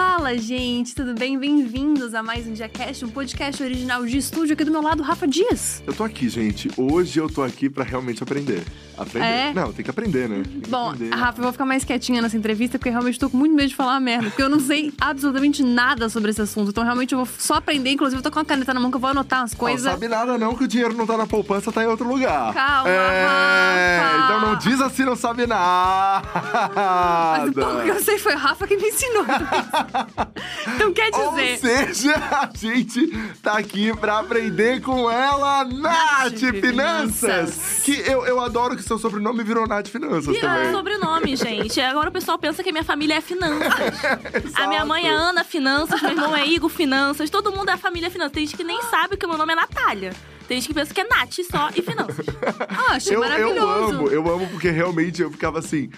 Fala, gente, tudo bem? Bem-vindos a mais um DiaCast, um podcast original de estúdio. Aqui do meu lado, Rafa Dias. Eu tô aqui, gente. Hoje eu tô aqui pra realmente aprender. Aprender? É? Não, tem que aprender, né? Que Bom, aprender. Rafa, eu vou ficar mais quietinha nessa entrevista, porque realmente tô com muito medo de falar uma merda. Porque eu não sei absolutamente nada sobre esse assunto. Então, realmente, eu vou só aprender. Inclusive, eu tô com a caneta na mão que eu vou anotar Não coisas. sabe nada não, que o dinheiro não tá na poupança, tá em outro lugar. Calma, é... Rafa. Então não diz assim, não sabe nada. Mas o pouco que eu sei foi o Rafa que me ensinou. então, quer Ou dizer... seja, a gente tá aqui pra aprender com ela, Nath, Nath Finanças. Finanças. Que eu, eu adoro que seu sobrenome virou Nath Finanças E é também. sobrenome, gente. Agora o pessoal pensa que a minha família é finanças. a minha mãe é. Ana Finanças, meu irmão é Igor Finanças. Todo mundo é a família Finanças. Tem gente que nem sabe que o meu nome é Natália. Tem gente que pensa que é Nath só e Finanças. Ah, achei Eu, eu maravilhoso. amo, eu amo porque realmente eu ficava assim.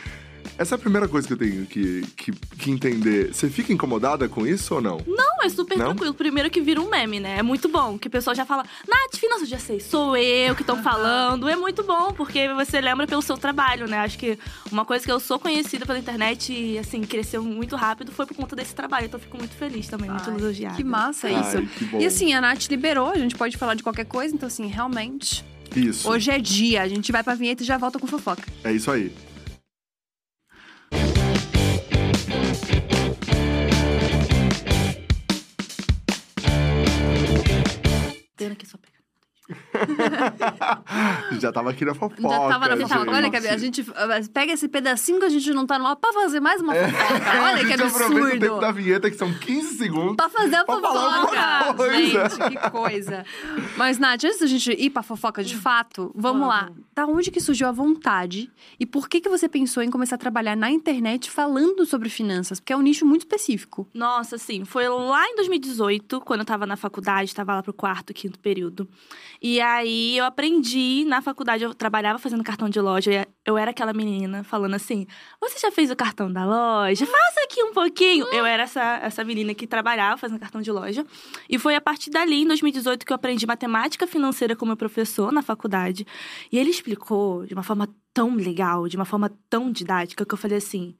Essa é a primeira coisa que eu tenho que, que, que entender. Você fica incomodada com isso ou não? Não, é super Não? tranquilo. Primeiro que vira um meme, né? É muito bom. Que o pessoal já fala, Nath Finanças, já sei, sou eu que estão falando. É muito bom, porque você lembra pelo seu trabalho, né? Acho que uma coisa que eu sou conhecida pela internet e, assim, cresceu muito rápido foi por conta desse trabalho. Então eu fico muito feliz também, muito Ai, elogiada. Que massa Ai, isso. que bom. E assim, a Nath liberou, a gente pode falar de qualquer coisa, então assim, realmente, Isso. hoje é dia. A gente vai pra vinheta e já volta com fofoca. É isso aí. Pena que só pega. Já tava aqui na fofoca. Já tava na fofoca. gente. Olha que a gente uh, pega esse pedacinho que a gente não tá no ar pra fazer mais uma É. fofoca. Olha a que gente aproveita o tempo absurdo. da vinheta, que são 15 segundos. Pra fazer a Pra fofoca. coisa. Gente, que coisa. Mas, Nath, antes da gente ir pra fofoca de fato, vamos lá. Da onde que surgiu a vontade? E por que que você pensou em começar a trabalhar na internet falando sobre finanças? Porque é um nicho muito específico. Nossa, sim. Foi lá em 2018, quando eu tava na faculdade, tava lá pro quarto, quinto período. E aí eu aprendi na faculdade, eu trabalhava fazendo cartão de loja. Eu era aquela menina falando assim: Você já fez o cartão da loja? Faça aqui um pouquinho. Eu era essa, essa menina que trabalhava fazendo cartão de loja. E foi a partir dali, em 2018, que eu aprendi matemática financeira com meu professor na faculdade. E ele explicou de uma forma tão legal, de uma forma tão didática, que eu falei assim: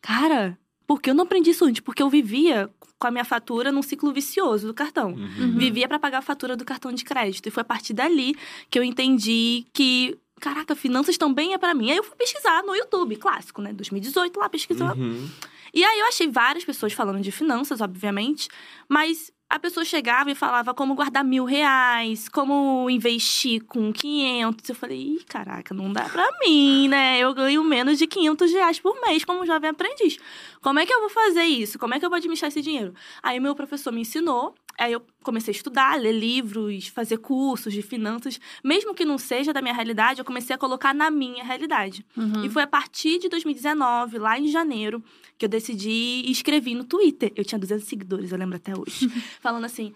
Cara, por que eu não aprendi isso antes? Porque eu vivia com a minha fatura num ciclo vicioso do cartão. Uhum. Vivia para pagar a fatura do cartão de crédito. E foi a partir dali que eu entendi que, caraca, finanças também é para mim. Aí eu fui pesquisar no YouTube, clássico, né? 2018, lá pesquisando. Uhum. E aí eu achei várias pessoas falando de finanças, obviamente, mas a pessoa chegava e falava como guardar mil reais, como investir com 500. Eu falei, ih, caraca, não dá pra mim, né? Eu ganho menos de 500 reais por mês como jovem aprendiz. Como é que eu vou fazer isso? Como é que eu vou administrar esse dinheiro? Aí meu professor me ensinou, aí eu comecei a estudar, ler livros, fazer cursos de finanças. Mesmo que não seja da minha realidade, eu comecei a colocar na minha realidade. Uhum. E foi a partir de 2019, lá em janeiro, que eu decidi e escrevi no Twitter. Eu tinha 200 seguidores, eu lembro até hoje. falando assim: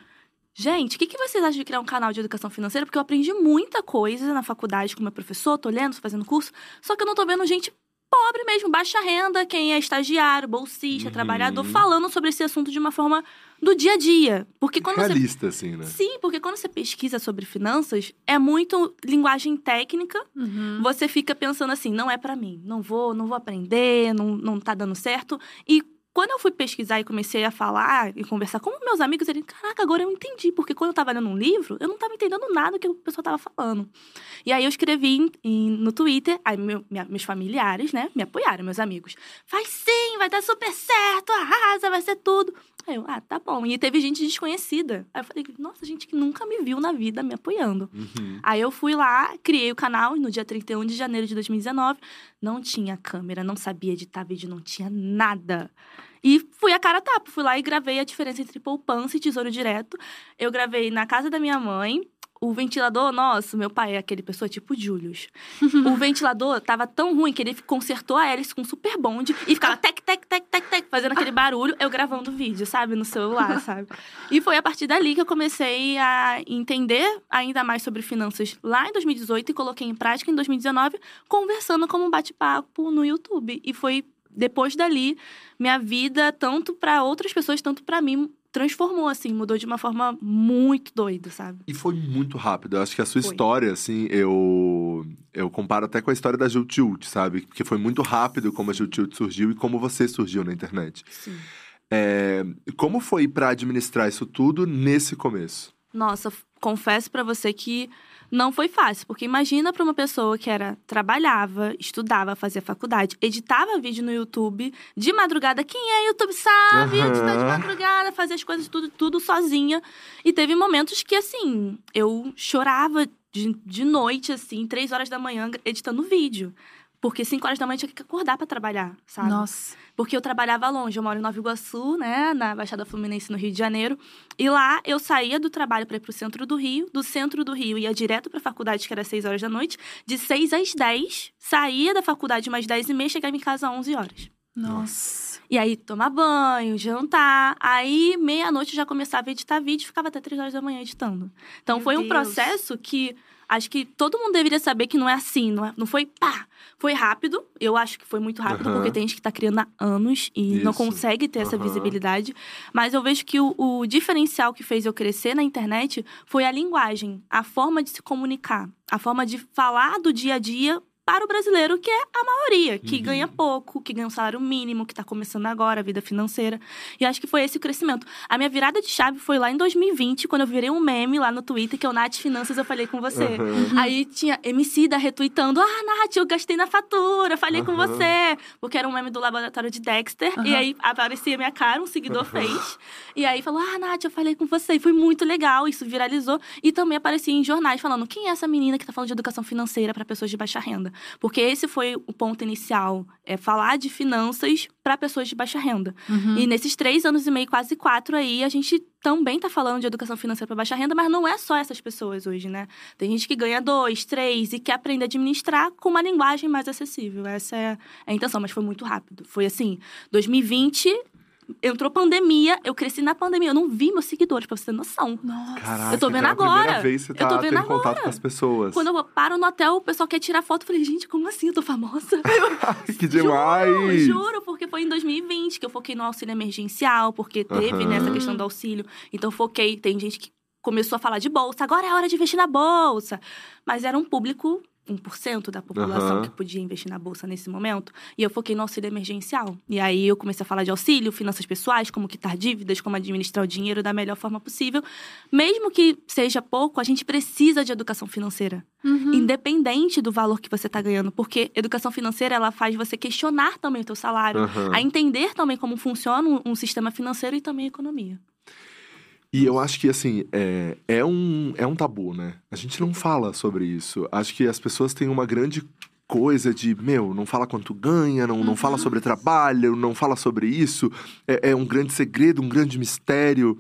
gente, o que, que vocês acham de criar um canal de educação financeira? Porque eu aprendi muita coisa na faculdade com meu professor, tô lendo, tô fazendo curso, só que eu não tô vendo gente pobre mesmo, baixa renda, quem é estagiário, bolsista, Uhum. trabalhador, falando sobre esse assunto de uma forma do dia a dia. Porque quando você Realista, assim, né? Sim, porque quando você pesquisa sobre finanças, é muito linguagem técnica. Uhum. Você fica pensando assim, não é pra mim, não vou, não vou aprender, não, não tá dando certo. E quando eu fui pesquisar e comecei a falar e conversar com meus amigos, eles, caraca, agora eu entendi, porque quando eu tava lendo um livro, eu não tava entendendo nada do que o pessoal tava falando. E aí eu escrevi em- em- no Twitter, aí meu- minha- meus familiares, né, me apoiaram, meus amigos. Faz sim, vai dar super certo, arrasa, vai ser tudo. Aí eu, ah, tá bom. E teve gente desconhecida. Aí eu falei, nossa, gente que nunca me viu na vida me apoiando. Uhum. Aí eu fui lá, criei o canal no dia 31 de janeiro de 2019. Não tinha câmera, não sabia editar vídeo, não tinha nada. E fui a cara a tapa, fui lá e gravei a diferença entre poupança e tesouro direto. Eu gravei na casa da minha mãe. O ventilador, nossa, meu pai é aquele pessoa tipo Julius. o ventilador tava tão ruim que ele consertou a hélice com super bonde e ficava tec, tec, tec, tec, tec, fazendo aquele barulho, eu gravando vídeo, sabe, no celular, sabe? E foi a partir dali que eu comecei a entender ainda mais sobre finanças lá em 2018 e coloquei em prática em 2019, conversando como um bate-papo no YouTube. E foi depois dali minha vida, tanto para outras pessoas, tanto para mim, transformou, assim, mudou de uma forma muito doida, sabe? E foi muito rápido. Eu acho que a sua Foi. história, assim, eu. Eu comparo até com a história da Jill Tilt, sabe? Porque foi muito rápido como a Jill Tilt surgiu e como você surgiu na internet. Sim. É, como foi pra administrar isso tudo nesse começo? Nossa, confesso pra você que não foi fácil, porque imagina pra uma pessoa que era trabalhava, estudava, fazia faculdade, editava vídeo no YouTube de madrugada. Quem é YouTube sabe? Aham. Editar de madrugada, fazia as coisas tudo, tudo sozinha. E teve momentos que assim, eu chorava de, de noite assim, três horas da manhã editando vídeo. Porque cinco horas da manhã tinha que acordar pra trabalhar, sabe? Nossa. Porque eu trabalhava longe. Eu moro em Nova Iguaçu, né? Na Baixada Fluminense, no Rio de Janeiro. E lá eu saía do trabalho para ir pro centro do Rio. Do centro do Rio ia direto pra faculdade, que era 6 horas da noite. De 6 às 10. Saía da faculdade umas 10 e meia, chegava em casa às 11 horas. Nossa. E aí, tomar banho, jantar. Aí, meia-noite, já começava a editar vídeo. Ficava até 3 horas da manhã editando. Então, Meu foi um Deus. processo que... Acho que todo mundo deveria saber que não é assim, não, é- não foi pá. Foi rápido, eu acho que foi muito rápido, Aham. porque tem gente que tá criando há anos e não Isso. consegue ter essa Aham. visibilidade. Mas eu vejo que o, o diferencial que fez eu crescer na internet foi a linguagem, a forma de se comunicar, a forma de falar do dia a dia para o brasileiro, que é a maioria, que Uhum. ganha pouco, que ganha um salário mínimo, que tá começando agora a vida financeira. E acho que foi esse o crescimento. A minha virada de chave foi lá em 2020, quando eu virei um meme lá no Twitter, que é o Nath Finanças, eu falei com você. Aham. Aí tinha MC da retweetando: Ah, Nath, eu gastei na fatura, falei com Aham. você. Porque era um meme do laboratório de Dexter. E Aham. aí aparecia minha cara, um seguidor fez. E aí falou: Ah, Nath, eu falei com você. E foi muito legal, isso viralizou. E também aparecia em jornais falando: Quem é essa menina que tá falando de educação financeira para pessoas de baixa renda? Porque esse foi o ponto inicial: é falar de finanças para pessoas de baixa renda. Uhum. E nesses três anos e meio, quase quatro aí, a gente também tá falando de educação financeira para baixa renda, mas não é só essas pessoas hoje, né? Tem gente que ganha dois, três e quer aprender a administrar com uma linguagem mais acessível. Essa é a intenção, mas foi muito rápido. Foi assim, 2020. Entrou pandemia, eu cresci na pandemia. Eu não vi meus seguidores, pra você ter noção. Nossa. Caraca, Eu tô vendo então é a primeira agora. vez que você Eu tá tô vendo tendo contato agora. com as pessoas. Quando eu paro no hotel, o pessoal quer tirar foto. Eu falei, gente, como assim? Eu tô famosa? que demais! Juro, juro, porque foi em 2020 que eu foquei no auxílio emergencial, porque teve Aham. nessa questão do auxílio. Então, eu foquei. Tem gente que começou a falar de bolsa, agora é hora de investir na bolsa. Mas era um público, 1% da população Aham. que podia investir na bolsa nesse momento. E eu foquei no auxílio emergencial. E aí eu comecei a falar de auxílio, finanças pessoais, como quitar dívidas, como administrar o dinheiro da melhor forma possível. Mesmo que seja pouco, a gente precisa de educação financeira Uhum. independente do valor que você está ganhando, porque educação financeira ela faz você questionar também o teu salário, Aham. a entender também como funciona um, um sistema financeiro e também a economia. E eu acho que, assim, é, é, um, é um tabu, né? A gente não fala sobre isso. Acho que as pessoas têm uma grande coisa de, meu, não fala quanto ganha, não, não fala sobre trabalho, não fala sobre isso. É, é um grande segredo, um grande mistério.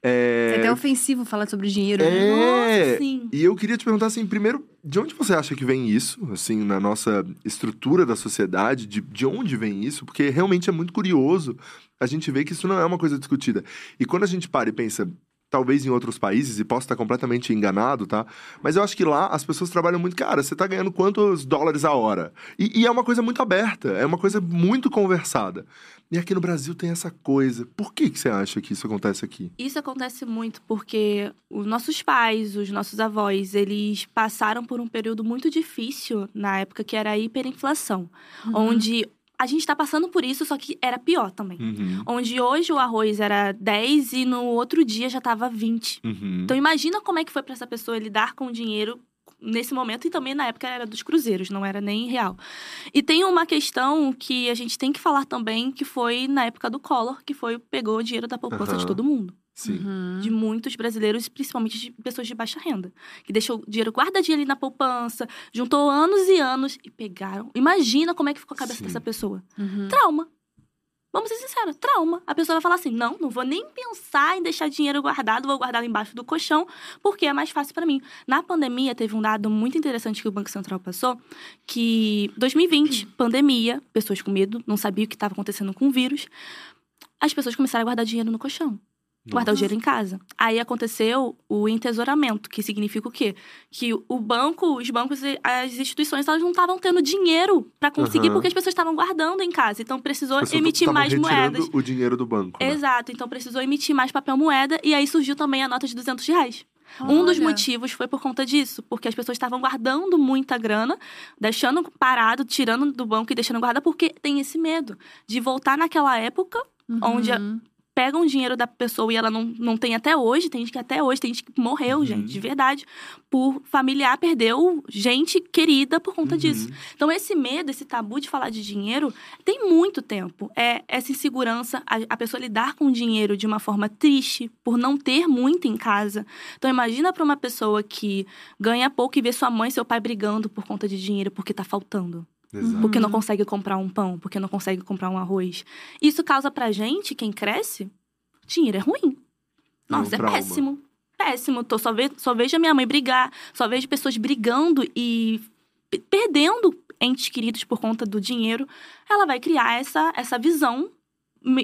É É, até ofensivo falar sobre dinheiro, né? É. Nossa, sim. E eu queria te perguntar, assim, primeiro, de onde você acha que vem isso, assim, na nossa estrutura da sociedade? De, de onde vem isso? Porque realmente é muito curioso a gente ver que isso não é uma coisa discutida. E quando a gente para e pensa, talvez em outros países, e posso estar completamente enganado, tá? Mas eu acho que lá as pessoas trabalham muito, cara, você tá ganhando quantos dólares a hora? E, e é uma coisa muito aberta, é uma coisa muito conversada. E aqui no Brasil tem essa coisa. Por que, que você acha que isso acontece aqui? Isso acontece muito porque os nossos pais, os nossos avós, eles passaram por um período muito difícil na época que era a hiperinflação, Uhum. onde a gente está passando por isso, só que era pior também. Uhum. Onde hoje o arroz era 10 e no outro dia já estava 20. Uhum. Então imagina como é que foi para essa pessoa lidar com o dinheiro nesse momento e também na época era dos cruzeiros, não era nem real. E tem uma questão que a gente tem que falar também que foi na época do Collor, que foi pegou o dinheiro da poupança de Aham. todo mundo, Sim. Uhum. de muitos brasileiros, principalmente de pessoas de baixa renda, que deixou o dinheiro guardadinho ali na poupança, juntou anos e anos e pegaram. Imagina como é que ficou a cabeça Sim. dessa pessoa. Uhum. Trauma. Vamos ser sinceros, trauma. A pessoa vai falar assim: não, não vou nem pensar em deixar dinheiro guardado, vou guardar embaixo do colchão, porque é mais fácil para mim. Na pandemia, teve um dado muito interessante que o Banco Central passou: que 2020, pandemia, pessoas com medo, não sabiam o que estava acontecendo com o vírus, as pessoas começaram a guardar dinheiro no colchão guardar o dinheiro em casa. Aí aconteceu o entesouramento, que significa o quê? Que o banco, os bancos e as instituições, elas não estavam tendo dinheiro para conseguir, Aham. porque as pessoas estavam guardando em casa. Então precisou emitir mais moedas. o dinheiro do banco. né? Exato, então precisou emitir mais papel moeda e aí surgiu também a nota de 200 reais. Um dos Olha. motivos foi por conta disso, porque as pessoas estavam guardando muita grana, deixando parado, tirando do banco e deixando guardar, porque tem esse medo de voltar naquela época onde Uhum. Pegam dinheiro da pessoa e ela não, não tem até hoje, tem gente que até hoje, tem gente que morreu, Uhum. gente, de verdade, por familiar, perdeu gente querida por conta disso. Então, esse medo, esse tabu de falar de dinheiro, tem muito tempo. É essa insegurança, a, a pessoa lidar com o dinheiro de uma forma triste, por não ter muito em casa. Então, imagina para uma pessoa que ganha pouco e vê sua mãe e seu pai brigando por conta de dinheiro porque tá faltando. Exato. Porque não consegue comprar um pão, porque não consegue comprar um arroz. Isso causa pra gente, quem cresce, dinheiro é ruim. Nossa, um é, péssimo. Péssimo. Tô, só, ve só vejo a minha mãe brigar, só vejo pessoas brigando e pe- perdendo entes queridos por conta do dinheiro. Ela vai criar essa, essa visão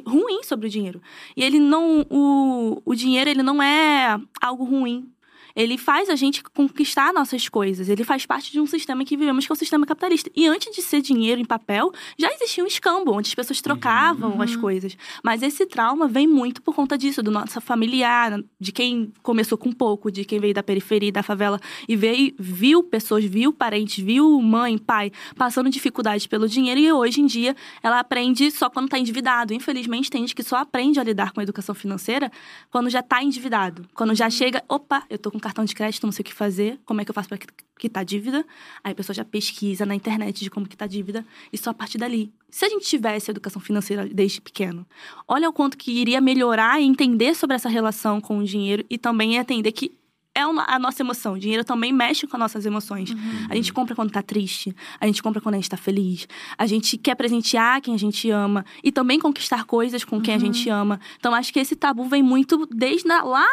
ruim sobre o dinheiro. E ele não. O, o dinheiro, ele não é algo ruim. Ele faz a gente conquistar nossas coisas. Ele faz parte de um sistema que vivemos, que é o sistema capitalista. E antes de ser dinheiro em papel, já existia um escambo, onde as pessoas trocavam as Uhum. coisas. Mas esse trauma vem muito por conta disso, do nosso familiar, de quem começou com pouco, de quem veio da periferia, da favela, e veio, viu pessoas, viu parentes, viu mãe, pai, passando dificuldades pelo dinheiro. E hoje em dia, ela aprende só quando está endividado. Infelizmente, tem gente que só aprende a lidar com a educação financeira quando já está endividado. Quando já chega, opa, eu tô com cartão de crédito, não sei o que fazer, como é que eu faço para quitar a dívida? Aí a pessoa já pesquisa na internet de como quitar a dívida e só a partir dali. Se a gente tivesse educação financeira desde pequeno, olha o quanto que iria melhorar e entender sobre essa relação com o dinheiro e também entender que é uma- a nossa emoção. O dinheiro também mexe com as nossas emoções. A gente compra quando tá triste, a gente compra quando a gente tá feliz, a gente quer presentear quem a gente ama e também conquistar coisas com quem a gente ama. Então acho que esse tabu vem muito desde lá,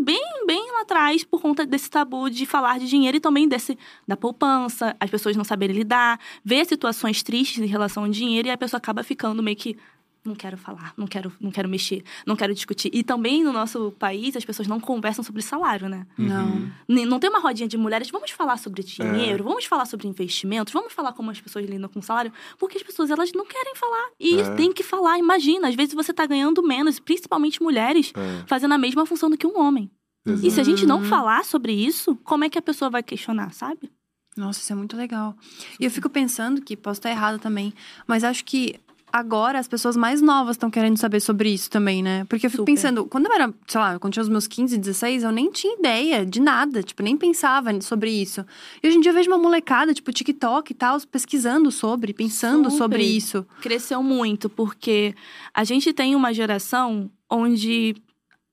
bem, bem lá atrás, por conta desse tabu de falar de dinheiro e também desse da poupança, as pessoas não saberem lidar, ver situações tristes em relação ao dinheiro e a pessoa acaba ficando meio que não quero falar, não quero, não quero mexer, não quero discutir. E também no nosso país as pessoas não conversam sobre salário, né? Não. Nem- Não tem uma rodinha de mulheres, vamos falar sobre É. dinheiro, vamos falar sobre investimentos, vamos falar como as pessoas lidam com salário, porque as pessoas elas não querem falar. E É. tem que falar, imagina, às vezes você tá ganhando menos, principalmente mulheres, É, fazendo a mesma função do que um homem. exato. E se a gente não Uhum. falar sobre isso, como é que a pessoa vai questionar, sabe? Nossa, isso é muito legal. E eu fico pensando que, posso estar errada também, mas acho que agora as pessoas mais novas estão querendo saber sobre isso também, né? Porque eu fico Super. pensando, quando eu era, sei lá, quando tinha os meus 15, 16, eu nem tinha ideia de nada, tipo, nem pensava sobre isso. E hoje em dia eu vejo uma molecada, tipo, TikTok e tal, pesquisando sobre, pensando Super. sobre isso. cresceu muito, porque a gente tem uma geração onde.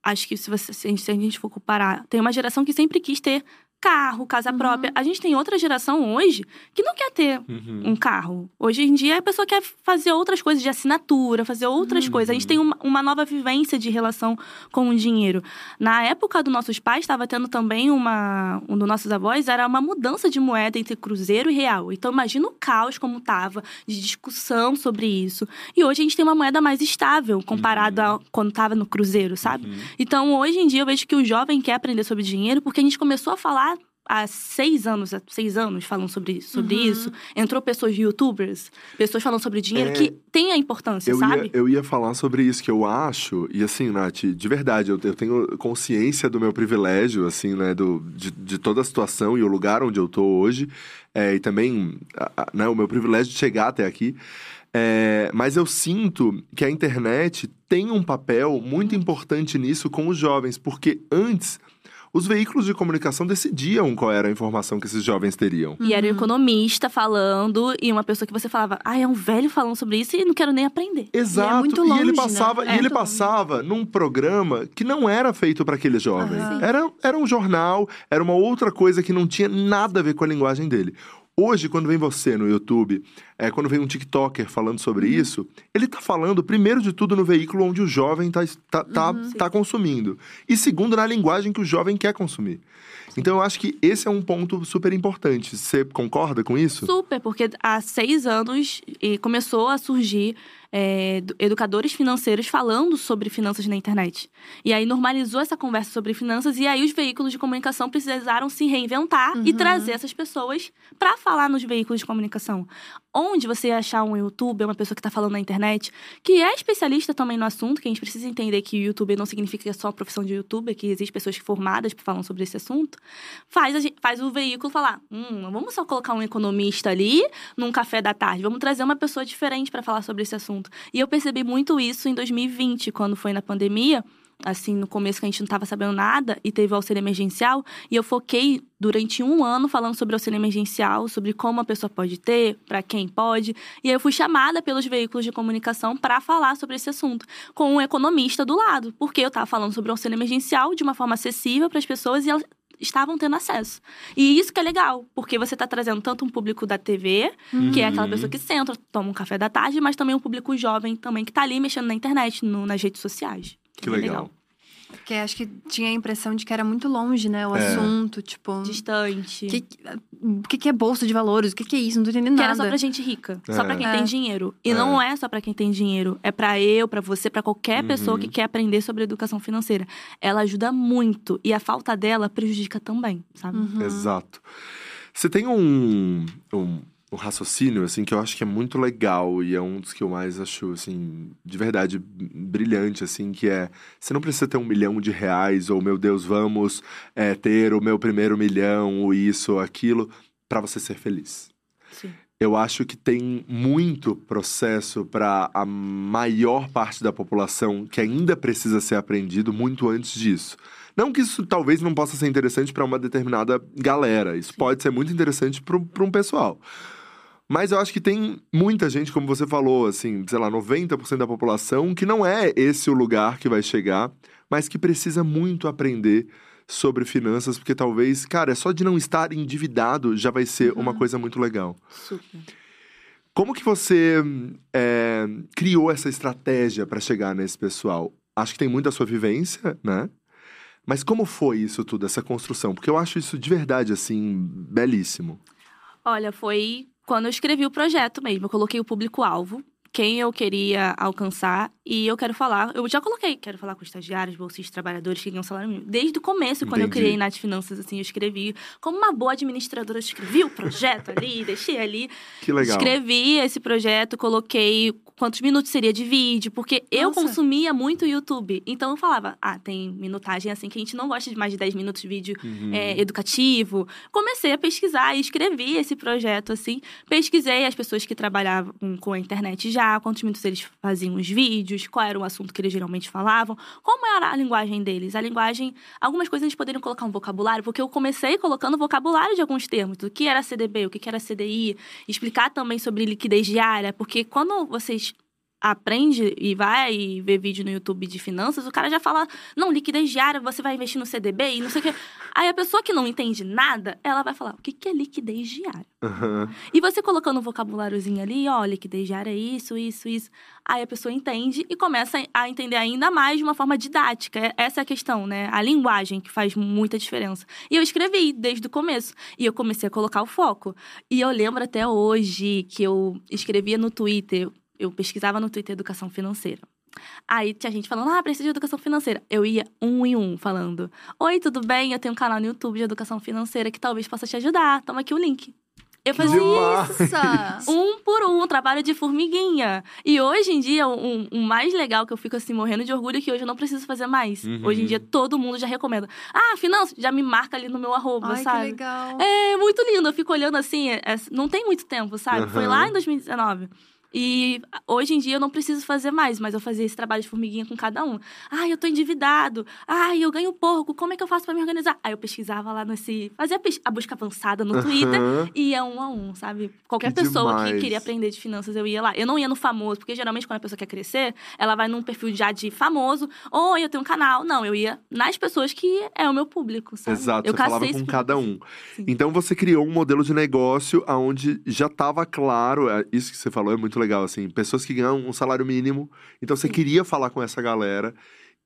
Acho que se, você, se a gente- se a gente for comparar, tem uma geração que sempre quis ter carro, casa Uhum. própria. A gente tem outra geração hoje que não quer ter Uhum. um carro. Hoje em dia a pessoa quer fazer outras coisas de assinatura, fazer outras Uhum. coisas. A gente tem uma, uma nova vivência de relação com o dinheiro. Na época dos nossos pais, estava tendo também uma. Um dos nossos avós era uma mudança de moeda entre cruzeiro e real. Então imagina o caos como tava, de discussão sobre isso. E hoje a gente tem uma moeda mais estável comparado a quando estava no cruzeiro, sabe? Uhum. Então, hoje em dia, eu vejo que o jovem quer aprender sobre dinheiro porque a gente começou a falar há seis anos, há seis anos falando sobre, sobre Uhum. isso. Entrou pessoas youtubers, pessoas falando sobre dinheiro, É, que tem a importância, Eu sabe? ia, eu ia falar sobre isso, que eu acho, e assim, Nath, de verdade, eu, eu tenho consciência do meu privilégio, assim, né, do, de, de toda a situação e o lugar onde eu tô hoje, é, e também a- a- né, o meu privilégio de chegar até aqui. É, mas eu sinto que a internet tem um papel muito importante nisso com os jovens, porque antes os veículos de comunicação decidiam qual era a informação que esses jovens teriam. E era um Uhum. economista falando, e uma pessoa que você falava, ah, é um velho falando sobre isso e não quero nem aprender. Exato. muito e longe, ele né? passava, É e ele muito longe. passava num programa que não era feito para aquele jovem. Era, era um jornal, era uma outra coisa que não tinha nada a ver com a linguagem dele. Hoje, quando vem você no YouTube, é, quando vem um TikToker falando sobre Uhum. isso, ele tá falando, primeiro de tudo, no veículo onde o jovem tá, tá, tá, Uhum. tá consumindo. E segundo, na linguagem que o jovem quer consumir. Então, eu acho que esse é um ponto super importante. Você concorda com isso? Super, porque há seis anos e começou a surgir é, do- educadores financeiros falando sobre finanças na internet. E aí normalizou essa conversa sobre finanças e aí os veículos de comunicação precisaram se reinventar e Uhum. trazer essas pessoas para falar nos veículos de comunicação. Onde você achar um youtuber, uma pessoa que tá falando na internet, que é especialista também no assunto, que a gente precisa entender que o youtuber não significa só a profissão de youtuber, que existem pessoas formadas que falam sobre esse assunto, faz, gente, faz o veículo falar: hum, vamos só colocar um economista ali num café da tarde, vamos trazer uma pessoa diferente para falar sobre esse assunto. E eu percebi muito isso em 2020, quando foi na pandemia assim, no começo que a gente não estava sabendo nada e teve o auxílio emergencial. E eu foquei durante um ano falando sobre o auxílio emergencial, sobre como a pessoa pode ter, para quem pode. E aí eu fui chamada pelos veículos de comunicação para falar sobre esse assunto, com um economista do lado, porque eu estava falando sobre o auxílio emergencial de uma forma acessível para as pessoas e elas estavam tendo acesso. E isso que é legal, porque você está trazendo tanto um público da TV, uhum. que é aquela pessoa que senta, toma um café da tarde, mas também um público jovem também que está ali mexendo na internet, no, nas redes sociais. Que legal. legal. Porque acho que tinha a impressão de que era muito longe, né? O é. assunto, tipo. Distante. Que, o que, que é bolsa de valores? O que, que é isso? Não tô entendendo nada. Que era só pra gente rica. É. Só pra quem é. tem dinheiro. E é. não é só pra quem tem dinheiro. É pra eu, pra você, pra qualquer uhum. pessoa que quer aprender sobre educação financeira. Ela ajuda muito. E a falta dela prejudica também, sabe? Uhum. Exato. Você tem um, um, um raciocínio, assim, que eu acho que é muito legal e é um dos que eu mais acho, assim, de verdade brilhante, assim, que é: você não precisa ter um milhão de reais ou, meu Deus, vamos é, ter o meu primeiro milhão, ou isso ou aquilo, para você ser feliz. Sim. Eu acho que tem muito processo para a maior parte da população que ainda precisa ser aprendido muito antes disso. Não que isso talvez não possa ser interessante para uma determinada galera. Isso Sim. pode ser muito interessante para um pessoal. Mas eu acho que tem muita gente, como você falou, assim, sei lá, 90% da população, que não é esse o lugar que vai chegar, mas que precisa muito aprender sobre finanças, porque talvez, cara, é só de não estar endividado já vai ser uhum. uma coisa muito legal. Super. Como que você é, criou essa estratégia para chegar nesse pessoal? Acho que tem muito a sua vivência, né? Mas como foi isso tudo, essa construção? Porque eu acho isso de verdade, assim, belíssimo. Olha, foi quando eu escrevi o projeto mesmo. Eu coloquei o público-alvo, quem eu queria alcançar. E eu quero falar, eu já coloquei, quero falar com estagiários, bolsistas, trabalhadores que ganham salário mínimo. Desde o começo, quando Entendi. eu criei Nath Finanças, assim, eu escrevi. Como uma boa administradora, eu escrevi o projeto ali, deixei ali. Que legal. Escrevi esse projeto, coloquei quantos minutos seria de vídeo, porque Nossa. eu consumia muito YouTube. Então eu falava, ah, tem minutagem assim que a gente não gosta de mais de 10 minutos de vídeo uhum. é, educativo. Comecei a pesquisar e escrevi esse projeto, assim. Pesquisei as pessoas que trabalhavam com a internet já, quantos minutos eles faziam os vídeos vídeos, qual era o assunto que eles geralmente falavam, como era a linguagem deles. A linguagem, algumas coisas eles poderiam colocar um vocabulário, porque eu comecei colocando vocabulário de alguns termos, do que era CDB, o que era CDI, explicar também sobre liquidez diária, porque quando vocês aprende e vai ver vídeo no YouTube de finanças, o cara já fala, não, liquidez diária, você vai investir no CDB e não sei o quê. Aí a pessoa que não entende nada, ela vai falar, o que, que é liquidez diária? Uhum. E você colocando um vocabuláriozinho ali, ó, liquidez diária é isso, isso, isso. Aí a pessoa entende e começa a entender ainda mais de uma forma didática. É, essa é a questão, né? A linguagem que faz muita diferença. E eu escrevi desde o começo. E eu comecei a colocar o foco. E eu lembro até hoje que eu escrevia no Twitter eu pesquisava no Twitter educação financeira. Aí tinha gente falando, ah, preciso de educação financeira. Eu ia um em um falando: Oi, tudo bem? Eu tenho um canal no YouTube de educação financeira que talvez possa te ajudar. Toma aqui o link. Eu fazia isso. um por um, trabalho de formiguinha. E hoje em dia, o um, um, mais legal que eu fico assim, morrendo de orgulho, é que hoje eu não preciso fazer mais. Uhum. Hoje em dia, todo mundo já recomenda. Ah, finanças, já me marca ali no meu arroba, Ai, sabe? Que legal. É muito lindo. Eu fico olhando assim, é, é, não tem muito tempo, sabe? Uhum. Foi lá em 2019. E hoje em dia eu não preciso fazer mais, mas eu fazia esse trabalho de formiguinha com cada um. Ah, eu tô endividado. Ah, eu ganho pouco. Como é que eu faço para me organizar? Aí eu pesquisava lá nesse. Fazia a busca avançada no Twitter e ia um a um, sabe? Qualquer que pessoa demais. que queria aprender de finanças, eu ia lá. Eu não ia no famoso, porque geralmente quando a pessoa quer crescer, ela vai num perfil já de famoso, ou eu tenho um canal. Não, eu ia nas pessoas que é o meu público, sabe? Exato, eu você falava com cada um. Sim. Então você criou um modelo de negócio onde já estava claro, é, isso que você falou é muito legal, assim, pessoas que ganham um salário mínimo. Então você queria falar com essa galera.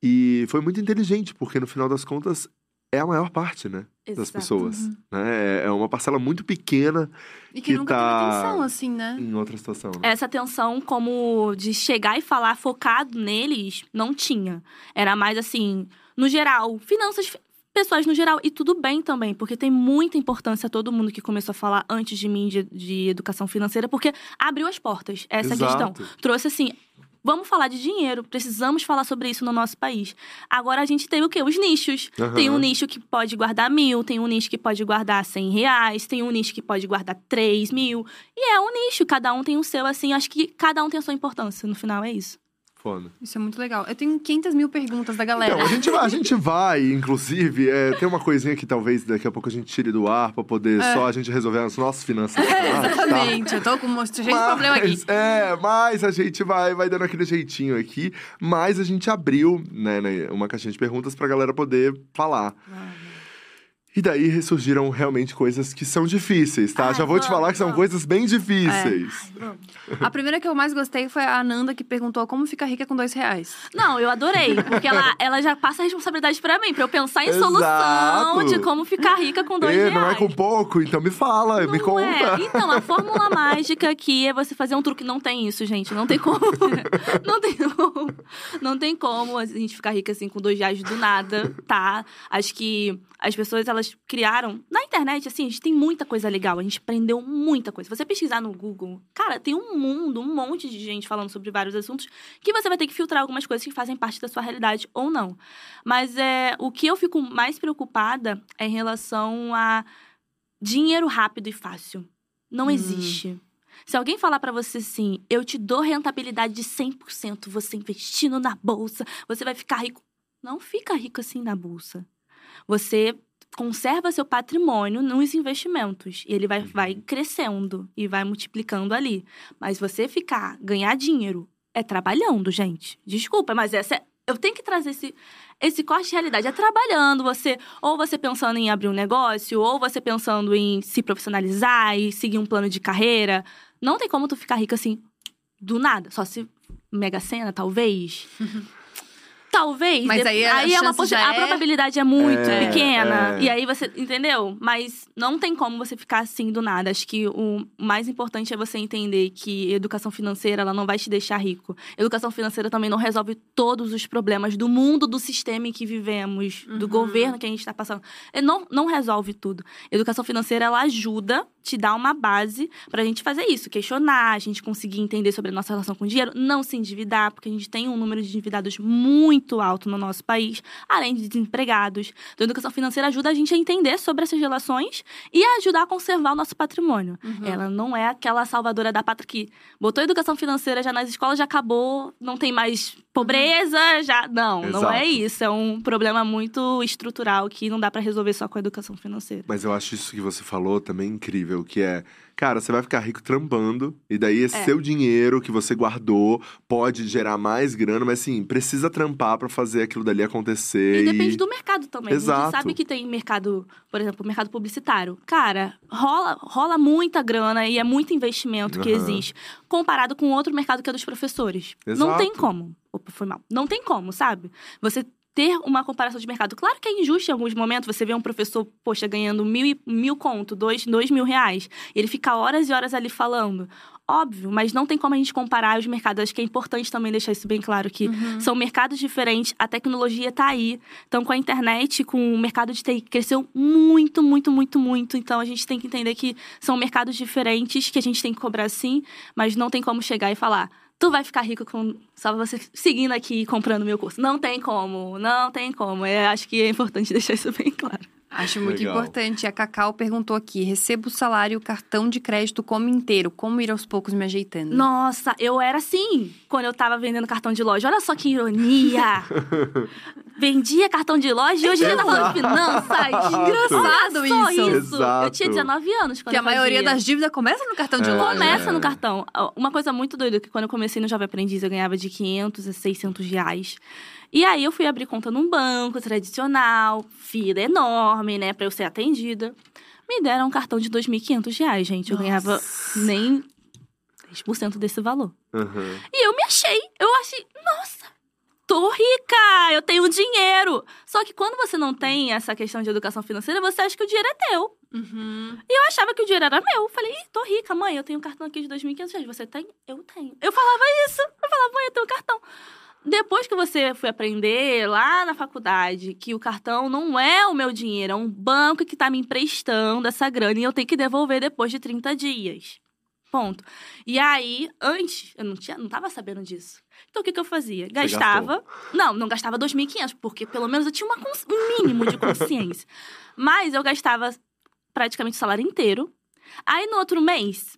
E foi muito inteligente, porque no final das contas é a maior parte, né? Exato. Das pessoas. Uhum. Né? É, é uma parcela muito pequena. E que, que nunca tá teve atenção, assim, né? Em outra situação. Né? Essa atenção, como de chegar e falar focado neles, não tinha. Era mais assim, no geral, finanças pessoas no geral. E tudo bem também, porque tem muita importância todo mundo que começou a falar antes de mim de, de educação financeira, porque abriu as portas. Essa é a questão. Exato. Trouxe assim. Vamos falar de dinheiro, precisamos falar sobre isso no nosso país. Agora a gente tem o quê? Os nichos. Aham. Tem um nicho que pode guardar mil, tem um nicho que pode guardar cem reais, tem um nicho que pode guardar três mil. E é um nicho, cada um tem o seu, assim. Acho que cada um tem a sua importância. No final é isso. Foda. Isso é muito legal. Eu tenho 500 mil perguntas da galera. Então, a gente, vai- a gente vai, inclusive, é, tem uma coisinha que talvez daqui a pouco a gente tire do ar pra poder só a gente resolver as nossas finanças. tá? Exatamente. Eu tô com um cheio de problema aqui. É, mas a gente vai, vai dando aquele jeitinho aqui. Mas a gente abriu, né, né, uma caixinha de perguntas pra galera poder falar. E daí ressurgiram realmente coisas que são difíceis, tá? Ai, Já vou te falar que são vamos. coisas bem difíceis. Vamos. A primeira que eu mais gostei foi a Ananda, que perguntou como ficar rica com dois reais. Não, eu adorei, porque ela, ela já passa a responsabilidade pra mim, pra eu pensar em Exato. solução de como ficar rica com dois Ê, reais. não é com pouco, então me fala, me Não conta. é. Então, a fórmula mágica aqui é você fazer um truque. Não tem isso, gente. Não tem como. não tem como. Não tem como a gente ficar rica assim com dois reais do nada, tá? Acho que as pessoas, elas criaram. Na internet, assim, a gente tem muita coisa legal. A gente aprendeu muita coisa. Se você pesquisar no Google, cara, tem um mundo, um monte de gente falando sobre vários assuntos que você vai ter que filtrar algumas coisas que fazem parte da sua realidade ou não. Mas é, o que eu fico mais preocupada é em relação a dinheiro rápido e fácil. Não Hum. existe. Se alguém falar pra você assim, eu te dou rentabilidade de 100%, você investindo na bolsa, você vai ficar rico. Não fica rico assim na bolsa. Você conserva seu patrimônio nos investimentos. E ele vai, vai crescendo e vai multiplicando ali. Mas você ficar, ganhar dinheiro, é trabalhando, gente. Desculpa, mas essa é- eu tenho que trazer esse, esse corte de realidade. É trabalhando, você ou você pensando em abrir um negócio, ou você pensando em se profissionalizar e seguir um plano de carreira. Não tem como tu ficar rico assim do nada. Só se Mega Sena, talvez. Talvez. Mas aí a é uma possi- já A é- probabilidade é muito É, pequena. é. E aí você. Entendeu? Mas não tem como você ficar assim do nada. Acho que o mais importante é você entender que educação financeira ela não vai te deixar rico. Educação financeira também não resolve todos os problemas do mundo, do sistema em que vivemos, do Uhum. governo que a gente está passando. Não, não resolve tudo. Educação financeira ela ajuda, te dá uma base pra gente fazer isso, questionar, a gente conseguir entender sobre a nossa relação com o dinheiro, não se endividar, porque a gente tem um número de endividados muito alto no nosso país, além de desempregados. Então, a educação financeira ajuda a gente a entender sobre essas relações e a ajudar a conservar o nosso patrimônio. Uhum. Ela não é aquela salvadora da pátria que botou educação financeira já nas escolas, já acabou, não tem mais pobreza, já. Não, não Exato. é isso. É um problema muito estrutural que não dá pra resolver só com a educação financeira. Mas eu acho isso que você falou também incrível, que é, cara, você vai ficar rico trampando, e daí esse É. seu dinheiro que você guardou pode gerar mais grana, mas assim, precisa trampar pra fazer aquilo dali acontecer. E depende do mercado também. A Exato. gente sabe que tem mercado, por exemplo, mercado publicitário. Cara, rola, rola muita grana e é muito investimento que Aham. existe. Comparado com outro mercado que é dos professores. Não Exato. tem como. Opa, foi mal. Não tem como, sabe? Você ter uma comparação de mercado. Claro que é injusto em alguns momentos. Você vê um professor, poxa, ganhando mil, mil conto, dois, dois mil reais. Ele fica horas e horas ali falando. Óbvio, mas não tem como a gente comparar os mercados. Acho que é importante também deixar isso bem claro que Uhum. são mercados diferentes, a tecnologia tá aí. Então, com a internet, com o mercado de TI, cresceu muito, muito, muito, muito. Então, a gente tem que entender que são mercados diferentes, que a gente tem que cobrar sim, mas não tem como chegar e falar. Tu vai ficar rico com só você seguindo aqui e comprando meu curso. Não tem como, não tem como. Eu acho que é importante deixar isso bem claro. Acho muito Legal. importante. A Cacau perguntou aqui: recebo o salário, cartão de crédito como inteiro. Como ir aos poucos me ajeitando? Nossa, eu era assim quando eu tava vendendo cartão de loja. Olha só que ironia. Vendia cartão de loja e hoje já tá falando de finanças. Engraçado Olha só isso. isso. Eu tinha Exato. 19 anos quando Que a eu maioria fazia. das dívidas começa no cartão de É. loja. Começa no cartão. Uma coisa muito doida, que quando eu comecei no Jovem Aprendiz, eu ganhava de 500 a 600 reais. E aí, eu fui abrir conta num banco tradicional, fila enorme, né, pra eu ser atendida. Me deram um cartão de 2.500 reais, gente. Eu ganhava Nossa. nem 10% desse valor. Aham. E eu me achei. Eu achei, nossa, tô rica, eu tenho dinheiro. Só que quando você não tem essa questão de educação financeira, você acha que o dinheiro é teu. Uhum. E eu achava que o dinheiro era meu. Falei, Ih, tô rica, mãe, eu tenho um cartão aqui de 2.500 reais. Você tem? Eu tenho. Eu falava isso. Eu falava, mãe, eu tenho um cartão. Depois que você foi aprender lá na faculdade que o cartão não é o meu dinheiro, é um banco que tá me emprestando essa grana e eu tenho que devolver depois de 30 dias. Ponto. E aí, antes, eu não, tinha, não tava sabendo disso. Então, o que, que eu fazia? Gastava. Não, não gastava 2.500, porque pelo menos eu tinha uma, um mínimo de consciência. Mas eu gastava praticamente o salário inteiro. Aí, no outro mês,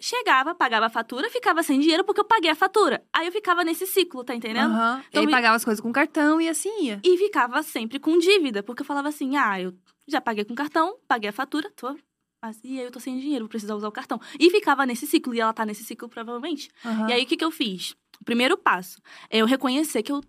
chegava, pagava a fatura, ficava sem dinheiro porque eu paguei a fatura. Aí eu ficava nesse ciclo, tá entendendo? E Então, aí me- pagava as coisas com cartão e assim ia. E ficava sempre com dívida, porque eu falava assim: ah, eu já paguei com cartão, paguei a fatura, tô. mas- E aí eu tô sem dinheiro, vou precisar usar o cartão. E ficava nesse ciclo, e ela tá nesse ciclo provavelmente. Aham. E aí o que, que eu fiz? O primeiro passo é eu reconhecer que eu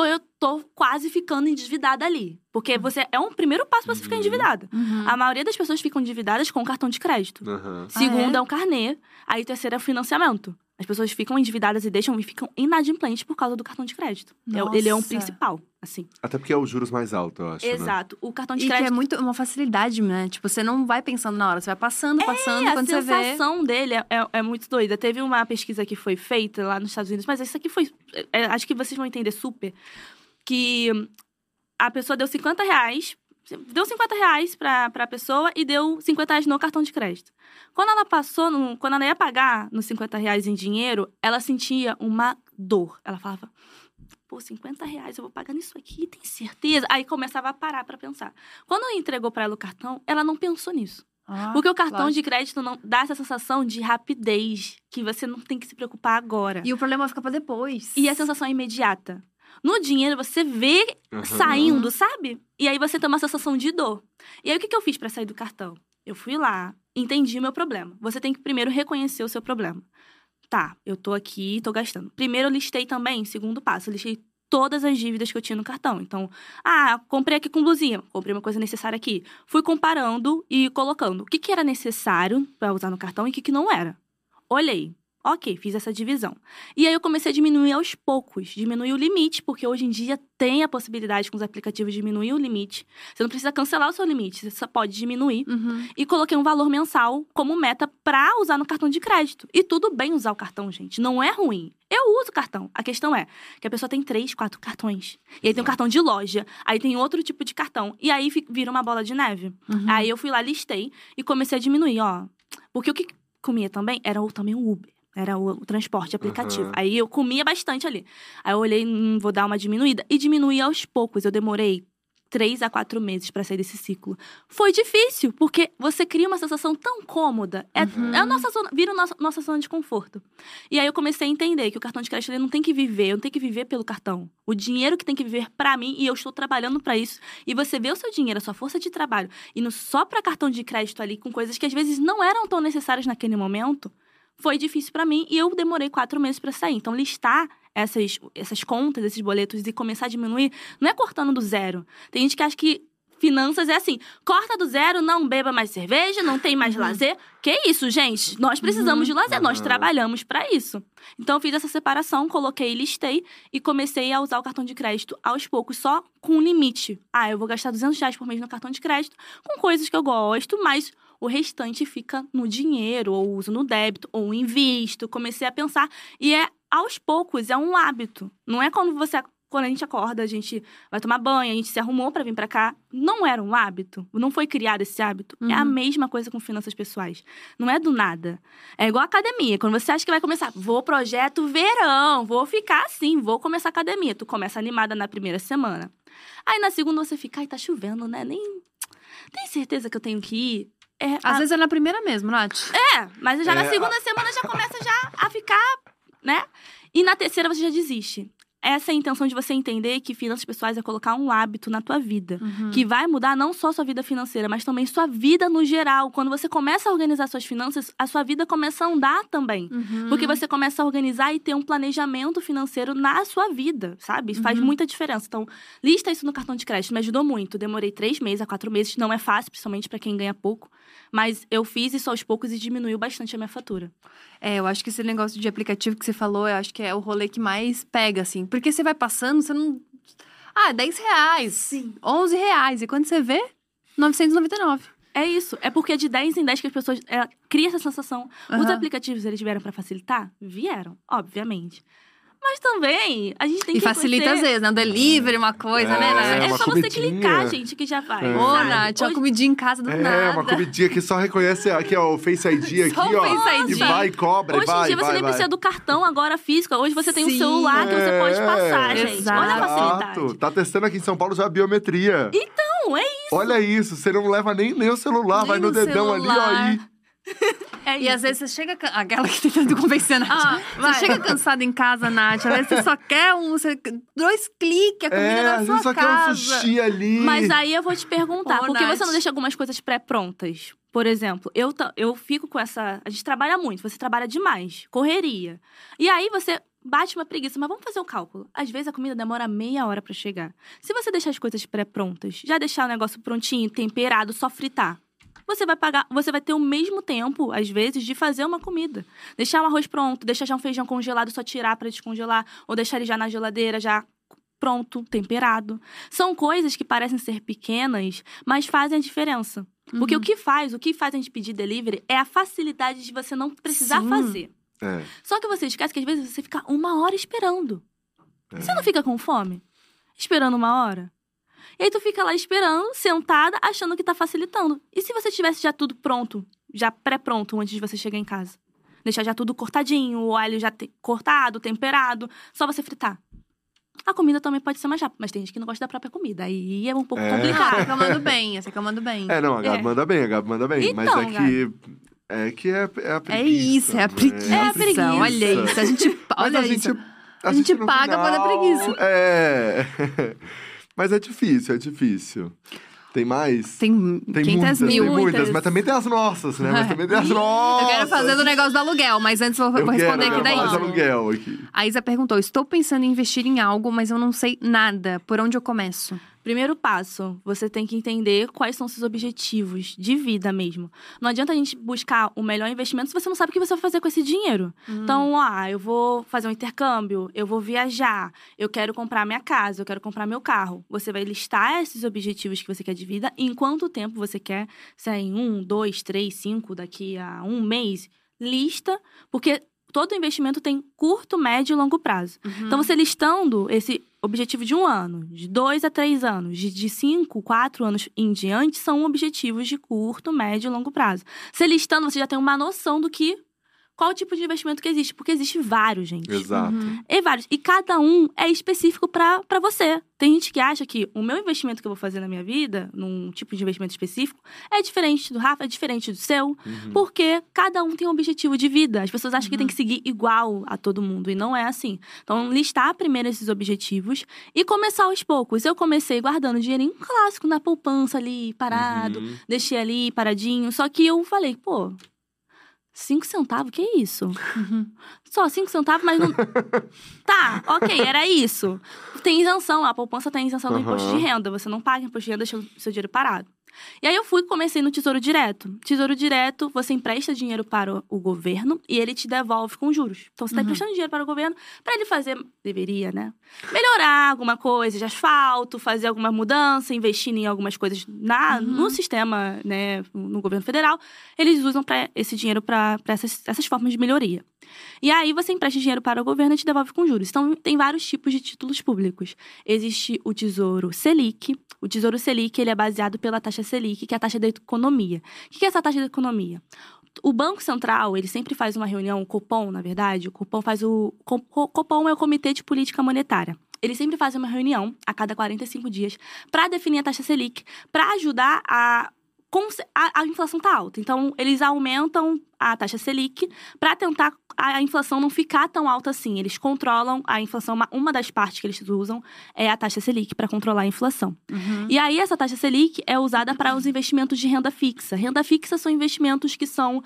tô, eu tô quase ficando endividada ali. Porque você é um primeiro passo pra você ficar Uhum. endividada. Uhum. A maioria das pessoas ficam endividadas com cartão de crédito. Ah, Segundo é? é o carnê. Aí terceiro é o financiamento. As pessoas ficam endividadas e deixam e ficam inadimplentes por causa do cartão de crédito. É- Ele é um Nossa. principal, assim. Até porque é os juros mais altos, eu acho. né? Exato. O cartão de E que crédito é muito uma facilidade, né? Tipo, você não vai pensando na hora, você vai passando, passando, É, a quando você vê. sensação dele é, é- é muito doida. Teve uma pesquisa que foi feita lá nos Estados Unidos, mas isso aqui foi. é, acho que vocês vão entender super. Que a pessoa deu 50 reais. Deu 50 reais pra, pra pessoa e deu 50 reais no cartão de crédito. Quando ela passou, no- quando ela ia pagar nos 50 reais em dinheiro, ela sentia uma dor. Ela falava, pô, 50 reais, eu vou pagar nisso aqui, tem certeza? Aí começava a parar pra pensar. Quando entregou pra ela o cartão, ela não pensou nisso. Ah, Porque o cartão lógico. de crédito não dá essa sensação de rapidez, que você não tem que se preocupar agora. E o problema fica pra depois. E a sensação é imediata. No dinheiro, você vê Aham. saindo, sabe? E aí você tem uma sensação de dor. E aí o que, que eu fiz pra sair do cartão? Eu fui lá, entendi o meu problema. Você tem que primeiro reconhecer o seu problema. Tá, eu tô aqui, tô gastando. Primeiro eu listei também, segundo passo, eu listei todas as dívidas que eu tinha no cartão. Então, ah, comprei aqui com blusinha, comprei uma coisa necessária aqui. Fui comparando e colocando o que, que era necessário pra usar no cartão e o que, que não era. Olhei. Ok, fiz essa divisão. E aí eu comecei a diminuir aos poucos, diminuir o limite, porque hoje em dia tem a possibilidade com os aplicativos de diminuir o limite. Você não precisa cancelar o seu limite, você só pode diminuir. Uhum. E coloquei um valor mensal como meta pra usar no cartão de crédito. E tudo bem usar o cartão, gente. Não é ruim. Eu uso o cartão. A questão é que a pessoa tem três, quatro cartões. E aí tem um cartão de loja, aí tem outro tipo de cartão. E aí vira uma bola de neve. Uhum. Aí eu fui lá, listei e comecei a diminuir, ó. Porque o que comia também era o, também o Uber. Era o, o transporte aplicativo. Aham. Aí eu comia bastante ali. Aí eu olhei, hum, vou dar uma diminuída. E diminuí aos poucos. Eu demorei três a quatro meses pra sair desse ciclo. Foi difícil, porque você cria uma sensação tão cômoda. É, Uhum. é a nossa zona, vira a nossa, nossa zona de conforto. E aí eu comecei a entender que o cartão de crédito ele não tem que viver, eu não tenho que viver pelo cartão. O dinheiro que tem que viver pra mim e eu estou trabalhando pra isso. E você vê o seu dinheiro, a sua força de trabalho, indo só pra cartão de crédito ali com coisas que às vezes não eram tão necessárias naquele momento, foi difícil pra mim e eu demorei quatro meses pra sair. Então listar essas, essas contas, esses boletos e começar a diminuir, não é cortando do zero. Tem gente que acha que finanças é assim, corta do zero, não beba mais cerveja, não tem mais lazer. Que isso, gente? Nós precisamos de lazer, nós Uhum. trabalhamos pra isso. Então eu fiz essa separação, coloquei, listei e comecei a usar o cartão de crédito aos poucos, só com um limite. Ah, eu vou gastar 200 reais por mês no cartão de crédito com coisas que eu gosto, mas o restante fica no dinheiro, ou uso no débito, ou invisto. Comecei a pensar. E é aos poucos, é um hábito. Não é quando você. Quando a gente acorda, a gente vai tomar banho, a gente se arrumou pra vir pra cá. Não era um hábito. Não foi criado esse hábito. É a Uhum. mesma coisa com finanças pessoais. Não é do nada. É igual a academia. Quando você acha que vai começar, vou projeto verão, vou ficar assim, vou começar a academia. Tu começa animada na primeira semana. Aí na segunda você fica, ai, tá chovendo, né? Nem. Tem certeza que eu tenho que ir? É, Às a- vezes é na primeira mesmo, Nath. é, mas já na É, segunda semana já começa já a ficar, né? E na terceira você já desiste. Essa é a intenção de você entender que finanças pessoais é colocar um hábito na tua vida. Uhum. Que vai mudar não só sua vida financeira, mas também sua vida no geral. Quando você começa a organizar suas finanças, a sua vida começa a andar também. Uhum. Porque você começa a organizar e ter um planejamento financeiro na sua vida, sabe? Isso faz Uhum. muita diferença. Então, lista isso no cartão de crédito. Me ajudou muito. Demorei três meses a quatro meses. Não é fácil, principalmente para quem ganha pouco. Mas eu fiz isso aos poucos e diminuiu bastante a minha fatura. É, eu acho que esse negócio de aplicativo que você falou, eu acho que é o rolê que mais pega, assim. Porque você vai passando, você não. Ah, 10 reais. Sim. 11 reais. E quando você vê, 999. É isso. É porque é de 10 em 10 que as pessoas é, criam essa sensação. Os Aham. aplicativos, eles vieram para facilitar? Vieram, obviamente. Mas também, a gente tem E que facilita conhecer- às vezes, né? O delivery, uma coisa, É, né, Nath? É, uma só você comidinha. clicar, gente, que já vai. É. Ô? Nath, uma comidinha em casa do É, nada. uma comidinha que só reconhece aqui, ó, o Face ID aqui, Só o ó. Face E ID. vai, cobra, e Hoje vai, em dia você vai, nem vai. precisa do cartão agora físico. Hoje você tem um Sim. celular que você pode passar, É, gente. Olha a Exato. facilidade. Tá testando aqui em São Paulo já a biometria. Não, é isso. Olha isso, você não leva nem, nem o celular, Nem vai no dedão ali, ó. celular. É E às vezes você chega. can- Aquela que tentando convencer a Nath. Ah, vai. você chega cansada em casa, Nath. Às vezes você só quer um. Você, dois cliques, a comida É, na sua só quer um casa. sushi ali. Mas aí eu vou te perguntar, Ô, por que você Nath. não deixa algumas coisas pré-prontas? Por exemplo, eu, eu fico com essa. A gente trabalha muito, você trabalha demais, correria. E aí você bate uma preguiça, mas vamos fazer um cálculo. Às vezes a comida demora meia hora pra chegar. Se você deixar as coisas pré-prontas, já deixar o negócio prontinho, temperado, só fritar. Você vai pagar, você vai ter o mesmo tempo, às vezes, de fazer uma comida. Deixar um arroz pronto, deixar já um feijão congelado, só tirar pra descongelar, ou deixar ele já na geladeira, já pronto, temperado. São coisas que parecem ser pequenas, mas fazem a diferença. Porque Uhum. o que faz, o que faz a gente pedir delivery é a facilidade de você não precisar Sim. fazer. É, Só que você esquece que às vezes você fica uma hora esperando. é. Você não fica com fome? Esperando uma hora? E aí tu fica lá esperando, sentada, achando que tá facilitando. E se você tivesse já tudo pronto, já pré-pronto antes de você chegar em casa? Deixar já tudo cortadinho, o alho já te- cortado, temperado, só você fritar. A comida também pode ser mais rápida, mas tem gente que não gosta da própria comida. Aí é um pouco É. Ah, complicado. essa que eu mando bem, essa que eu mando bem. É, não, a Gabi É. manda bem, a Gabi manda bem. mas Então, é que. É que é, é a preguiça. É isso, é a né? preguiça. É a preguiça. Olha isso. A gente. Mas Olha a gente, isso. A gente paga pela preguiça. É. Mas é difícil, é difícil. Tem mais? Tem, Tem 500 muitas, mil. tem muitas, mas também tem as nossas, né? Mas também tem as nossas. Eu quero fazer do negócio do aluguel, mas antes eu vou Eu responder quero, aqui falar de aluguel aqui. A Isa perguntou: Estou pensando em investir em algo, mas eu não sei nada. Por onde eu começo? Primeiro passo, você tem que entender quais são seus objetivos de vida mesmo. Não adianta a gente buscar o melhor investimento se você não sabe o que você vai fazer com esse dinheiro. Então, ah, eu vou fazer um intercâmbio, eu vou viajar, eu quero comprar minha casa, eu quero comprar meu carro. Você vai listar esses objetivos que você quer de vida, e em quanto tempo você quer, se é em um, dois, três, cinco, daqui a um mês, lista, porque todo investimento tem curto, médio e longo prazo. Uhum. Então, você listando esse objetivo de um ano, de dois a três anos, de, de cinco, quatro anos em diante, são objetivos de curto, médio e longo prazo. Você listando, você já tem uma noção do que. Qual o tipo de investimento que existe? Porque existe vários, gente. Exato. Uhum. E vários. E cada um é específico pra pra você. Tem gente que acha que o meu investimento que eu vou fazer na minha vida, num tipo de investimento específico, é diferente do Rafa, é diferente do seu. Uhum. Porque cada um tem um objetivo de vida. As pessoas acham que Uhum. tem que seguir igual a todo mundo. E não é assim. Então, listar primeiro esses objetivos e começar aos poucos. Eu comecei guardando dinheirinho clássico na poupança ali, parado. Uhum. Deixei ali, paradinho. Só que eu falei, pô. Cinco centavos? Que isso? Uhum. Só cinco centavos, mas não. tá, ok, era isso. Tem isenção, a poupança tem isenção do Aham. imposto de renda. Você não paga imposto de renda, deixa o seu dinheiro parado. E aí eu fui e comecei no Tesouro Direto. Tesouro Direto, você empresta dinheiro para o- o governo e ele te devolve com juros. Então você está Uhum. emprestando dinheiro para o governo para ele fazer, deveria, né? Melhorar alguma coisa de asfalto, fazer alguma mudança, investir em algumas coisas na, Uhum. no sistema, né, no governo federal. Eles usam pra, esse dinheiro para essas, essas formas de melhoria. E aí você empresta dinheiro para o governo e te devolve com juros. Então, tem vários tipos de títulos públicos. Existe o Tesouro Selic. O Tesouro Selic ele é baseado pela taxa Selic, que é a taxa da economia. O que é essa taxa da economia? O Banco Central, ele sempre faz uma reunião, o Copom, na verdade, o Copom faz o... Co- Co- Copom é o Comitê de Política Monetária. Ele sempre faz uma reunião a cada 45 dias para definir a taxa Selic, para ajudar a, a inflação tá alta. Então, eles aumentam a taxa Selic para tentar a inflação não ficar tão alta assim. Eles controlam a inflação. Uma, uma das partes que eles usam é a taxa Selic para controlar a inflação. Uhum. E aí, essa taxa Selic é usada para os investimentos de renda fixa. Renda fixa são investimentos que são.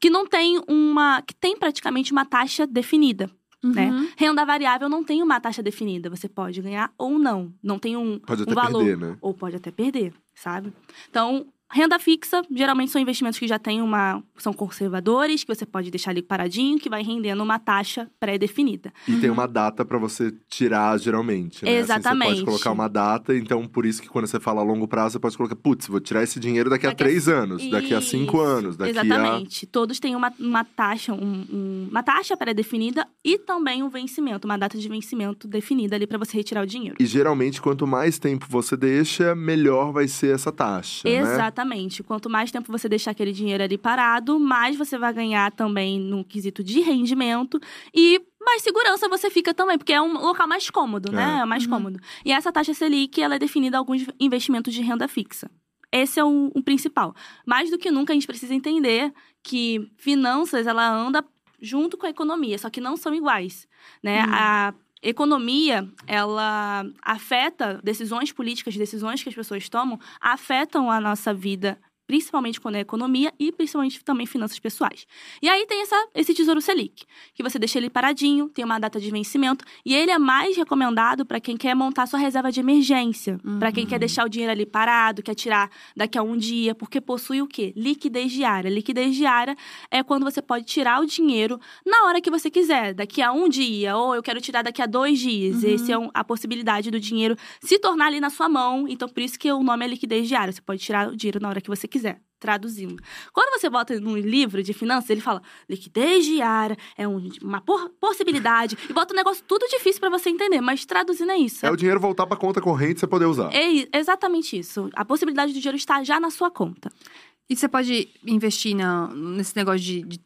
que não tem uma. que tem praticamente uma taxa definida. né? Uhum. Renda variável não tem uma taxa definida. Você pode ganhar ou não. Não tem um, Pode um valor perder, né? ou pode até perder, sabe? Então, Renda fixa, geralmente são investimentos que já têm uma. são conservadores, que você pode deixar ali paradinho, que vai rendendo uma taxa pré-definida. E tem uma data pra você tirar, geralmente. Né? Assim, você Exatamente. pode colocar uma data, então por isso que quando você fala a longo prazo, você pode colocar, putz, vou tirar esse dinheiro daqui, a Daqui a- três anos, daqui a cinco anos, daqui a. Exatamente. Todos têm uma, uma taxa, um- um- uma taxa pré-definida e também um vencimento, uma data de vencimento definida ali para você retirar o dinheiro. E geralmente, quanto mais tempo você deixa, melhor vai ser essa taxa. Né? Exatamente. Quanto mais tempo você deixar aquele dinheiro ali parado, mais você vai ganhar também no quesito de rendimento e mais segurança você fica também, porque é um local mais cômodo, né? É. É mais Uhum. cômodo. E essa taxa Selic, ela é definida alguns investimentos de renda fixa. Esse é o, o principal. Mais do que nunca, a gente precisa entender que finanças, ela anda junto com a economia, só que não são iguais, né? Uhum. A economia, ela afeta decisões políticas, decisões que as pessoas tomam, afetam a nossa vida, principalmente quando é economia e principalmente também finanças pessoais. E aí tem essa, esse Tesouro Selic, que você deixa ele paradinho, tem uma data de vencimento, e ele é mais recomendado para quem quer montar sua reserva de emergência, para quem quer deixar o dinheiro ali parado, quer tirar daqui a um dia, porque possui o quê? Liquidez diária. Liquidez diária é quando você pode tirar o dinheiro na hora que você quiser, daqui a um dia, ou eu quero tirar daqui a dois dias. Uhum. Esse é um- a possibilidade do dinheiro se tornar ali na sua mão. Então, por isso que o nome é liquidez diária. Você pode tirar o dinheiro na hora que você quiser. Traduzindo. Quando você bota num livro de finanças, ele fala liquidez diária, é um- uma por- possibilidade, e bota um negócio tudo difícil pra você entender, mas traduzindo é isso. É o dinheiro voltar pra conta corrente e você poder usar. É exatamente isso. A possibilidade do dinheiro estar já na sua conta. E você pode investir na- nesse negócio de, de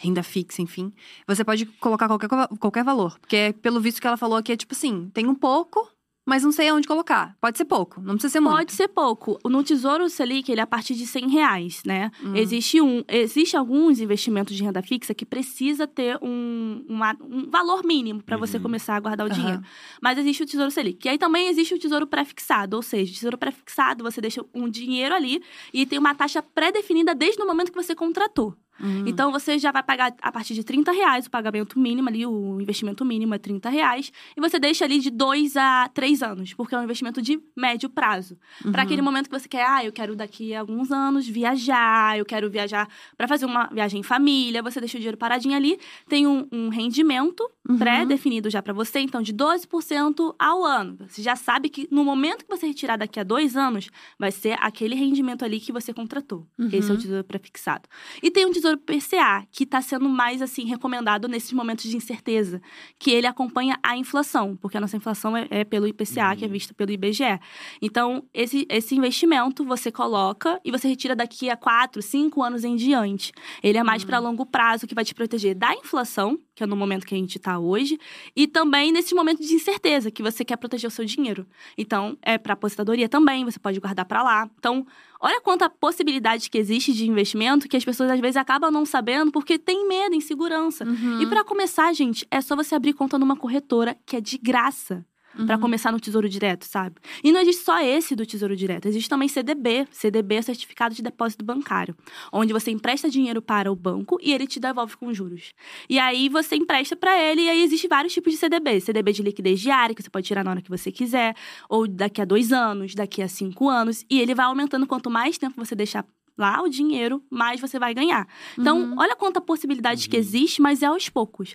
renda fixa, enfim. Você pode colocar qualquer, qualquer valor. Porque, pelo visto que ela falou aqui, é tipo assim: tem um pouco, mas não sei aonde colocar. Pode ser pouco, não precisa ser muito. Pode ser pouco. No Tesouro Selic, ele é a partir de 100 reais, né? Hum. Existe, um, existe alguns investimentos de renda fixa que precisa ter um, uma- um valor mínimo para você Uhum. começar a guardar o Aham. dinheiro. Mas existe o Tesouro Selic. E aí também existe o Tesouro Prefixado, ou seja, o Tesouro Prefixado, você deixa um dinheiro ali e tem uma taxa pré-definida desde o momento que você contratou. Hum. Então você já vai pagar a partir de 30 reais o pagamento mínimo ali, o investimento mínimo é 30 reais. E você deixa ali de 2 a 3 anos, porque é um investimento de médio prazo. Uhum. Para aquele momento que você quer, ah, eu quero daqui a alguns anos viajar, eu quero viajar para fazer uma viagem em família, você deixa o dinheiro paradinho ali, tem um, um rendimento Uhum. pré-definido já para você, então de 12% ao ano. Você já sabe que no momento que você retirar daqui a dois anos, vai ser aquele rendimento ali que você contratou. Uhum. Esse é o tesouro prefixado. E tem um tesouro PCA, que está sendo mais assim recomendado nesses momentos de incerteza, que ele acompanha a inflação, porque a nossa inflação é, é pelo IPCA, que é vista pelo IBGE. Então, esse, esse investimento você coloca e você retira daqui a quatro, cinco anos em diante. Ele é mais para longo prazo, que vai te proteger da inflação, que é no momento que a gente está hoje, e também nesse momento de incerteza, que você quer proteger o seu dinheiro. Então, é para aposentadoria também, você pode guardar para lá. Então, olha quanta possibilidade que existe de investimento que as pessoas às vezes acabam não sabendo porque tem medo, insegurança. Uhum. E para começar, gente, é só você abrir conta numa corretora que é de graça. Pra Uhum. começar no Tesouro Direto, sabe? E não existe só esse do Tesouro Direto, existe também CDB. CDB é Certificado de Depósito Bancário, onde você empresta dinheiro para o banco e ele te devolve com juros. E aí você empresta para ele e aí existe vários tipos de CDB. CDB de liquidez diária, que você pode tirar na hora que você quiser, ou daqui a dois anos, daqui a cinco anos, e ele vai aumentando quanto mais tempo você deixar lá o dinheiro, mais você vai ganhar. Então, Uhum. olha quanta possibilidade que existe, mas é aos poucos.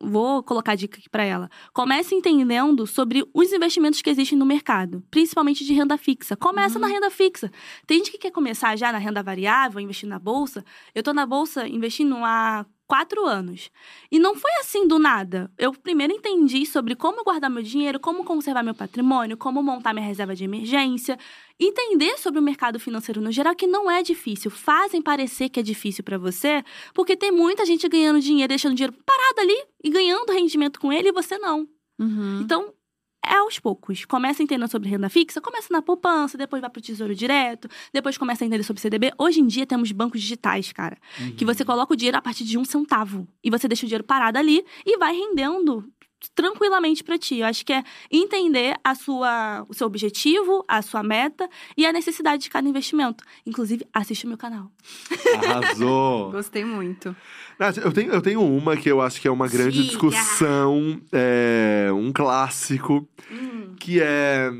Vou colocar a dica aqui para ela. Comece entendendo sobre os investimentos que existem no mercado, principalmente de renda fixa. Começa na renda fixa. Tem gente que quer começar já na renda variável, investir na bolsa. Eu tô na bolsa investindo há quatro anos. E não foi assim do nada. Eu primeiro entendi sobre como guardar meu dinheiro, como conservar meu patrimônio, como montar minha reserva de emergência. Entender sobre o mercado financeiro no geral, que não é difícil. Fazem parecer que é difícil para você, porque tem muita gente ganhando dinheiro, deixando dinheiro parado ali e ganhando rendimento com ele e você não. Uhum. Então, é aos poucos. Começa entendendo sobre renda fixa, começa na poupança, depois vai pro tesouro direto, depois começa a entender sobre CDB. Hoje em dia temos bancos digitais, cara, que você coloca o dinheiro a partir de um centavo e você deixa o dinheiro parado ali e vai rendendo tranquilamente para ti. Eu acho que é entender a sua, o seu objetivo, a sua meta e a necessidade de cada investimento. Inclusive, assiste o meu canal. Arrasou! Gostei muito. Eu, tenho, eu tenho uma que eu acho que é uma grande Diga. discussão, é, um clássico, Hum. que é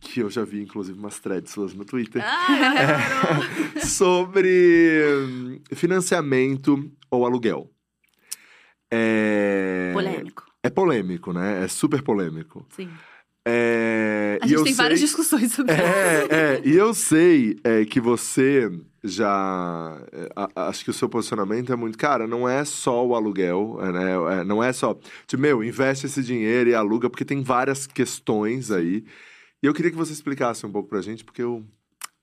que eu já vi, inclusive, umas threads suas no Twitter, Ah, sobre hum, financiamento ou aluguel. É... Polêmico, É polêmico, né? É super polêmico. sim. É... A gente eu tem várias sei- discussões sobre isso. É, é, e eu sei é, que você já. é, a- a- acho que o seu posicionamento é muito. Cara, não é só o aluguel, é, né? é, não é só. Tipo, meu, investe esse dinheiro e aluga, porque tem várias questões aí. E eu queria que você explicasse um pouco pra gente, porque eu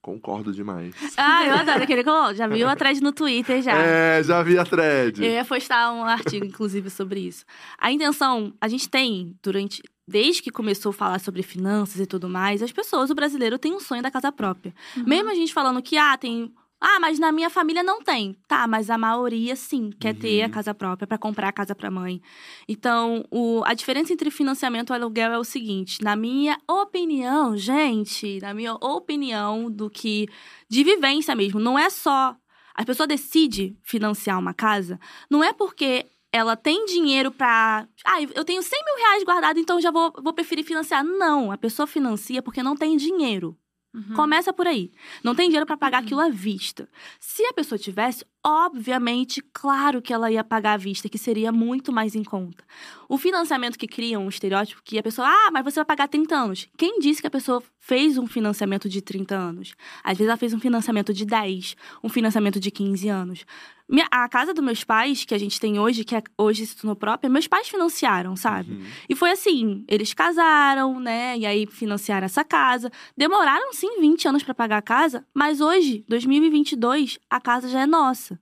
concordo demais. Ah, eu adoro aquele que já viu atrás no Twitter já. É, já vi a thread. Eu ia postar um artigo, inclusive, sobre isso. A intenção, a gente tem, durante. Desde que começou a falar sobre finanças e tudo mais, as pessoas, o brasileiro tem um sonho da casa própria. Uhum. Mesmo a gente falando que, ah, tem. Ah, mas na minha família não tem. Tá, mas a maioria sim quer ter a Uhum. casa própria para comprar a casa para mãe. Então, o, a diferença entre financiamento e aluguel é o seguinte: na minha opinião, gente, na minha opinião do que de vivência mesmo, não é só a pessoa decide financiar uma casa, não é porque ela tem dinheiro pra. Ah, eu tenho 100 mil reais guardado, então eu já vou, vou preferir financiar. Não, a pessoa financia porque não tem dinheiro. Uhum. Começa por aí. Não tem dinheiro pra pagar aquilo à vista. Se a pessoa tivesse, obviamente, claro que ela ia pagar à vista, que seria muito mais em conta. O financiamento que cria um estereótipo que a pessoa, ah, mas você vai pagar 30 anos. Quem disse que a pessoa fez um financiamento de 30 anos? Às vezes ela fez um financiamento de 10, um financiamento de 15 anos. Minha- a casa dos meus pais, que a gente tem hoje, que é, hoje se tornou própria, meus pais financiaram, sabe? Uhum. E foi assim, eles casaram, né? E aí financiaram essa casa. Demoraram sim 20 anos pra pagar a casa, mas hoje, 2022, a casa já é nossa.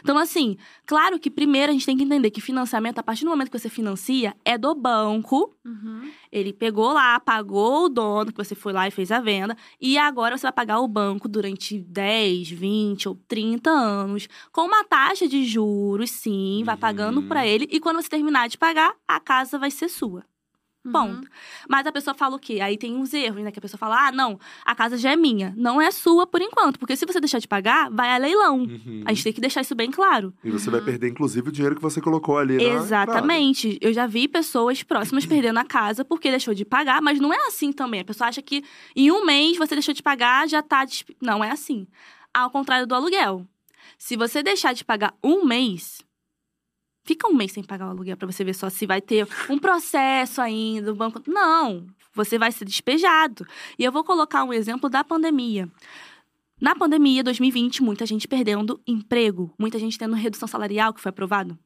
Então, assim, claro que primeiro a gente tem que entender que financiamento, a partir do momento que você financia, é do banco. Uhum. Ele pegou lá, pagou o dono, que você foi lá e fez a venda, e agora você vai pagar o banco durante 10, 20 ou 30 anos, com uma taxa de juros, sim, vai pagando Uhum. pra ele, e quando você terminar de pagar, a casa vai ser sua. Uhum. Ponto. Mas a pessoa fala o quê? Aí tem uns erros, né? Que a pessoa fala: ah, não, a casa já é minha. Não é sua por enquanto, porque se você deixar de pagar, vai a leilão. Uhum. A gente tem que deixar isso bem claro. E você vai Uhum. perder, inclusive, o dinheiro que você colocou ali na Exatamente. Eu já vi pessoas próximas perdendo a casa porque deixou de pagar, mas não é assim também. A pessoa acha que em um mês você deixou de pagar, já tá. desp- Não é assim. Ao contrário do aluguel. Se você deixar de pagar um mês, fica um mês sem pagar o aluguel pra você ver só se vai ter um processo ainda, o banco. Não, você vai ser despejado. E eu vou colocar um exemplo da pandemia. Na pandemia 2020, muita gente perdendo emprego, muita gente tendo redução salarial que foi aprovado.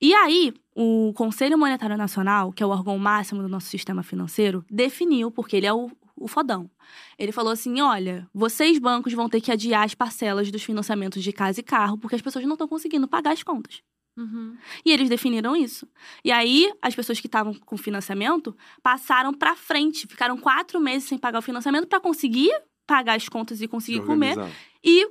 E aí, o Conselho Monetário Nacional, que é o órgão máximo do nosso sistema financeiro, definiu, porque ele é o, o fodão. Ele falou assim: olha, vocês bancos vão ter que adiar as parcelas dos financiamentos de casa e carro, porque as pessoas não estão conseguindo pagar as contas. Uhum. E eles definiram isso. E aí, as pessoas que estavam com financiamento passaram pra frente, ficaram quatro meses sem pagar o financiamento para conseguir pagar as contas e conseguir comer. E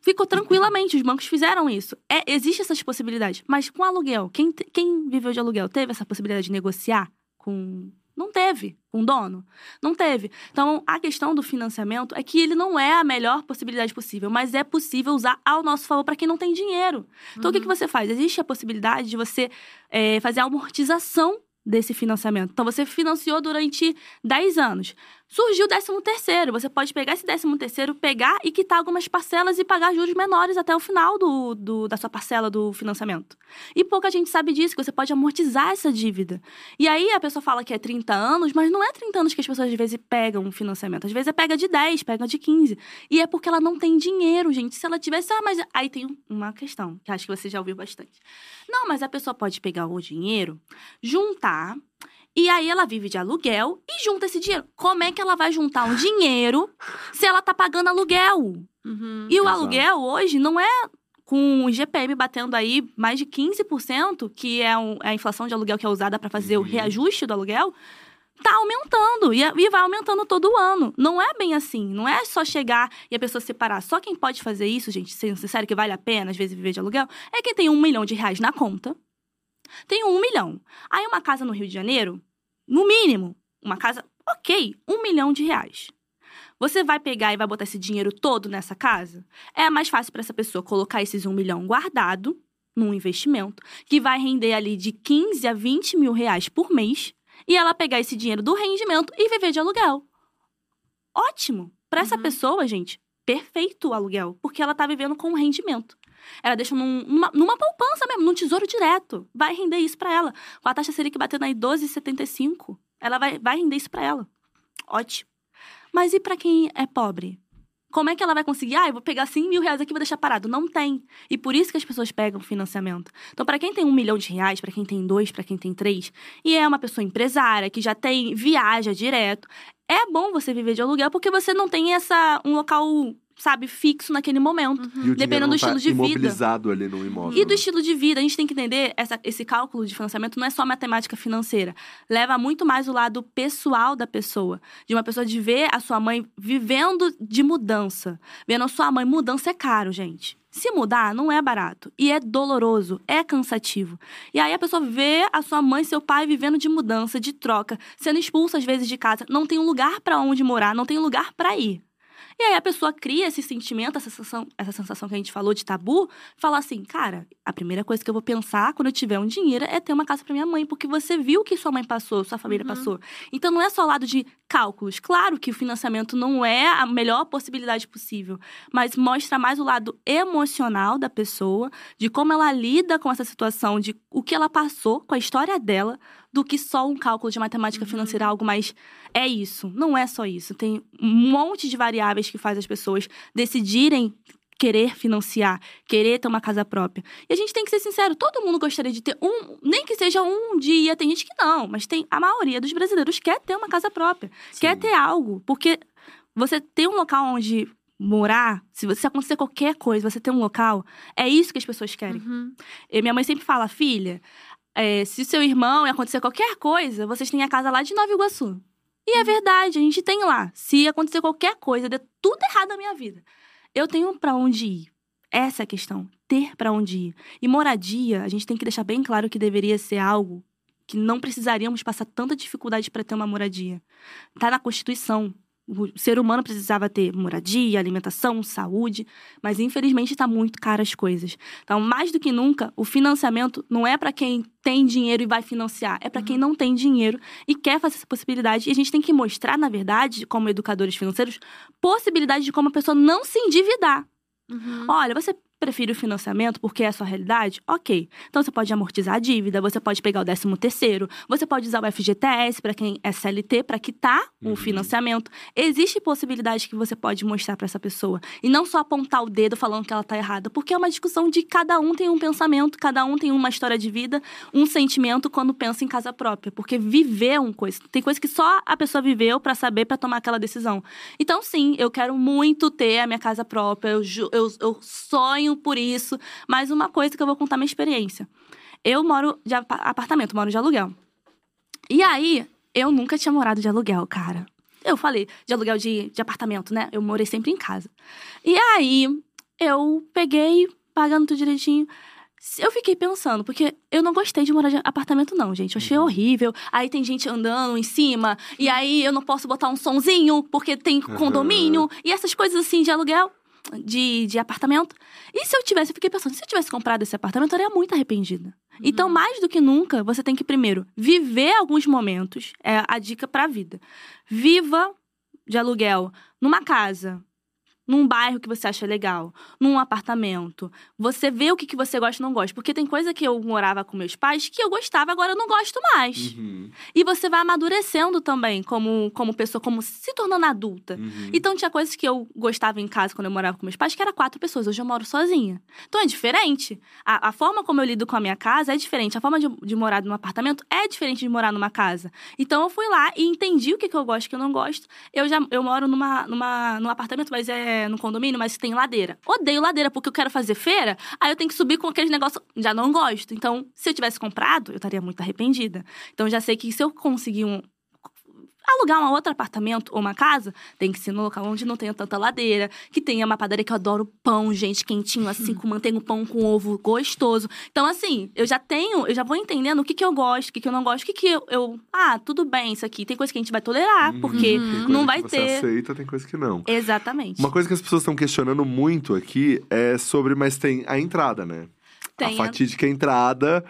ficou tranquilamente, os bancos fizeram isso. É, existe essas possibilidades. Mas com aluguel, quem, quem viveu de aluguel teve essa possibilidade de negociar com. Não teve, o dono. Não teve. Então, a questão do financiamento é que ele não é a melhor possibilidade possível, mas é possível usar ao nosso favor para quem não tem dinheiro. Então, o que, que você faz? Existe a possibilidade de você é, fazer a amortização desse financiamento. Então, você financiou durante 10 anos. Surgiu o 13 terceiro. Você pode pegar esse 13 terceiro, pegar e quitar algumas parcelas e pagar juros menores até o final do, do- da sua parcela do financiamento. E pouca gente sabe disso, que você pode amortizar essa dívida. E aí, a pessoa fala que é 30 anos, mas não é 30 anos que as pessoas, às vezes, pegam um financiamento. Às vezes, é pega de 10, pega de 15. E é porque ela não tem dinheiro, gente. Se ela tivesse... Ah, mas... Aí tem uma questão, que acho que você já ouviu bastante. Não, mas a pessoa pode pegar o dinheiro, juntar... E aí ela vive de aluguel e junta esse dinheiro. Como é que ela vai juntar um dinheiro se ela tá pagando aluguel? Uhum. E o Exato. aluguel hoje não é com o IGPM batendo aí mais de 15%, que é um- é a inflação de aluguel que é usada para fazer Uhum. o reajuste do aluguel, tá aumentando e, e vai aumentando todo ano. Não é bem assim, não é só chegar e a pessoa separar. Só quem pode fazer isso, gente, sendo sincero, que vale a pena às vezes viver de aluguel, é quem tem um milhão de reais na conta. Tem um milhão. Aí uma casa no Rio de Janeiro, no mínimo, uma casa, ok, um milhão de reais. Você vai pegar e vai botar esse dinheiro todo nessa casa? É mais fácil para essa pessoa colocar esses um milhão guardado num investimento que vai render ali de 15 a 20 mil reais por mês e ela pegar esse dinheiro do rendimento e viver de aluguel. Ótimo. Pra essa Uhum. pessoa, gente, perfeito o aluguel, porque ela tá vivendo com um rendimento. Ela deixa num- numa, numa poupança mesmo, num tesouro direto. Vai render isso pra ela. Com a taxa Selic batendo aí 12,75, ela vai, vai render isso pra ela. Ótimo. Mas e pra quem é pobre? Como é que ela vai conseguir? Ah, eu vou pegar 100 mil reais aqui e vou deixar parado. Não tem. E por isso que as pessoas pegam financiamento. Então, para quem tem um milhão de reais, para quem tem dois, para quem tem três, e é uma pessoa empresária, que já tem, viaja direto, é bom você viver de aluguel porque você não tem essa um local, sabe, fixo naquele momento. Dinheiro Dependendo do tá estilo de vida. imobilizado ali no imóvel. E do estilo de vida, a gente tem que entender essa- esse cálculo de financiamento não é só matemática financeira. Leva muito mais o lado pessoal da pessoa. De uma pessoa de ver a sua mãe vivendo de mudança. Vendo a sua mãe, mudança é caro, gente. Se mudar, não é barato. E é doloroso, é cansativo. E aí a pessoa vê a sua mãe e seu pai vivendo de mudança, de troca, sendo expulsa às vezes de casa, não tem um lugar para onde morar, não tem um lugar para ir. E aí a pessoa cria esse sentimento, essa sensação, essa sensação que a gente falou de tabu, fala assim, cara, a primeira coisa que eu vou pensar quando eu tiver um dinheiro é ter uma casa para minha mãe, porque você viu o que sua mãe passou, sua família Uhum. passou. Então não é só o lado de cálculos. Claro que o financiamento não é a melhor possibilidade possível, mas mostra mais o lado emocional da pessoa, de como ela lida com essa situação, de o que ela passou com a história dela, do que só um cálculo de matemática Uhum. financeira, algo mais é isso. Não é só isso. Tem um monte de variáveis que faz as pessoas decidirem querer financiar, querer ter uma casa própria. E a gente tem que ser sincero, todo mundo gostaria de ter um, nem que seja um dia, tem gente que não, mas tem a maioria dos brasileiros quer ter uma casa própria, quer Sim. ter algo, porque você ter um local onde morar, se você se acontecer qualquer coisa, você ter um local, é isso que as pessoas querem. Uhum. Minha mãe sempre fala, filha, é, se seu irmão acontecer qualquer coisa, vocês têm a casa lá de Nova Iguaçu. E é verdade, a gente tem lá. Se acontecer qualquer coisa, der tudo errado na minha vida, eu tenho pra onde ir. Essa é a questão, ter pra onde ir. E moradia, a gente tem que deixar bem claro que deveria ser algo que não precisaríamos passar tanta dificuldade para ter uma moradia. Tá na Constituição. O ser humano precisava ter moradia, alimentação, saúde, mas infelizmente está muito caro as coisas. Então, mais do que nunca, o financiamento não é para quem tem dinheiro e vai financiar, é para quem não tem dinheiro e quer fazer essa possibilidade. E a gente tem que mostrar, na verdade, como educadores financeiros, possibilidade de como a pessoa não se endividar. Uhum. Olha, você prefere o financiamento porque é a sua realidade? Ok. Então você pode amortizar a dívida, você pode pegar o 13 terceiro, você pode usar o FGTS para quem é CLT para quitar Uhum. o financiamento. Existe possibilidade que você pode mostrar para essa pessoa e não só apontar o dedo falando que ela tá errada, porque é uma discussão de cada um tem um pensamento, cada um tem uma história de vida, um sentimento quando pensa em casa própria, porque viver é uma coisa, tem coisa que só a pessoa viveu para saber para tomar aquela decisão. Então sim, eu quero muito ter a minha casa própria, eu, eu, eu sonho por isso, mas uma coisa que eu vou contar minha experiência. Eu moro de apa- apartamento, moro de aluguel. E aí, eu nunca tinha morado de aluguel, cara. Eu falei de aluguel de, de apartamento, né? Eu morei sempre em casa. E aí, eu peguei, pagando tudo direitinho. Eu fiquei pensando, porque eu não gostei de morar de apartamento, não, gente. Eu achei horrível. Aí tem gente andando em cima, e aí eu não posso botar um sonzinho, porque tem condomínio, e essas coisas assim de aluguel, de, de apartamento. E se eu tivesse, eu fiquei pensando, se eu tivesse comprado esse apartamento, eu estaria muito arrependida. Então, mais do que nunca, você tem que primeiro viver alguns momentos, é a dica pra vida. Viva de aluguel numa casa, num bairro que você acha legal, num apartamento. Você vê o que, que você gosta e não gosta. Porque tem coisa que eu morava com meus pais que eu gostava, agora eu não gosto mais. Uhum, E você vai amadurecendo também como, como pessoa, como se tornando adulta. uhum. Então tinha coisas que eu gostava em casa quando eu morava com meus pais, que era quatro pessoas. Hoje eu moro sozinha. Então é diferente. A, a forma como eu lido com a minha casa é diferente. A forma de, de morar num apartamento é diferente de morar numa casa. Então eu fui lá e entendi o que, que eu gosto e o que eu não gosto. Eu já eu moro numa, numa, num apartamento, mas é no condomínio, mas tem ladeira. Odeio ladeira, porque eu quero fazer feira, aí eu tenho que subir com aqueles negócios. Já não gosto. Então, se eu tivesse comprado, eu estaria muito arrependida. Então já sei que se eu conseguir um, alugar um outro apartamento ou uma casa, tem que ser no local onde não tenha tanta ladeira, que tenha uma padaria que eu adoro pão, gente, quentinho assim, com manteiga, pão com ovo gostoso. Então, assim, eu já tenho, eu já vou entendendo o que, que eu gosto, o que, que eu não gosto, o que, que eu, eu- Ah, tudo bem, isso aqui. Tem coisa que a gente vai tolerar, Uhum. porque Uhum. Não que vai você ter. aceita, tem coisa que não. Exatamente. Uma coisa que as pessoas estão questionando muito aqui é sobre, mas tem a entrada, né? Tem a a- fatídica entrada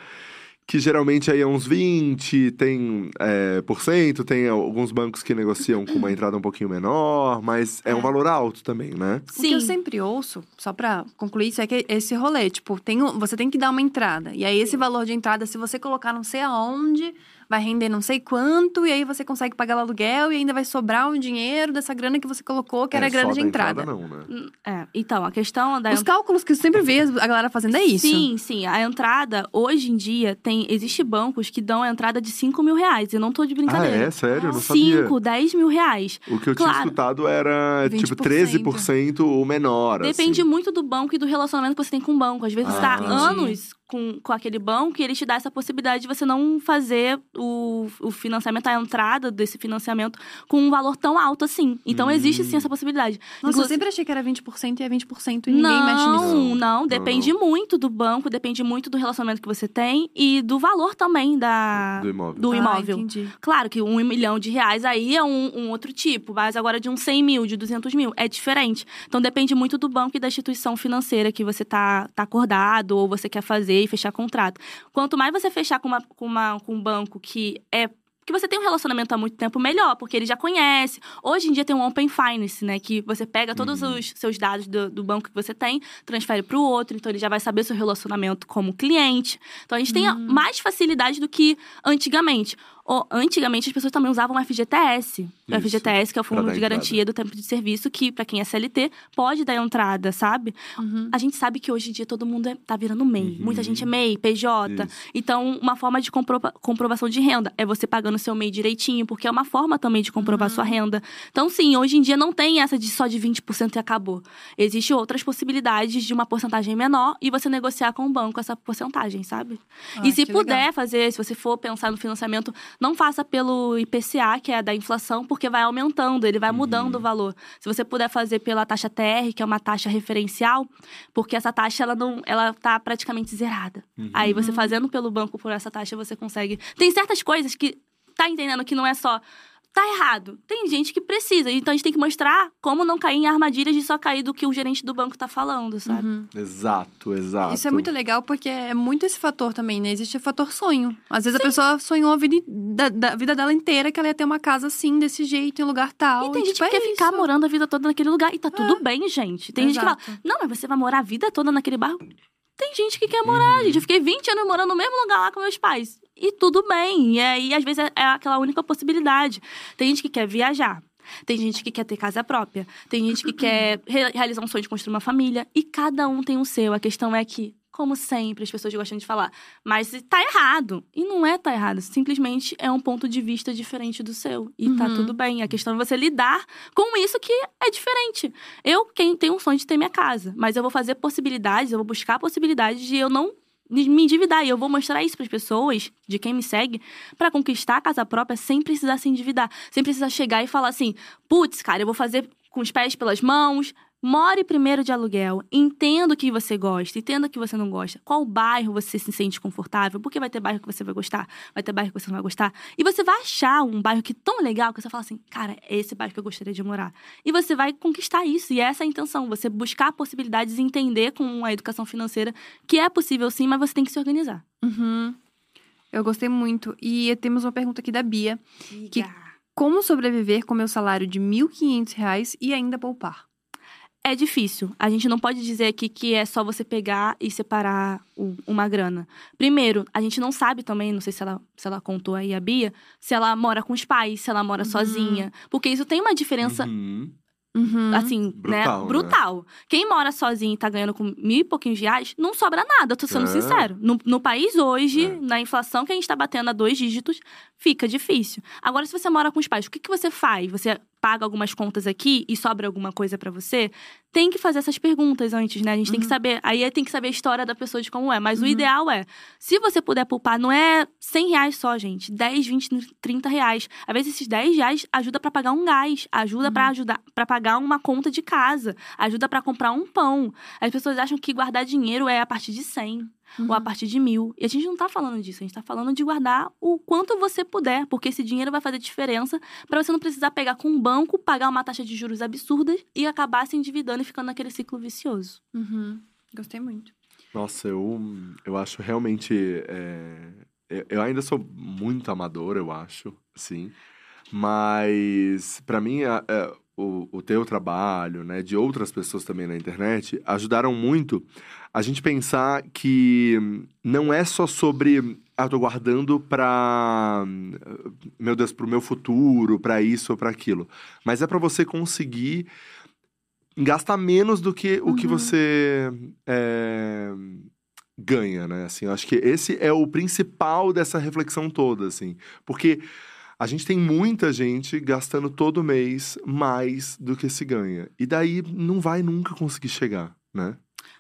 que geralmente aí é uns 20, tem é, por cento, tem alguns bancos que negociam com uma entrada um pouquinho menor, mas é um É. valor alto também, né? O que eu sempre ouço, só pra concluir isso, é que esse rolê, tipo, tem um- você tem que dar uma entrada. E aí, esse valor de entrada, se você colocar não sei aonde, vai render não sei quanto, e aí você consegue pagar o aluguel e ainda vai sobrar um dinheiro dessa grana que você colocou, que era é, a grana só de da entrada. não, né? É, então, a questão da Os cálculos que eu sempre vejo a galera fazendo é isso. Sim, sim. A entrada, hoje em dia, tem. Existe bancos que dão a entrada de 5 mil reais. Eu não tô de Ah, brincadeira. é? Sério? Eu não sabia. 5, 10 mil reais. O que eu tinha Claro. escutado era, tipo, 20%. 13% ou menor, Depende assim. muito do banco e do relacionamento que você tem com o banco. Às vezes Ah, você tá entendi. anos com, com aquele banco e ele te dá essa possibilidade de você não fazer o, o financiamento, a entrada desse financiamento com um valor tão alto assim. Então Hum. existe sim essa possibilidade. Nossa, eu Inclusive- sempre achei que era 20% e é 20% e ninguém não, mexe nisso. Não, Não, Depende muito do banco, depende muito do relacionamento que você tem e do valor também da, Do imóvel. do Ah, imóvel. entendi. Claro que um milhão de reais aí é um, um outro tipo, mas agora de uns 100 mil, de 200 mil, é diferente. Então depende muito do banco e da instituição financeira que você tá, tá acordado ou você quer fazer e fechar contrato. Quanto mais você fechar com, uma, com, uma, com um banco que é que você tem um relacionamento há muito tempo, melhor, porque ele já conhece. Hoje em dia tem um Open Finance, né? Que você pega todos Uhum. os seus dados do, do banco que você tem, transfere para o outro, então ele já vai saber seu relacionamento como cliente. Então a gente tem Hum. mais facilidade do que antigamente. Ou, antigamente as pessoas também usavam o FGTS. O Isso, FGTS, que é o Fundo de Garantia do Tempo de Serviço, que, para quem é CLT, pode dar entrada, sabe? Uhum. A gente sabe que hoje em dia todo mundo é, tá virando MEI. Uhum. Muita gente é MEI, PJ. Isso. Então, uma forma de comprova- comprovação de renda é você pagando seu MEI direitinho, porque é uma forma também de comprovar Uhum. sua renda. Então, sim, hoje em dia não tem essa de só de 20% e acabou. Existem outras possibilidades de uma porcentagem menor e você negociar com o banco essa porcentagem, sabe? Ah, e se puder legal. fazer, se você for pensar no financiamento, não faça pelo IPCA, que é da inflação, porque vai aumentando, ele vai Uhum. mudando o valor. Se você puder fazer pela taxa TR, que é uma taxa referencial, porque essa taxa ela não, ela tá praticamente zerada. Uhum. Aí você fazendo pelo banco por essa taxa, você consegue. Tem certas coisas que tá entendendo que não é só tá errado. Tem gente que precisa, então a gente tem que mostrar como não cair em armadilhas de só cair do que o gerente do banco tá falando, sabe? Uhum. Exato, exato. Isso é muito legal porque é muito esse fator também, né? Existe o fator sonho. Às vezes a pessoa sonhou a vida, da, da vida dela inteira que ela ia ter uma casa assim, desse jeito, em lugar tal. E tem gente tipo, que é quer ficar isso. morando a vida toda naquele lugar. E tá tudo bem, gente. Tem gente que Exato. fala, não, mas você vai morar a vida toda naquele bairro. Tem gente que quer morar, gente. Eu fiquei 20 anos morando no mesmo lugar lá com meus pais. E tudo bem. E aí, às vezes, é- é aquela única possibilidade. Tem gente que quer viajar. Tem gente que quer ter casa própria. Tem gente que quer re- realizar um sonho de construir uma família. E cada um tem o seu. A questão é que, como sempre, as pessoas gostam de falar, mas tá errado. E não é tá errado. Simplesmente é um ponto de vista diferente do seu. E tá Uhum. tudo bem. A questão é você lidar com isso que é diferente. Eu quem tenho um sonho de ter minha casa, mas eu vou fazer possibilidades, eu vou buscar possibilidades de eu não me endividar. E eu vou mostrar isso para as pessoas, de quem me segue, para conquistar a casa própria sem precisar se endividar. Sem precisar chegar e falar assim: putz, cara, eu vou fazer com os pés pelas mãos. More primeiro de aluguel. Entenda o que você gosta, entenda o que você não gosta. Qual bairro você se sente confortável, porque vai ter bairro que você vai gostar, vai ter bairro que você não vai gostar. E você vai achar um bairro que é tão legal que você fala assim, cara, é esse bairro que eu gostaria de morar. E você vai conquistar isso. E essa é a intenção. Você buscar possibilidades e entender com a educação financeira que é possível sim, mas você tem que se organizar. Uhum. Eu gostei muito. E temos uma pergunta aqui da Bia. Que Como sobreviver com meu salário de 1.500 reais e ainda poupar? É difícil. A gente não pode dizer aqui que é só você pegar e separar o- uma grana. Primeiro, a gente não sabe também, não sei se ela, se ela contou aí a Bia, se ela mora com os pais, se ela mora Uhum. sozinha. Porque isso tem uma diferença Uhum. Uhum. assim, Brutal, né? né? Brutal. Quem mora sozinho e tá ganhando com mil e pouquinhos reais, não sobra nada, tô sendo É. sincero. No, no país hoje, É. na inflação que a gente tá batendo a dois dígitos, fica difícil. Agora, se você mora com os pais, o que, que você faz? Você paga algumas contas aqui e sobra alguma coisa pra você? Tem que fazer essas perguntas antes, né? A gente tem que Uhum. saber. Aí tem que saber a história da pessoa de como é. Mas o Uhum. ideal é, se você puder poupar, não é 100 reais só, gente. 10, 20, 30 reais. Às vezes esses 10 reais ajuda pra pagar um gás, ajuda pra Uhum. ajudar para pagar uma conta de casa, ajuda pra comprar um pão. As pessoas acham que guardar dinheiro é a partir de 100 ou a Uhum. partir de mil. E a gente não tá falando disso, a gente tá falando de guardar o quanto você puder, porque esse dinheiro vai fazer diferença pra você não precisar pegar com um banco, pagar uma taxa de juros absurdas e acabar se endividando e ficando naquele ciclo vicioso. Uhum. Gostei muito. Nossa, eu, eu acho realmente é, eu- ainda sou muito amador, eu acho, sim. Mas, pra mim, a- é, o, o teu trabalho, né, de outras pessoas também na internet, ajudaram muito a gente pensar que não é só sobre. Ah, eu tô guardando pra. Meu Deus, pro meu futuro, pra isso ou pra aquilo. Mas é pra você conseguir gastar menos do que o que Uhum. você é, ganha, né? Assim, eu acho que esse é o principal dessa reflexão toda, assim. Porque a gente tem muita gente gastando todo mês mais do que se ganha. E daí não vai nunca conseguir chegar, né?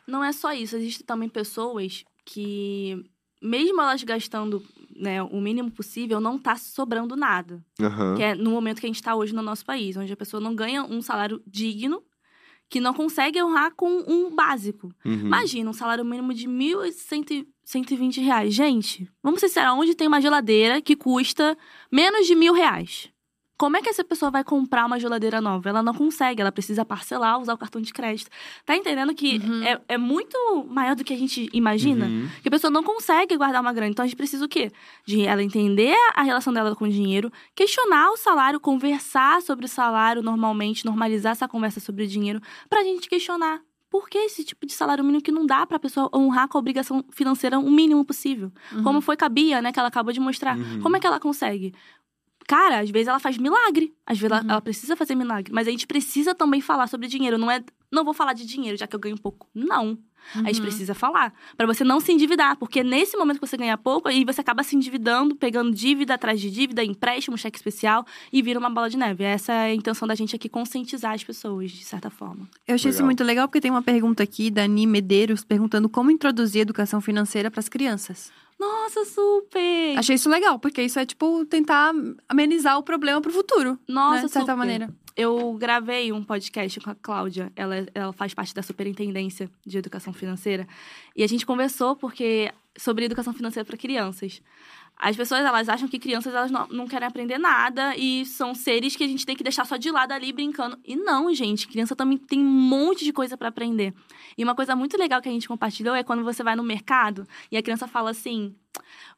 Não é só isso, existem também pessoas que, mesmo elas gastando né, o mínimo possível, não tá sobrando nada. Aham. Que é no momento que a gente está hoje no nosso país, onde a pessoa não ganha um salário digno, que não consegue honrar com um básico. Uhum. Imagina, um salário mínimo de 1.120 reais. Gente, vamos ser sinceros, onde tem uma geladeira que custa menos de mil reais? Como é que essa pessoa vai comprar uma geladeira nova? Ela não consegue, ela precisa parcelar, usar o cartão de crédito. Tá entendendo que Uhum. é, é muito maior do que a gente imagina? Uhum. Que a pessoa não consegue guardar uma grana. Então a gente precisa o quê? De ela entender a relação dela com o dinheiro, questionar o salário, conversar sobre o salário normalmente, normalizar essa conversa sobre o dinheiro, pra gente questionar. Por que esse tipo de salário mínimo que não dá pra pessoa honrar com a obrigação financeira o mínimo possível? Uhum. Como foi com a Bia, né, que ela acabou de mostrar. Uhum. Como é que ela consegue? Cara, às vezes ela faz milagre. Às vezes ela, Uhum. ela precisa fazer milagre. Mas a gente precisa também falar sobre dinheiro. Não é. Não vou falar de dinheiro, já que eu ganho pouco. Não. A gente Uhum. precisa falar. Pra você não se endividar. Porque nesse momento que você ganha pouco, aí você acaba se endividando, pegando dívida atrás de dívida, empréstimo, cheque especial e vira uma bola de neve. Essa é a intenção da gente aqui, conscientizar as pessoas, de certa forma. Eu achei isso Legal. muito legal porque tem uma pergunta aqui da Ani Medeiros perguntando como introduzir educação financeira para as crianças. Nossa, super! Achei isso legal, porque isso é tipo tentar amenizar o problema pro futuro, Nossa, né, de certa super. maneira. Eu gravei um podcast com a Cláudia, ela, ela faz parte da Superintendência de Educação Financeira, e a gente conversou porque sobre educação financeira para crianças. As pessoas, elas acham que crianças elas não, não querem aprender nada e são seres que a gente tem que deixar só de lado ali brincando. E não, gente, criança também tem um monte de coisa para aprender. E uma coisa muito legal que a gente compartilhou é quando você vai no mercado e a criança fala assim: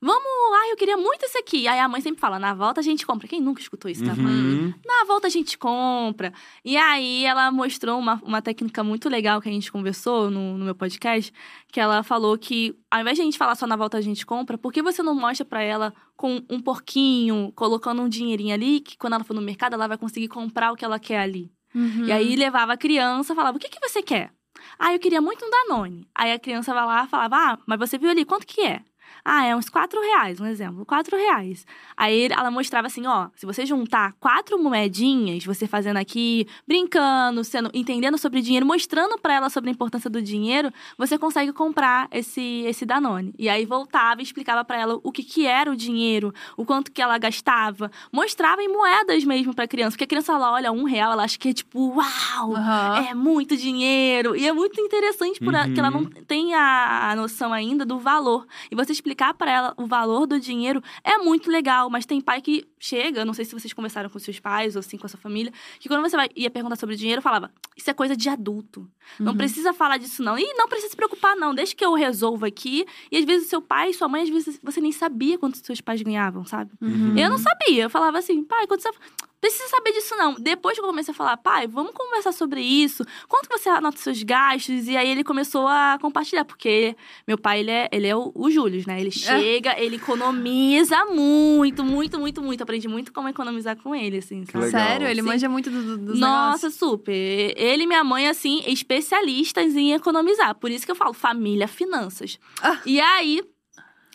"Vamos, ai, eu queria muito esse aqui". Aí a mãe sempre fala: "Na volta a gente compra". Quem nunca escutou isso, tá? Uhum. Na volta a gente compra. E aí ela mostrou uma, uma técnica muito legal que a gente conversou no, no meu podcast, que ela falou que ao invés de a gente falar só na volta a gente compra, por que você não mostra pra ela com um porquinho, colocando um dinheirinho ali, que quando ela for no mercado ela vai conseguir comprar o que ela quer ali. Uhum. E aí levava a criança, falava: "O que que você quer?" Ah, eu queria muito um Danone. Aí a criança vai lá e falava: Ah, mas você viu ali, quanto que é? Ah, é uns quatro reais, um exemplo. Quatro reais. Aí ela mostrava assim, ó, se você juntar quatro moedinhas, você fazendo aqui, brincando, sendo, entendendo sobre dinheiro, mostrando pra ela sobre a importância do dinheiro, você consegue comprar esse, esse Danone. E aí voltava e explicava pra ela o que, que era o dinheiro, o quanto que ela gastava. Mostrava em moedas mesmo pra criança. Porque a criança, ela olha um real, ela acha que é tipo, uau! Aham. É muito dinheiro. E é muito interessante por a- que ela não tem a, a noção ainda do valor. E você explicar pra ela o valor do dinheiro é muito legal. Mas tem pai que chega, não sei se vocês conversaram com seus pais ou assim com a sua família, que quando você vai, ia perguntar sobre dinheiro, falava: Isso é coisa de adulto. Não Uhum. precisa falar disso, não. E não precisa se preocupar, não. Deixa que eu resolva aqui. E às vezes o seu pai e sua mãe, às vezes você nem sabia quanto seus pais ganhavam, sabe? Uhum. Eu não sabia. Eu falava assim, pai, quanto você. Precisa saber disso, não. Depois que eu comecei a falar, pai, vamos conversar sobre isso. Quanto você anota seus gastos? E aí ele começou a compartilhar, porque meu pai, ele é, ele é o, o Júlio, né? Ele chega, ele economiza muito, muito, muito, muito. Aprendi muito como economizar com ele, assim. Sério? Ele Sim. manja muito do, do, dos Nossa, negócios. super. Ele e minha mãe, assim, especialistas em economizar. Por isso que eu falo família, finanças. Ah. E aí,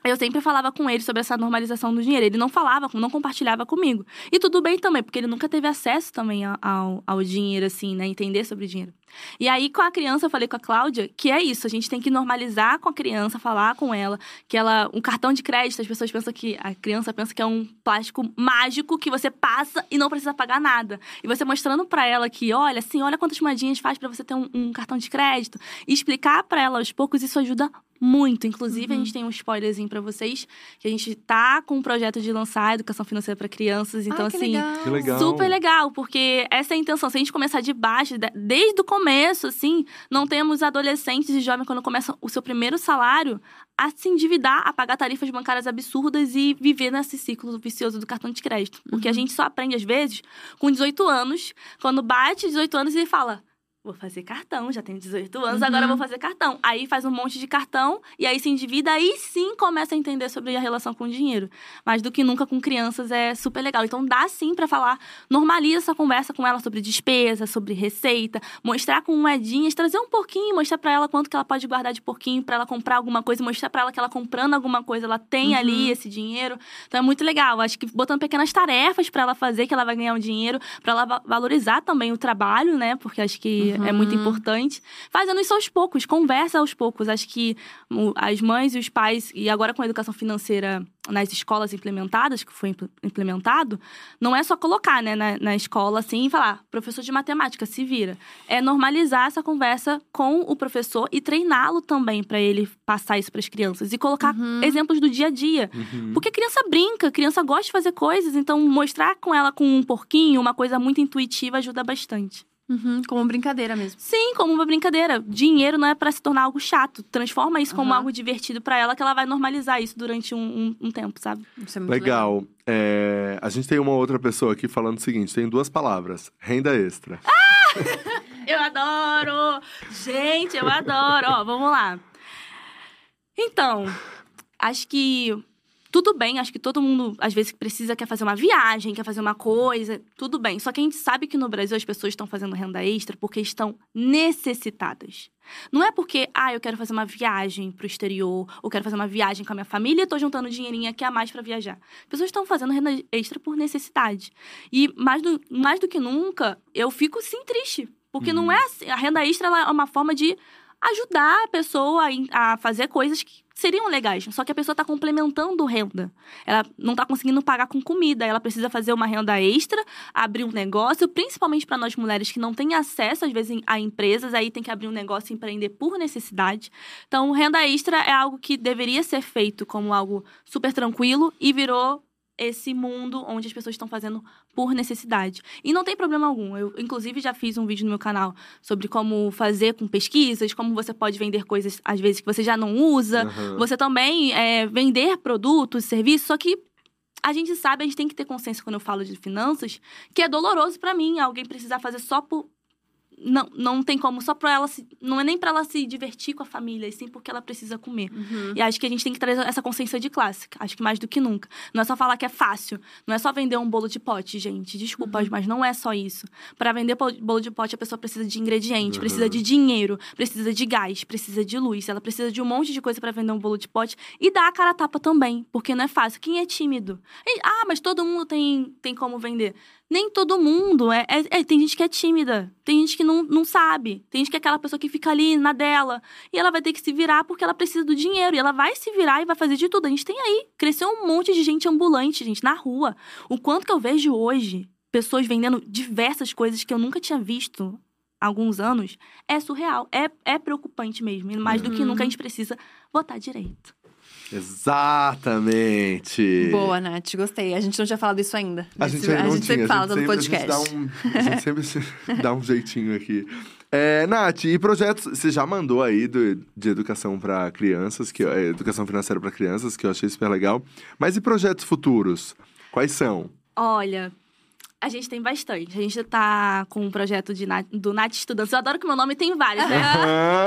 eu sempre falava com ele sobre essa normalização do dinheiro. Ele não falava, não compartilhava comigo. E tudo bem também, porque ele nunca teve acesso também ao, ao, dinheiro, assim, né? Entender sobre dinheiro. E aí, com a criança, eu falei com a Cláudia que é isso. A gente tem que normalizar com a criança, falar com ela. Que ela... Um cartão de crédito, as pessoas pensam que... A criança pensa que é um plástico mágico que você passa e não precisa pagar nada. E você mostrando pra ela que, olha, assim, olha quantas moedinhas faz pra você ter um, um cartão de crédito. E explicar pra ela aos poucos, isso ajuda muito. Inclusive, a Uhum. gente tem um spoilerzinho pra vocês, que a gente tá com um projeto de lançar educação financeira pra crianças. Então, Ai, que assim, legal. Super legal, porque essa é a intenção. Se a gente começar de baixo, de- desde o começo, assim, não temos adolescentes e jovens quando começam o seu primeiro salário a se endividar, a pagar tarifas bancárias absurdas e viver nesse ciclo vicioso do cartão de crédito. Porque a gente só aprende, às vezes, com 18 anos, quando bate 18 anos e fala. Vou fazer cartão, já tenho 18 anos, agora Uhum. vou fazer cartão. Aí faz um monte de cartão, e aí se endivida, aí sim começa a entender sobre a relação com o dinheiro. Mais do que nunca com crianças é super legal. Então dá sim pra falar, normaliza essa conversa com ela sobre despesa, sobre receita, mostrar com moedinhas, trazer um pouquinho, mostrar pra ela quanto que ela pode guardar de pouquinho pra ela comprar alguma coisa, mostrar pra ela que ela comprando alguma coisa, ela tem Uhum. ali esse dinheiro. Então é muito legal. Acho que botando pequenas tarefas pra ela fazer, que ela vai ganhar um dinheiro, pra ela va- valorizar também o trabalho, né? Porque acho que é muito Uhum. importante. Fazendo isso aos poucos, conversa aos poucos. Acho que as mães e os pais, e agora com a educação financeira nas escolas implementadas, que foi impl- implementado, não é só colocar né, na, na escola assim e falar, professor de matemática, se vira. É normalizar essa conversa com o professor e treiná-lo também para ele passar isso para as crianças. E colocar Uhum. exemplos do dia a dia. Uhum. Porque criança brinca, criança gosta de fazer coisas, então mostrar com ela com um porquinho, uma coisa muito intuitiva, ajuda bastante. Uhum, como brincadeira mesmo. Sim, como uma brincadeira. Dinheiro não é pra se tornar algo chato. Transforma isso como Aham. algo divertido pra ela, que ela vai normalizar isso durante um, um- um tempo, sabe? Isso é muito Legal. É, a gente tem uma outra pessoa aqui falando o seguinte: tem duas palavras: renda extra. Eu adoro! Gente, eu adoro! Ó, vamos lá. Então, acho que tudo bem, acho que todo mundo, às vezes, precisa, quer fazer uma viagem, quer fazer uma coisa, tudo bem. Só que a gente sabe que no Brasil as pessoas estão fazendo renda extra porque estão necessitadas. Não é porque, ah, eu quero fazer uma viagem pro exterior, ou quero fazer uma viagem com a minha família e tô juntando dinheirinho aqui a mais pra viajar. As pessoas estão fazendo renda extra por necessidade. E mais do, mais do que nunca, eu fico sim triste. Porque não é assim. A renda extra é uma forma de ajudar a pessoa a, fazer coisas que seriam legais. Só que a pessoa está complementando renda. Ela não está conseguindo pagar com comida. Ela precisa fazer uma renda extra, abrir um negócio, principalmente para nós mulheres que não têm acesso, às vezes, a empresas, aí tem que abrir um negócio e empreender por necessidade. Então, renda extra é algo que deveria ser feito como algo super tranquilo e virou esse mundo onde as pessoas estão fazendo por necessidade. E não tem problema algum. Eu, inclusive, já fiz um vídeo no meu canal sobre como fazer com pesquisas, como você pode vender coisas, às vezes, que você já não usa. Aham. Você também é, vender produtos, serviços, só que a gente sabe, a gente tem que ter consciência quando eu falo de finanças, que é doloroso pra mim alguém precisar fazer só por. Não, não tem como, só pra ela se. Não é nem pra ela se divertir com a família, e sim porque ela precisa comer. Uhum. E acho que a gente tem que trazer essa consciência de classe. Acho que mais do que nunca. Não é só falar que é fácil. Não é só vender um bolo de pote, gente. Desculpa, mas não é só isso. Para vender bolo de pote, a pessoa precisa de ingrediente, Uhum. precisa de dinheiro, precisa de gás, precisa de luz. Ela precisa de um monte de coisa para vender um bolo de pote. E dar a cara a tapa também, porque não é fácil. Quem é tímido? E- ah, mas todo mundo tem, tem como vender. Nem todo mundo. É, é- é- tem gente que é tímida. Tem gente que não, não sabe. Tem gente que é aquela pessoa que fica ali na dela. E ela vai ter que se virar porque ela precisa do dinheiro. E ela vai se virar e vai fazer de tudo. A gente tem aí. Cresceu um monte de gente ambulante, gente, na rua. O quanto que eu vejo hoje pessoas vendendo diversas coisas que eu nunca tinha visto há alguns anos é surreal. É, é preocupante mesmo. E mais do que Uhum. nunca a gente precisa votar direito. Exatamente. Boa, Nath. Gostei. A gente não tinha falado isso ainda. A gente ainda a não gente tinha. sempre fala no podcast. A gente, dá um, a gente sempre se- dá um jeitinho aqui. É, Nath, e projetos? Você já mandou aí do- de educação para crianças, que é, educação financeira para crianças, que eu achei super legal. Mas e projetos futuros? Quais são? Olha, a gente tem bastante. A gente tá com um projeto de Nath- do Nath Estudantes. Eu adoro que meu nome tem vários, né? É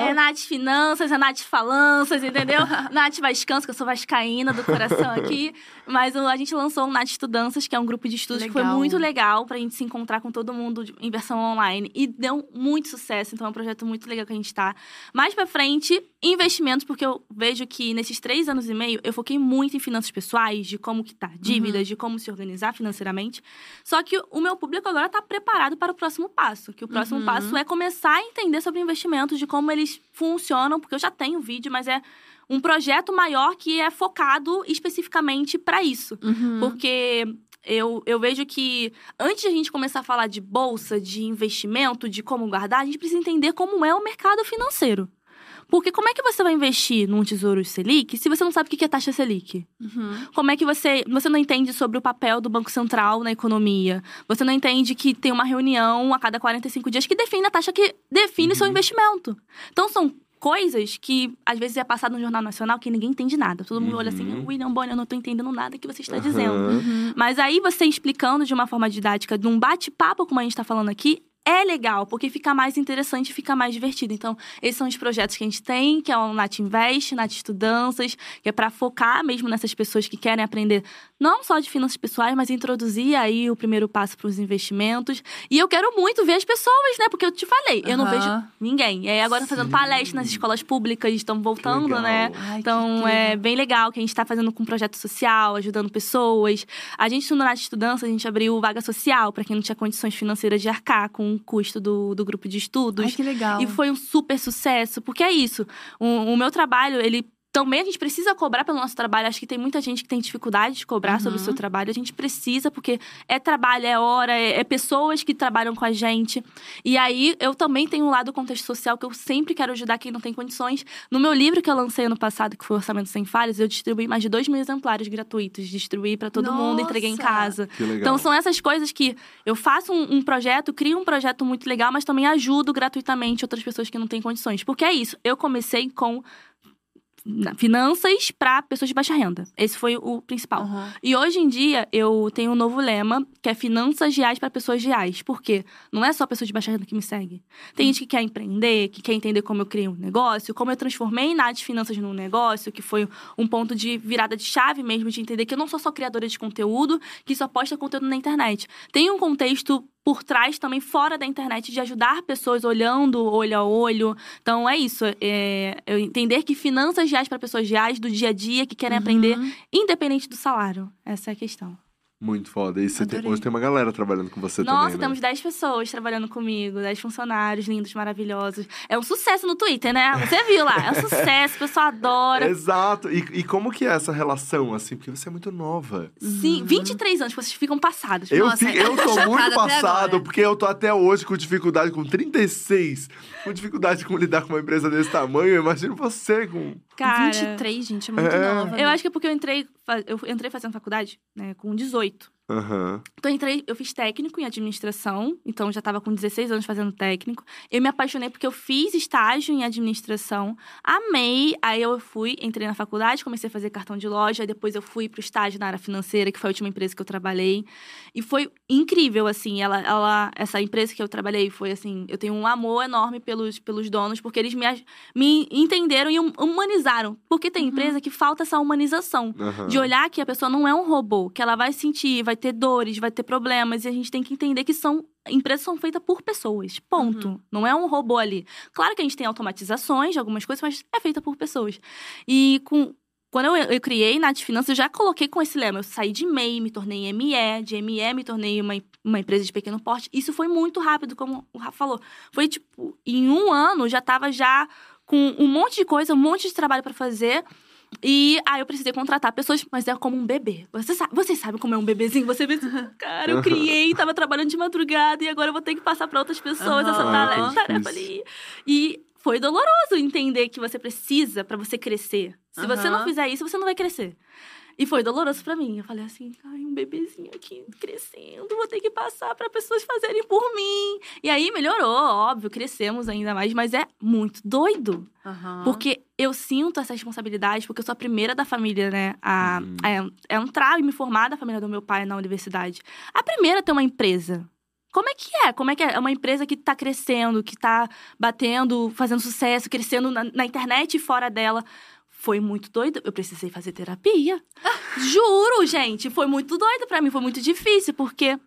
Aham. Nath Finanças, é Nath Falanças, entendeu? Nath Vascans, que eu sou vascaína do coração aqui. Mas a gente lançou o Nath Estudanças, que é um grupo de estudos que foi Legal. muito legal pra gente se encontrar com todo mundo em versão online. E deu muito sucesso, então é um projeto muito legal que a gente tá. Mais pra frente, investimentos, porque eu vejo que nesses três anos e meio, eu foquei muito em finanças pessoais, de como que tá dívidas, de como se organizar financeiramente. Só que o meu público agora tá preparado para o próximo passo. Que o próximo Uhum. passo é começar a entender sobre investimentos, de como eles funcionam, porque eu já tenho vídeo, mas é um projeto maior que é focado especificamente para isso. Uhum. Porque eu, eu vejo que antes de a gente começar a falar de bolsa, de investimento, de como guardar, a gente precisa entender como é o mercado financeiro. Porque como é que você vai investir num tesouro Selic se você não sabe o que é taxa Selic? Uhum. Como é que você. Você não entende sobre o papel do Banco Central na economia? Você não entende que tem uma reunião a cada 45 dias que define a taxa que define o seu investimento. Então são coisas que às vezes é passado no Jornal Nacional que ninguém entende nada. Todo mundo olha assim, Uhum. William Bonner, eu não tô entendendo nada que você está Aham. dizendo. Uhum. Mas aí você explicando de uma forma didática, de um bate-papo, como a gente tá falando aqui, é legal, porque fica mais interessante, fica mais divertido. Então, esses são os projetos que a gente tem, que é o Nath Invest, Nath Estudanças, que é para focar mesmo nessas pessoas que querem aprender não só de finanças pessoais, mas introduzir aí o primeiro passo para os investimentos. E eu quero muito ver as pessoas, né? Porque eu te falei, eu não vejo ninguém. E aí agora fazendo palestra nas escolas públicas, estão voltando, né? Ai, Então, é bem legal que a gente está fazendo com um projeto social, ajudando pessoas. A gente, no Nath Estudança, a gente abriu vaga social para quem não tinha condições financeiras de arcar com o custo do, do grupo de estudos. Ai, que legal. E foi um super sucesso, porque é isso. O, o meu trabalho, ele. Também a gente precisa cobrar pelo nosso trabalho. Acho que tem muita gente que tem dificuldade de cobrar sobre o Uhum. seu trabalho. A gente precisa, porque é trabalho, é hora, é, é pessoas que trabalham com a gente. E aí, eu também tenho um lado contexto social que eu sempre quero ajudar quem não tem condições. No meu livro que eu lancei ano passado, que foi Orçamento Sem Falhas, eu distribuí mais de 2 mil exemplares gratuitos. Distribuí para todo mundo, entreguei em Nossa! casa. Que legal. Então, são essas coisas que eu faço um, um projeto, crio um projeto muito legal, mas também ajudo gratuitamente outras pessoas que não têm condições. Porque é isso, eu comecei com finanças para pessoas de baixa renda. Esse foi o principal. Uhum. E hoje em dia eu tenho um novo lema, que é finanças reais para pessoas reais. Por quê? Não é só pessoas de baixa renda que me seguem. Tem gente que quer empreender, que quer entender como eu criei um negócio, como eu transformei Nath Finanças num negócio, que foi um ponto de virada de chave mesmo, de entender que eu não sou só criadora de conteúdo, que só posta conteúdo na internet. Tem um contexto por trás também, fora da internet, de ajudar pessoas olhando olho a olho. Então é isso. É, eu entender que finanças reais para pessoas reais do dia a dia que querem aprender, Uhum. independente do salário. Essa é a questão. Muito foda. E você tem- hoje tem uma galera trabalhando com você Nossa, também, né? temos 10 pessoas trabalhando comigo, 10 funcionários lindos, maravilhosos. É um sucesso no Twitter, né? Você viu lá, é um sucesso, o pessoal adora. Exato. E, e como que é essa relação, assim? Porque você é muito nova. Sim, 23 anos, vocês ficam passados. Eu, Nossa, fi- eu tô muito passado, porque eu tô até hoje com dificuldade, com 36, com dificuldade com lidar com uma empresa desse tamanho. Eu imagino você com. Cara, 23, gente, é muito É. nova. eu acho que é porque eu entrei, eu entrei fazendo faculdade, né, com 18. Aham. Então, eu entrei, eu fiz técnico em administração, então eu já estava com 16 anos fazendo técnico. Eu me apaixonei porque eu fiz estágio em administração, amei. Aí eu fui, entrei na faculdade, comecei a fazer cartão de loja, depois eu fui pro estágio na área financeira, que foi a última empresa que eu trabalhei. E foi incrível, assim, ela, ela essa empresa que eu trabalhei foi assim, eu tenho um amor enorme pelos, pelos donos, porque eles me, me entenderam e hum- humanizaram. Porque tem empresa que falta essa humanização. aham. De olhar que a pessoa não é um robô, que ela vai sentir, vai ter dores, vai ter problemas, e a gente tem que entender que são. Empresas são feitas por pessoas. Ponto. Uhum. Não é um robô ali. Claro que a gente tem automatizações de algumas coisas, mas é feita por pessoas. E com. Quando eu, eu criei Nath Finanças, eu já coloquei com esse lema. Eu saí de MEI, me tornei ME, de ME me tornei uma, uma empresa de pequeno porte. Isso foi muito rápido, como o Rafa falou. Foi tipo, em um ano já tava já com um monte de coisa, um monte de trabalho para fazer. E aí eu precisei contratar pessoas, mas é como um bebê. Você sabe, vocês sabem como é um bebezinho? Você vê, cara, eu criei, tava trabalhando de madrugada e agora eu vou ter que passar para outras pessoas essa Ah, que tarefa difícil. ali. E foi doloroso entender que você precisa para você crescer. Se você não fizer isso, você não vai crescer. E foi doloroso pra mim. Eu falei assim, ai, um bebezinho aqui crescendo, vou ter que passar pra pessoas fazerem por mim. E aí melhorou, óbvio, crescemos ainda mais, mas é muito doido. Aham. Porque eu sinto essa responsabilidade, porque eu sou a primeira da família, né, a, Uhum. a, a entrar e me formar da família do meu pai na universidade. A primeira a ter uma empresa. Como é que é? Como é que é? É uma empresa que tá crescendo, que tá batendo, fazendo sucesso, crescendo na, na internet e fora dela. Foi muito doido. Eu precisei fazer terapia. Juro, gente. Foi muito doido pra mim. Foi muito difícil, porque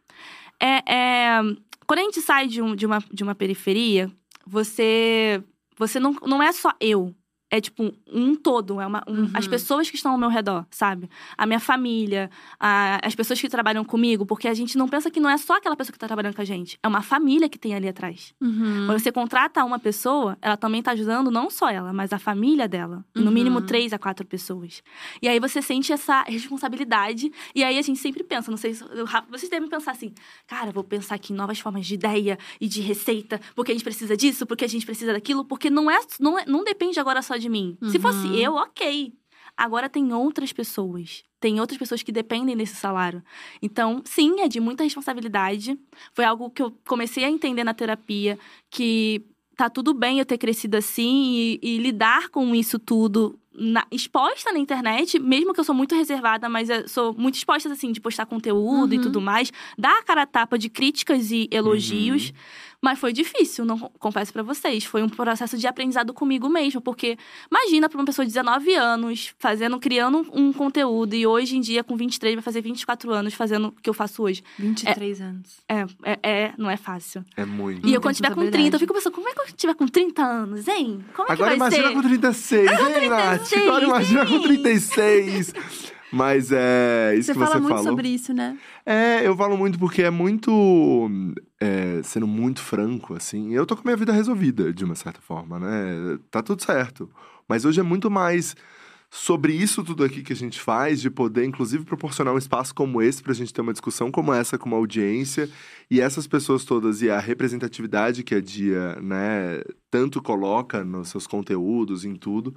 é, é, quando a gente sai de, um- de uma, de uma periferia, você, você não, não é só eu. é tipo um todo, é uma, um, Uhum. as pessoas que estão ao meu redor, sabe? A minha família, a- as pessoas que trabalham comigo, porque a gente não pensa que não é só aquela pessoa que tá trabalhando com a gente, é uma família que tem ali atrás. Uhum. Quando você contrata uma pessoa, ela também tá ajudando não só ela, mas a família dela. E no Uhum. mínimo três a quatro pessoas. E aí você sente essa responsabilidade. E aí a gente sempre pensa, não sei se. Vocês devem pensar assim, cara, vou pensar aqui em novas formas de ideia e de receita, porque a gente precisa disso, porque a gente precisa daquilo, porque não é, não, é- não depende agora só de mim. Se Uhum. Fosse eu, ok. Agora tem outras pessoas. Tem outras pessoas que dependem desse salário. Então, sim, é de muita responsabilidade. Foi algo que eu comecei a entender na terapia, que tá tudo bem eu ter crescido assim e, e lidar com isso tudo na- exposta na internet, mesmo que eu sou muito reservada, mas sou muito exposta, assim, de postar conteúdo e Uhum. tudo mais, dar a cara a tapa de críticas e elogios. Mas foi difícil, não confesso pra vocês. Foi um processo de aprendizado comigo mesmo, porque imagina pra uma pessoa de 19 anos fazendo, criando um, conteúdo e hoje em dia com 23 vai fazer 24 anos fazendo o que eu faço hoje. 23 anos. É, é, é- não é fácil. É muito. E eu quando tiver com responsabilidade. 30, eu fico pensando, como é que eu tiver com 30 anos, hein? Como é Agora que vai imagina ser? com 36, hein, Nath? 36, Agora imagina com hein? 36. Mas é isso Você que fala você muito falou. sobre isso, né? É, eu falo muito porque é muito. é, sendo muito franco, assim. Eu tô com a minha vida resolvida, de uma certa forma, né? Tá tudo certo. Mas hoje é muito mais sobre isso tudo aqui que a gente faz, de poder, inclusive, proporcionar um espaço como esse pra gente ter uma discussão como essa com uma audiência. E essas pessoas todas e a representatividade que a Dia, né, tanto coloca nos seus conteúdos, em tudo.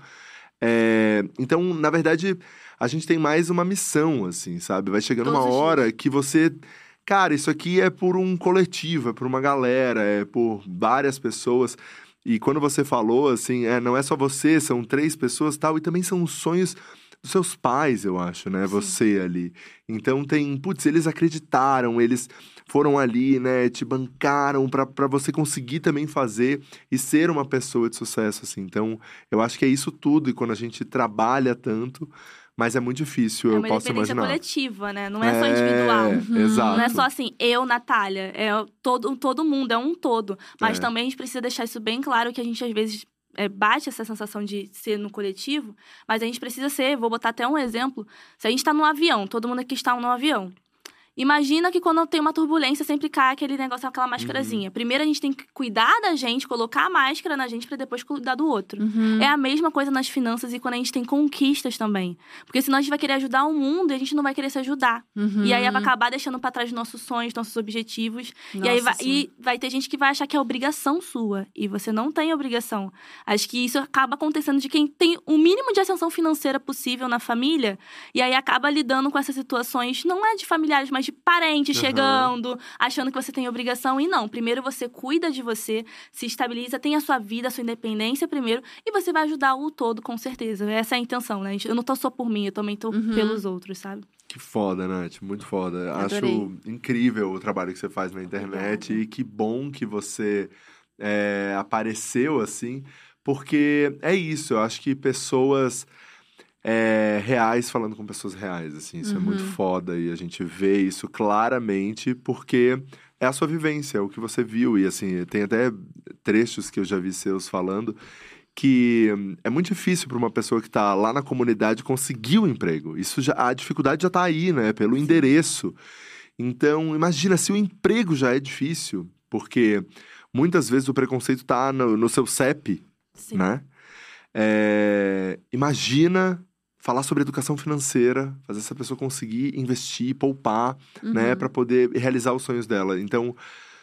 É, então, na verdade, a gente tem mais uma missão, assim, sabe? Vai chegando Todos uma hora que você. Cara, isso aqui é por um coletivo, é por uma galera, é por várias pessoas. E quando você falou, assim, é, não é só você, são três pessoas tal, e também são os sonhos dos seus pais, eu acho, né? Sim. Você ali. Então tem, putz, eles acreditaram, eles foram ali, né? Te bancaram pra você conseguir também fazer e ser uma pessoa de sucesso, assim. Então, eu acho que é isso tudo, e quando a gente trabalha tanto, mas é muito difícil, É eu uma posso independência imaginar. coletiva, né? Não é só individual. Uhum. Exato. Não é só assim, eu, Natália. É todo, todo mundo, é um todo. Mas É. também a gente precisa deixar isso bem claro que a gente, às vezes, é, bate essa sensação de ser no coletivo, mas a gente precisa ser, vou botar até um exemplo. Se a gente tá num avião, todo mundo aqui está no avião. Imagina que quando tem uma turbulência, sempre cai aquele negócio, aquela máscarazinha. Primeiro a gente tem que cuidar da gente, colocar a máscara na gente pra depois cuidar do outro. Uhum. É a mesma coisa nas finanças e quando a gente tem conquistas também. Porque senão a gente vai querer ajudar o mundo e a gente não vai querer se ajudar. Uhum. E aí vai acabar deixando pra trás nossos sonhos, nossos objetivos. e aí Nossa, vai, e vai ter gente que vai achar que é obrigação sua. E você não tem obrigação. Acho que isso acaba acontecendo de quem tem o mínimo de ascensão financeira possível na família. E aí acaba lidando com essas situações, não é de familiares, mas de parentes Aham. chegando, achando que você tem obrigação. E não. Primeiro você cuida de você, se estabiliza, tem a sua vida, a sua independência primeiro. E você vai ajudar o todo, com certeza. Essa é a intenção, né? Eu não tô só por mim, eu também tô Uhum. pelos outros, sabe? Que foda, Nath. Muito foda. Adorei. Acho incrível o trabalho que você faz na internet Obrigada. e que bom que você é, apareceu assim, porque é isso. Eu acho que pessoas é, reais falando com pessoas reais, assim, isso é muito Uhum. foda e a gente vê isso claramente porque é a sua vivência, é o que você viu e assim tem até trechos que eu já vi seus falando que hum, é muito difícil para uma pessoa que está lá na comunidade conseguir o emprego. Isso já a dificuldade já está aí, né? Pelo endereço. Então, imagina se o emprego já é difícil, porque muitas vezes o preconceito está no, no seu CEP, Sim. né? É, imagina falar sobre educação financeira, fazer essa pessoa conseguir investir, poupar, né, Uhum. para poder realizar os sonhos dela. Então,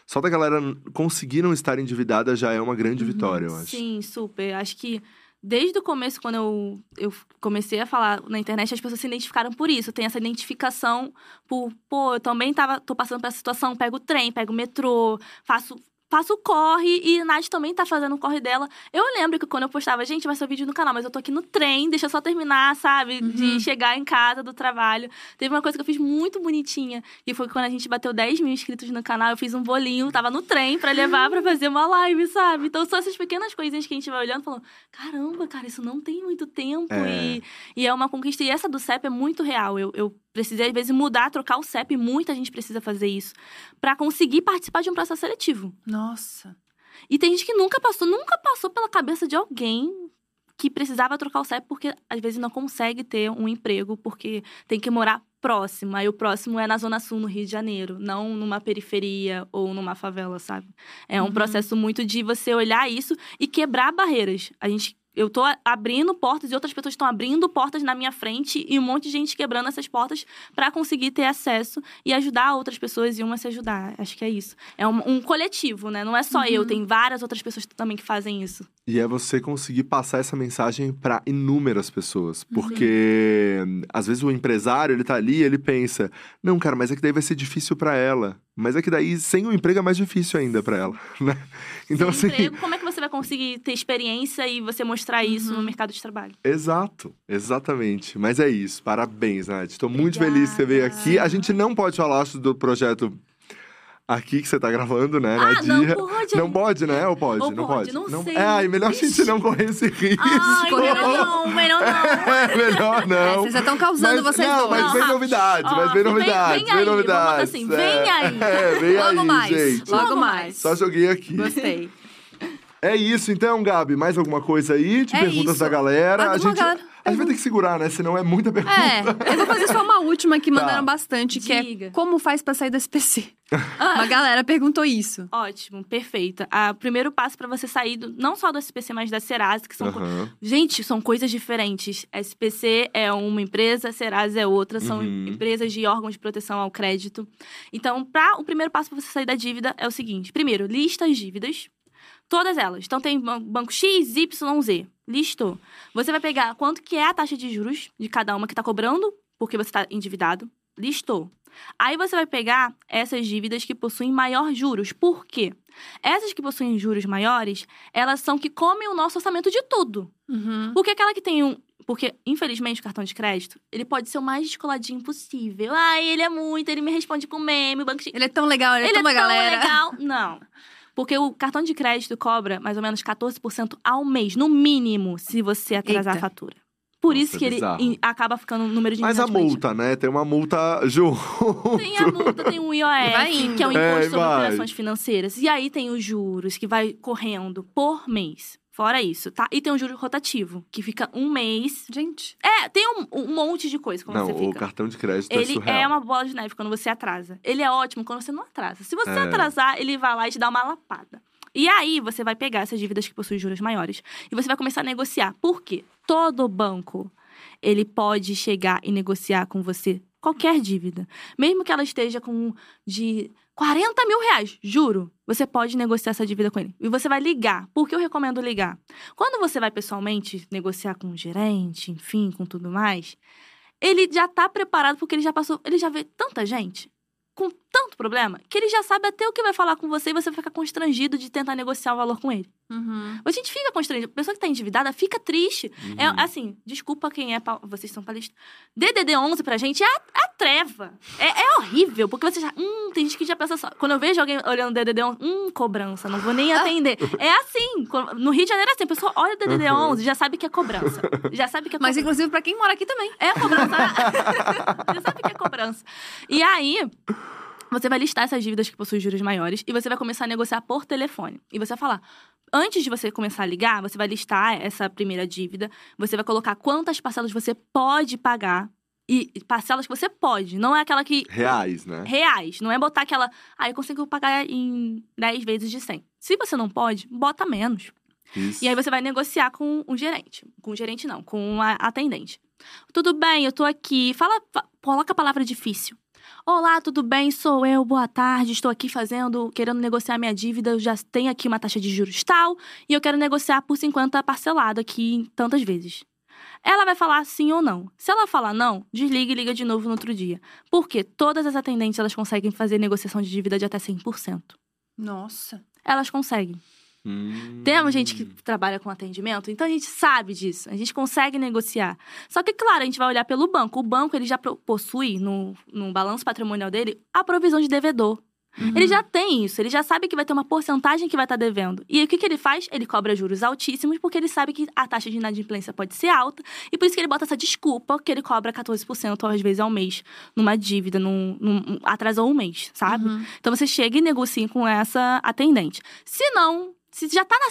só da galera conseguir não estar endividada já é uma grande Uhum. vitória, eu acho. Sim, super. Acho que desde o começo, quando eu, eu comecei a falar na internet, as pessoas se identificaram por isso. Tem essa identificação por, pô, eu também tava, tô passando por essa situação, pego o trem, pego o metrô, faço. Faço o corre e Nath também tá fazendo o corre dela. Eu lembro que quando eu postava, gente, vai ser vídeo no canal, mas eu tô aqui no trem, deixa eu só terminar, sabe? Uhum. De chegar em casa do trabalho. Teve uma coisa que eu fiz muito bonitinha, que foi quando a gente bateu 10 mil inscritos no canal, eu fiz um bolinho, tava no trem pra levar pra fazer uma live, sabe? Então são essas pequenas coisinhas que a gente vai olhando e falando: caramba, cara, isso não tem muito tempo. É. E, e é uma conquista. E essa do CEP é muito real. Eu, eu precisei, às vezes, mudar, trocar o CEP, muita gente precisa fazer isso, pra conseguir participar de um processo seletivo. Nossa. E tem gente que nunca passou, nunca passou pela cabeça de alguém que precisava trocar o CEP porque às vezes não consegue ter um emprego porque tem que morar próximo. Aí o próximo é na Zona Sul, no Rio de Janeiro, não numa periferia ou numa favela, sabe? É um Uhum. processo muito de você olhar isso e quebrar barreiras. A gente eu tô abrindo portas e outras pessoas estão abrindo portas na minha frente e um monte de gente quebrando essas portas para conseguir ter acesso e ajudar outras pessoas e uma se ajudar. Acho que é isso. É um, um coletivo, né? Não é só eu, tem várias outras pessoas também que fazem isso. E é você conseguir passar essa mensagem para inúmeras pessoas. Porque às vezes o empresário, ele tá ali, ele pensa: "Não, cara, mas é que daí vai ser difícil para ela". Mas é que daí sem o emprego é mais difícil ainda para ela, né? Então Sem assim, emprego, como é que você vai conseguir ter experiência e você mostrar isso no mercado de trabalho? Exato, exatamente. Mas é isso. Parabéns, Nath. Estou muito Obrigada. feliz que você veio aqui. A gente não pode falar do projeto aqui que você tá gravando, né? na Ah, não Dia. pode. Não pode, né? Ou pode? Ou não pode, pode. não sei. É, melhor a gente Ixi. não correr esse risco. Ai, melhor não, melhor não. É, melhor É, não. vocês já estão causando Mas- vocês não, dois. mas vem Não, novidades, ó, mas vem vem- novidades, vem aí, vamos novidades. assim, vem aí. É, vem Logo aí, mais. gente. Logo mais. Só joguei aqui. Gostei. É isso, então, Gabi. Mais alguma coisa aí de É perguntas isso. da galera? A Alguma gente, galera- a gente vai ter que segurar, né? Senão é muita pergunta. É, eu vou fazer só uma última que Tá. mandaram bastante, que Diga. é como faz pra sair do SPC. Uma galera perguntou isso. Ótimo, perfeita. O primeiro passo para você sair do, não só do SPC, mas da Serasa, que são co- Aham. Gente, são coisas diferentes. SPC é uma empresa, Serasa é outra, são Uhum. empresas de órgãos de proteção ao crédito. Então, pra, o primeiro passo para você sair da dívida é o seguinte: primeiro, lista as dívidas. Todas elas. Então, tem ban- banco X, Y, Z. Listou. Você vai pegar quanto que é a taxa de juros de cada uma que está cobrando, porque você está endividado. Listou. Aí você vai pegar essas dívidas que possuem maior juros. Por quê? Essas que possuem juros maiores, elas são que comem o nosso orçamento de tudo. Uhum. Porque aquela que tem um. Porque, infelizmente, o cartão de crédito, ele pode ser o mais descoladinho possível. Ai, ele é muito, ele me responde com meme, o banco X. Ele é tão legal, ele, Ele é tão é tão galera. legal. Não. Porque o cartão de crédito cobra mais ou menos 14% ao mês, no mínimo, se você atrasar Eita. a fatura. Por Nossa, isso que ele bizarro. in- acaba ficando um número de Mas a multa, né? Tem uma multa junto. Tem a multa, tem o IOF, que é o É, Imposto sobre vai. Operações Financeiras. E aí tem os juros, que vai correndo por mês. Fora isso, tá? E tem o juro rotativo, que fica um mês. Gente, É, tem um, um monte de coisa como Não, você o fica. cartão de crédito é Ele surreal. é uma bola de neve quando você atrasa. Ele é ótimo quando você não atrasa. Se você É. atrasar, ele vai lá e te dá uma lapada. E aí, você vai pegar essas dívidas que possuem juros maiores e você vai começar a negociar. Por quê? Todo banco, ele pode chegar e negociar com você qualquer dívida. Mesmo que ela esteja com de 40 mil reais, juro. Você pode negociar essa dívida com ele. E você vai ligar. Por que eu recomendo ligar? Quando você vai pessoalmente negociar com o gerente, enfim, com tudo mais, ele já tá preparado porque ele já passou, ele já vê tanta gente com tanto problema que ele já sabe até o que vai falar com você e você vai ficar constrangido de tentar negociar o valor com ele. uhum. A gente fica constrangido. A pessoa que tá endividada fica triste. Uhum. É assim, desculpa quem é. pau- Vocês são palistas. DDD 11 pra gente é a, a treva. É, é horrível, porque você já. Hum, tem gente que já pensa só. Quando eu vejo alguém olhando DDD 11, hum, cobrança, não vou nem atender. É assim. No Rio de Janeiro é assim, a pessoa olha o DDD Uhum. 11 já sabe que é cobrança. Já sabe que é Mas cobrança. inclusive pra quem mora aqui também. É cobrança. Você sabe que é cobrança. E aí, você vai listar essas dívidas que possuem juros maiores e você vai começar a negociar por telefone. E você vai falar. Antes de você começar a ligar, você vai listar essa primeira dívida, você vai colocar quantas parcelas você pode pagar. E parcelas que você pode, não é aquela que. Reais, né? Reais. Não é botar aquela. Ah, eu consigo pagar em 10 vezes de 100. Se você não pode, bota menos. Isso. E aí você vai negociar com o gerente. Com o gerente não, com a atendente. Tudo bem, eu tô aqui. Fala, fa- coloca a palavra difícil. Olá, tudo bem? Sou eu. Boa tarde. Estou aqui fazendo, querendo negociar minha dívida. Eu já tenho aqui uma taxa de juros tal e eu quero negociar por 50 parcelado aqui tantas vezes. Ela vai falar sim ou não. Se ela falar não, desliga e liga de novo no outro dia. Porque todas as atendentes elas conseguem fazer negociação de dívida de até 100%. Nossa. Elas conseguem. Hum. Temos gente que trabalha com atendimento, então a gente sabe disso, a gente consegue negociar. Só que, claro, a gente vai olhar pelo banco. O banco ele já possui no, no balanço patrimonial dele a provisão de devedor. Uhum. Ele já tem isso, ele já sabe que vai ter uma porcentagem que vai estar devendo. E o que, que ele faz? Ele cobra juros altíssimos, porque ele sabe que a taxa de inadimplência pode ser alta, e por isso que ele bota essa desculpa que ele cobra 14% às vezes ao mês numa dívida, num, num- atrasou um mês, sabe? Uhum. Então você chega e negocia com essa atendente. Se não, se já tá, na,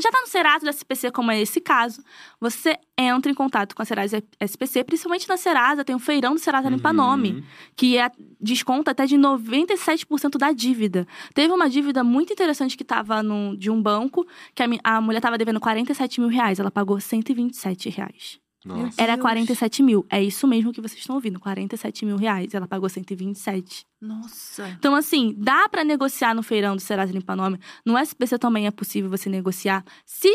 já tá, no Serasa do SPC, como é esse caso, você entra em contato com a Serasa SPC, principalmente na Serasa, tem o feirão do Serasa Limpa Nome, Uhum. que é desconta até de 97% da dívida. Teve uma dívida muito interessante que tava no, de um banco, que a, a mulher tava devendo 47 mil reais, ela pagou 127 reais. Nossa. Era Deus. 47 mil. É isso mesmo que vocês estão ouvindo, 47 mil reais. Ela pagou 127. Nossa. Então, assim, dá pra negociar no feirão do Serasa Limpa Nome. No SPC também é possível você negociar. Se,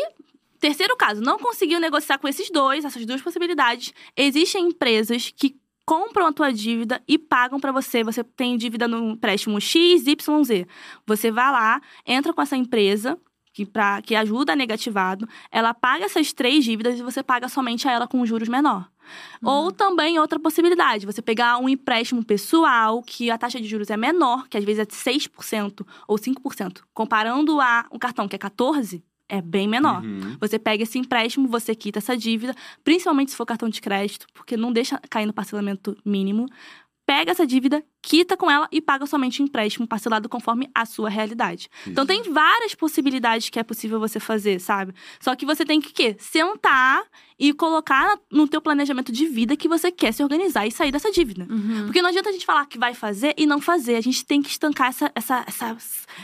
terceiro caso, não conseguiu negociar com esses dois, essas duas possibilidades, existem empresas que compram a tua dívida e pagam pra você. Você tem dívida no empréstimo XYZ. Você vai lá, entra com essa empresa que, pra, que ajuda a negativado, ela paga essas três dívidas e você paga somente a ela com juros menor. Ou também outra possibilidade, você pegar um empréstimo pessoal, que a taxa de juros é menor, que às vezes é de 6% ou 5%, comparando a um cartão que é 14%, é bem menor. Uhum. Você pega esse empréstimo, você quita essa dívida, principalmente se for cartão de crédito, porque não deixa cair no parcelamento mínimo. Pega essa dívida, quita com ela e paga somente o empréstimo parcelado conforme a sua realidade. Então tem várias possibilidades que é possível você fazer, sabe? Só que você tem que quê? sentar e colocar no teu planejamento de vida que você quer se organizar e sair dessa dívida. Uhum. Porque não adianta a gente falar que vai fazer e não fazer. A gente tem que estancar essa, essa, essa,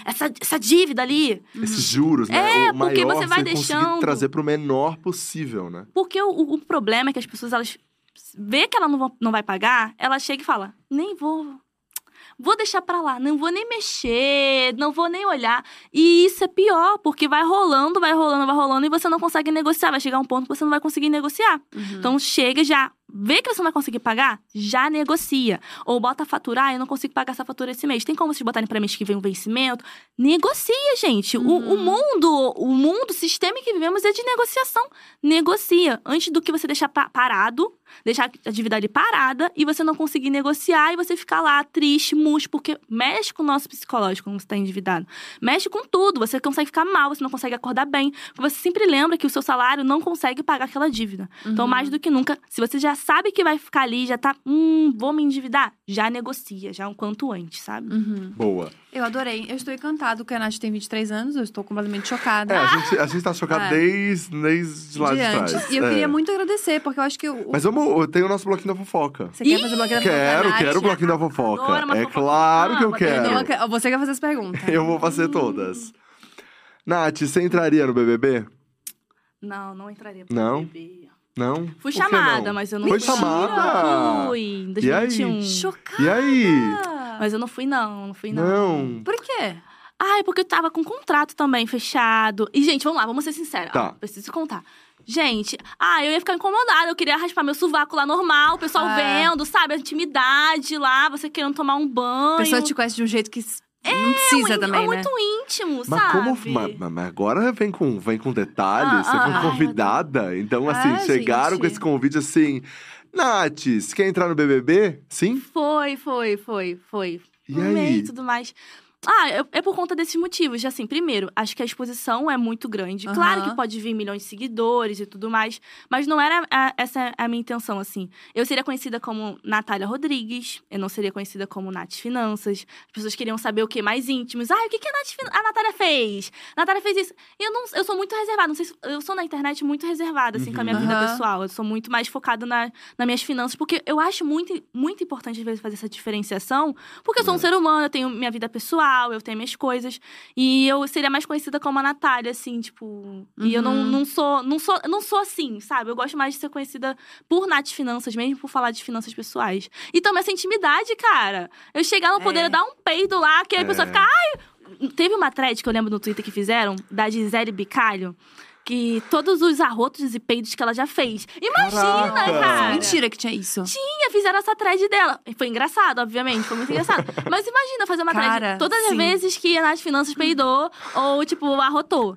essa, essa dívida ali. Esses juros, né? É, o porque maior você vai conseguir deixando- trazer pro menor possível, né? Porque o, o problema é que as pessoas, elas vê que ela não, não vai pagar, ela chega e fala: nem vou. Vou deixar pra lá, não vou nem mexer, não vou nem olhar. E isso é pior, porque vai rolando, vai rolando, vai rolando e você não consegue negociar. Vai chegar um ponto que você não vai conseguir negociar. Uhum. Então chega já, vê que você não vai conseguir pagar, já negocia. Ou bota a fatura, ah, eu não consigo pagar essa fatura esse mês. Tem como vocês botarem pra mês que vem o vencimento? Negocia, gente. O- O, Uhum. mundo, o mundo, o sistema em que vivemos é de negociação. Negocia. Antes do que você deixar pa- parado, deixar a dívida ali parada e você não conseguir negociar e você ficar lá triste, murcho, porque mexe com o nosso psicológico quando você tá endividado. Mexe com tudo. Você consegue ficar mal, você não consegue acordar bem. Você sempre lembra que o seu salário não consegue pagar aquela dívida. Então, Uhum. mais do que nunca, se você já sabe que vai ficar ali, já tá, hum, vou me endividar, já negocia, já um quanto antes, sabe? Uhum. Boa. Eu adorei. Eu estou encantado que a Nath tem 23 anos. Eu estou completamente chocada. É, a gente, a gente tá chocado É. desde, desde lá de, de trás. E eu É. queria muito agradecer, porque eu acho que o. Mas vamos, eu tenho o nosso bloquinho da fofoca. Você quer fazer bloqueio da Quero, Nath? quero o bloquinho da fofoca. Adoro uma É fofoca. claro que eu Amo, quero. Eu quero- você quer fazer as perguntas. Eu vou fazer todas. Nath, você entraria no BBB? Não, não entraria pro Não? BBB. Não? Fui chamada, não? mas eu não Foi fui. chamada? Fui, em E aí? 2021. Chocada. E aí? Mas eu não fui, não, não fui, não. Não. Por quê? Ai, porque eu tava com um contrato também fechado. E, gente, vamos lá, vamos ser sinceros. Tá. Ah, preciso contar. Gente, ah, eu ia ficar incomodada. Eu queria raspar meu sovaco lá normal, o pessoal Ah. vendo, sabe? A intimidade lá, você querendo tomar um banho. A pessoa te conhece de um jeito que s- não precisa é, também, é né? muito íntimo, Mas sabe? como. Mas, mas agora vem com, vem com detalhes, Ah, você ah, foi ai, convidada. Então, assim, Ah, chegaram gente. com esse convite assim. Nath, você quer entrar no BBB? Sim? Foi, foi, foi, foi. E Amei aí? e tudo mais. Ah, é, é por conta desses motivos. Assim, primeiro, acho que a exposição é muito grande. Claro Aham. que pode vir milhões de seguidores e tudo mais, mas não era a- essa a minha intenção, assim. Eu seria conhecida como Natália Rodrigues, eu não seria conhecida como Nath Finanças. As pessoas queriam saber o que mais íntimos. Ah, o que, que a, Nath, a Natália fez? A Natália fez isso. Eu, não, eu sou muito reservada, não sei se, eu sou na internet muito reservada, assim, com a minha Uhum. vida pessoal. Eu sou muito mais focada na, nas minhas finanças, porque eu acho muito, muito importante, às vezes, fazer essa diferenciação, porque eu sou um É. ser humano, eu tenho minha vida pessoal, eu tenho minhas coisas. E eu seria mais conhecida como a Natália, assim, tipo. E eu não, Uhum. não sou. Não sou, não sou assim, sabe? Eu gosto mais de ser conhecida por Nath Finanças, mesmo por falar de finanças pessoais. E também essa intimidade, cara. Eu chegar no poder É. dar um peido lá, que aí a pessoa É. fica, ai. Teve uma thread que eu lembro no Twitter que fizeram, da Gisele Bicalho. Que todos os arrotos e peidos que ela já fez. Imagina, Caraca! cara! Mentira que tinha isso. Tinha, fizeram essa thread dela. Foi engraçado, obviamente, foi muito engraçado. Mas imagina fazer uma Cara, thread todas as sim. vezes que a Nath Finanças peidou ou, tipo, arrotou.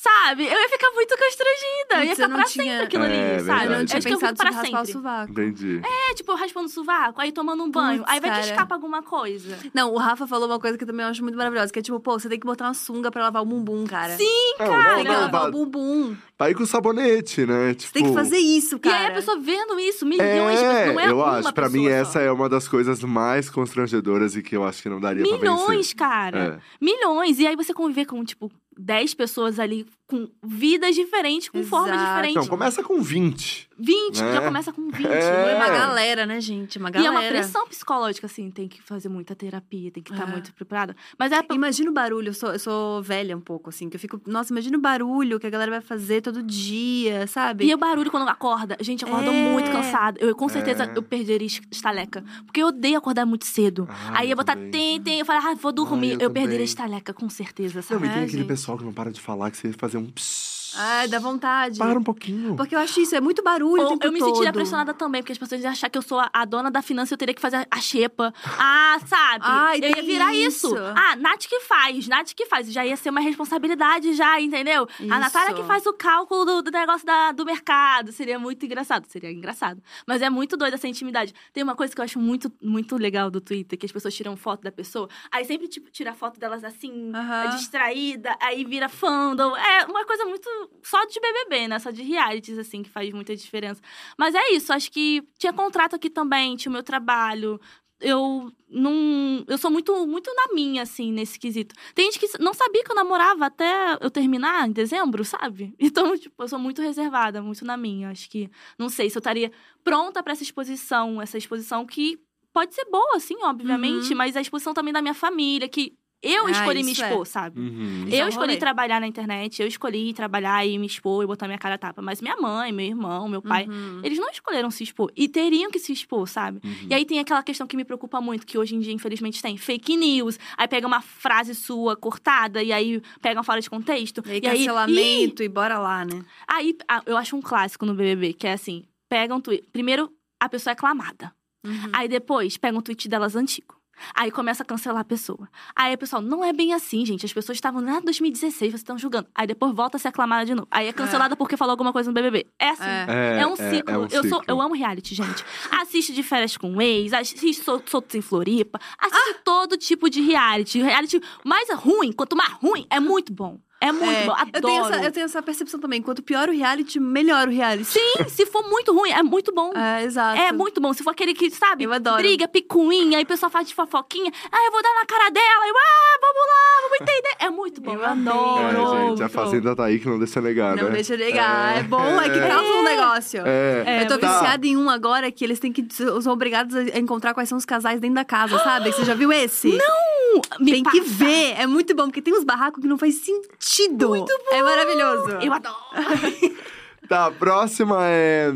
Sabe? Eu ia ficar muito constrangida. ia Putz, ficar eu não pra tinha- sempre aquilo É, ali, verdade. sabe? Eu não Acho tinha que eu fico pensado pra sobre raspar o sempre. sovaco. Entendi. É, tipo, raspando o sovaco, aí tomando um banho. Putz, aí vai que cara. escapa alguma coisa. Não, o Rafa falou uma coisa que eu também acho muito maravilhosa, que é tipo, pô, você tem que botar uma sunga pra lavar o bumbum, cara. Sim, Não, cara. não, Tem que não, lavar o bumbum. Vai com sabonete, né? Tipo, Você tem que fazer isso, E cara. aí a pessoa vendo isso, milhões de pessoas. É, Não é eu uma acho. Pra mim, só. essa é uma das coisas mais constrangedoras e que eu acho que não daria pra Milhões, vencer. cara. É. Milhões. E aí você conviver com, tipo, 10 pessoas ali com vidas diferentes, com formas Exato. diferentes. Então, começa com 20. 20, né? já começa com 20. É. É uma galera, né, gente? Uma E galera. é uma pressão psicológica, assim, tem que fazer muita terapia, tem que estar É. muito preparada. Mas é Imagina o barulho, eu sou, eu sou velha um pouco, assim, que eu fico. Nossa, imagina o barulho que a galera vai fazer todo dia, sabe? E o barulho quando acorda. Gente, eu acordo É. muito cansada. Eu com certeza É. eu perderia es- estaleca. Porque eu odeio acordar muito cedo. Ah, Aí eu botar também. tem, tem. Eu falo, ah, vou dormir. Ah, eu eu perderia estaleca, com certeza, Não, sabe? e tem É, aquele gente. pessoal que não para de falar que você ia fazer um psss. Ai, dá vontade. Para um pouquinho. Porque eu acho isso, é muito barulho. o Ou tempo eu me todo. sentiria pressionada também, porque as pessoas iam achar que eu sou a, a dona da finança e eu teria que fazer a xepa. Ah, sabe? Ai, eu ia virar isso. isso. Ah, Nath que faz, Nath que faz. Já ia ser uma responsabilidade já, entendeu? Isso. A Natália que faz o cálculo do, do negócio da- do mercado. Seria muito engraçado. Seria engraçado. Mas é muito doida essa intimidade. Tem uma coisa que eu acho muito, muito legal do Twitter, que as pessoas tiram foto da pessoa. Aí sempre, tipo, tira a foto delas assim, distraída. Aí vira fandom. É uma coisa muito... Só de BBB, né? Só de realities, assim, que faz muita diferença. Mas é isso. Acho que tinha contrato aqui também. Tinha o meu trabalho. Eu não. Eu sou muito, muito na minha, assim, nesse quesito. Tem gente que não sabia que eu namorava até eu terminar em dezembro, sabe? Então, tipo, eu sou muito reservada, muito na minha. Acho que. Não sei se eu estaria pronta pra essa exposição. Essa exposição que pode ser boa, assim, obviamente, Uhum. mas a exposição também da minha família, que eu Ah, escolhi me é. expor, sabe? Uhum. É Eu um escolhi rolê. trabalhar na internet, eu escolhi trabalhar e me expor e botar minha cara a tapa. Mas minha mãe, meu irmão, meu pai, Uhum. eles não escolheram se expor. E teriam que se expor, sabe? Uhum. E aí tem aquela questão que me preocupa muito, que hoje em dia, infelizmente, tem fake news. Aí pega uma frase sua cortada e aí pega uma fora de contexto. E aí, e aí, Ih! cancelamento e bora lá, né? aí eu acho um clássico no BBB, que é assim: pega um tweet. Primeiro, a pessoa é clamada. Uhum. Aí depois, pega um tweet delas antigo. Aí começa a cancelar a pessoa. Aí pessoal, não é bem assim, gente. As pessoas estavam lá em 2016, vocês estão julgando. Aí depois volta a ser aclamada de novo. Aí é cancelada porque falou alguma coisa no BBB. É assim. É. É, um ciclo. é um eu, sou, ciclo. eu amo reality, gente. Assiste de férias com o ex, assiste Sol- soltos em Floripa. Assiste Ah! todo tipo de reality. Reality mais ruim, quanto mais ruim, é muito bom. É muito É, bom. Adoro. Eu tenho, essa, eu tenho essa percepção também. Quanto pior o reality, melhor o reality. Sim, se for muito ruim, é muito bom. É, exato. É muito bom. Se for aquele que, sabe, Eu adoro. briga, picuinha, aí o pessoal faz de fofoquinha. Ah, eu vou dar na cara dela. Eu, ah, vamos lá, vamos entender. É muito bom. Eu adoro. É, gente, a. Fazenda tá aí que não deixa negar, Não né? deixa negar. É, bom, é que causa um negócio. É. É, eu tô tá. viciada em um agora que eles têm que. São obrigados a encontrar quais são os casais dentro da casa, sabe? Você já viu esse? Não! Me Tem que passa. ver. É muito bom, porque tem uns barracos que não faz sentido. Muito bom. É maravilhoso. Eu adoro. Tá, a próxima é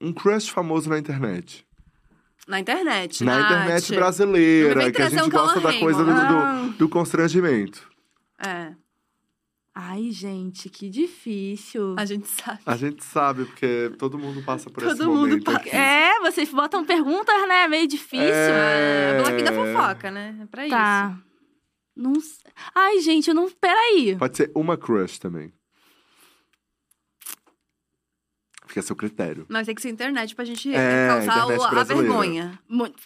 um crush famoso na internet. Na internet. Na Nath. internet brasileira, que a gente gosta da coisa do, do, do constrangimento. É, Ai, gente, que difícil. a gente sabe. A gente sabe, porque todo mundo passa por Todo esse mundo aqui. É, vocês botam perguntas, né? Meio difícil. É, É. bloquinho da fofoca, né? É pra isso. Tá. Não Ai, gente, eu não. Peraí. Pode ser uma crush também. Fica a seu critério. Mas tem que ser internet pra gente É, causar o- a vergonha.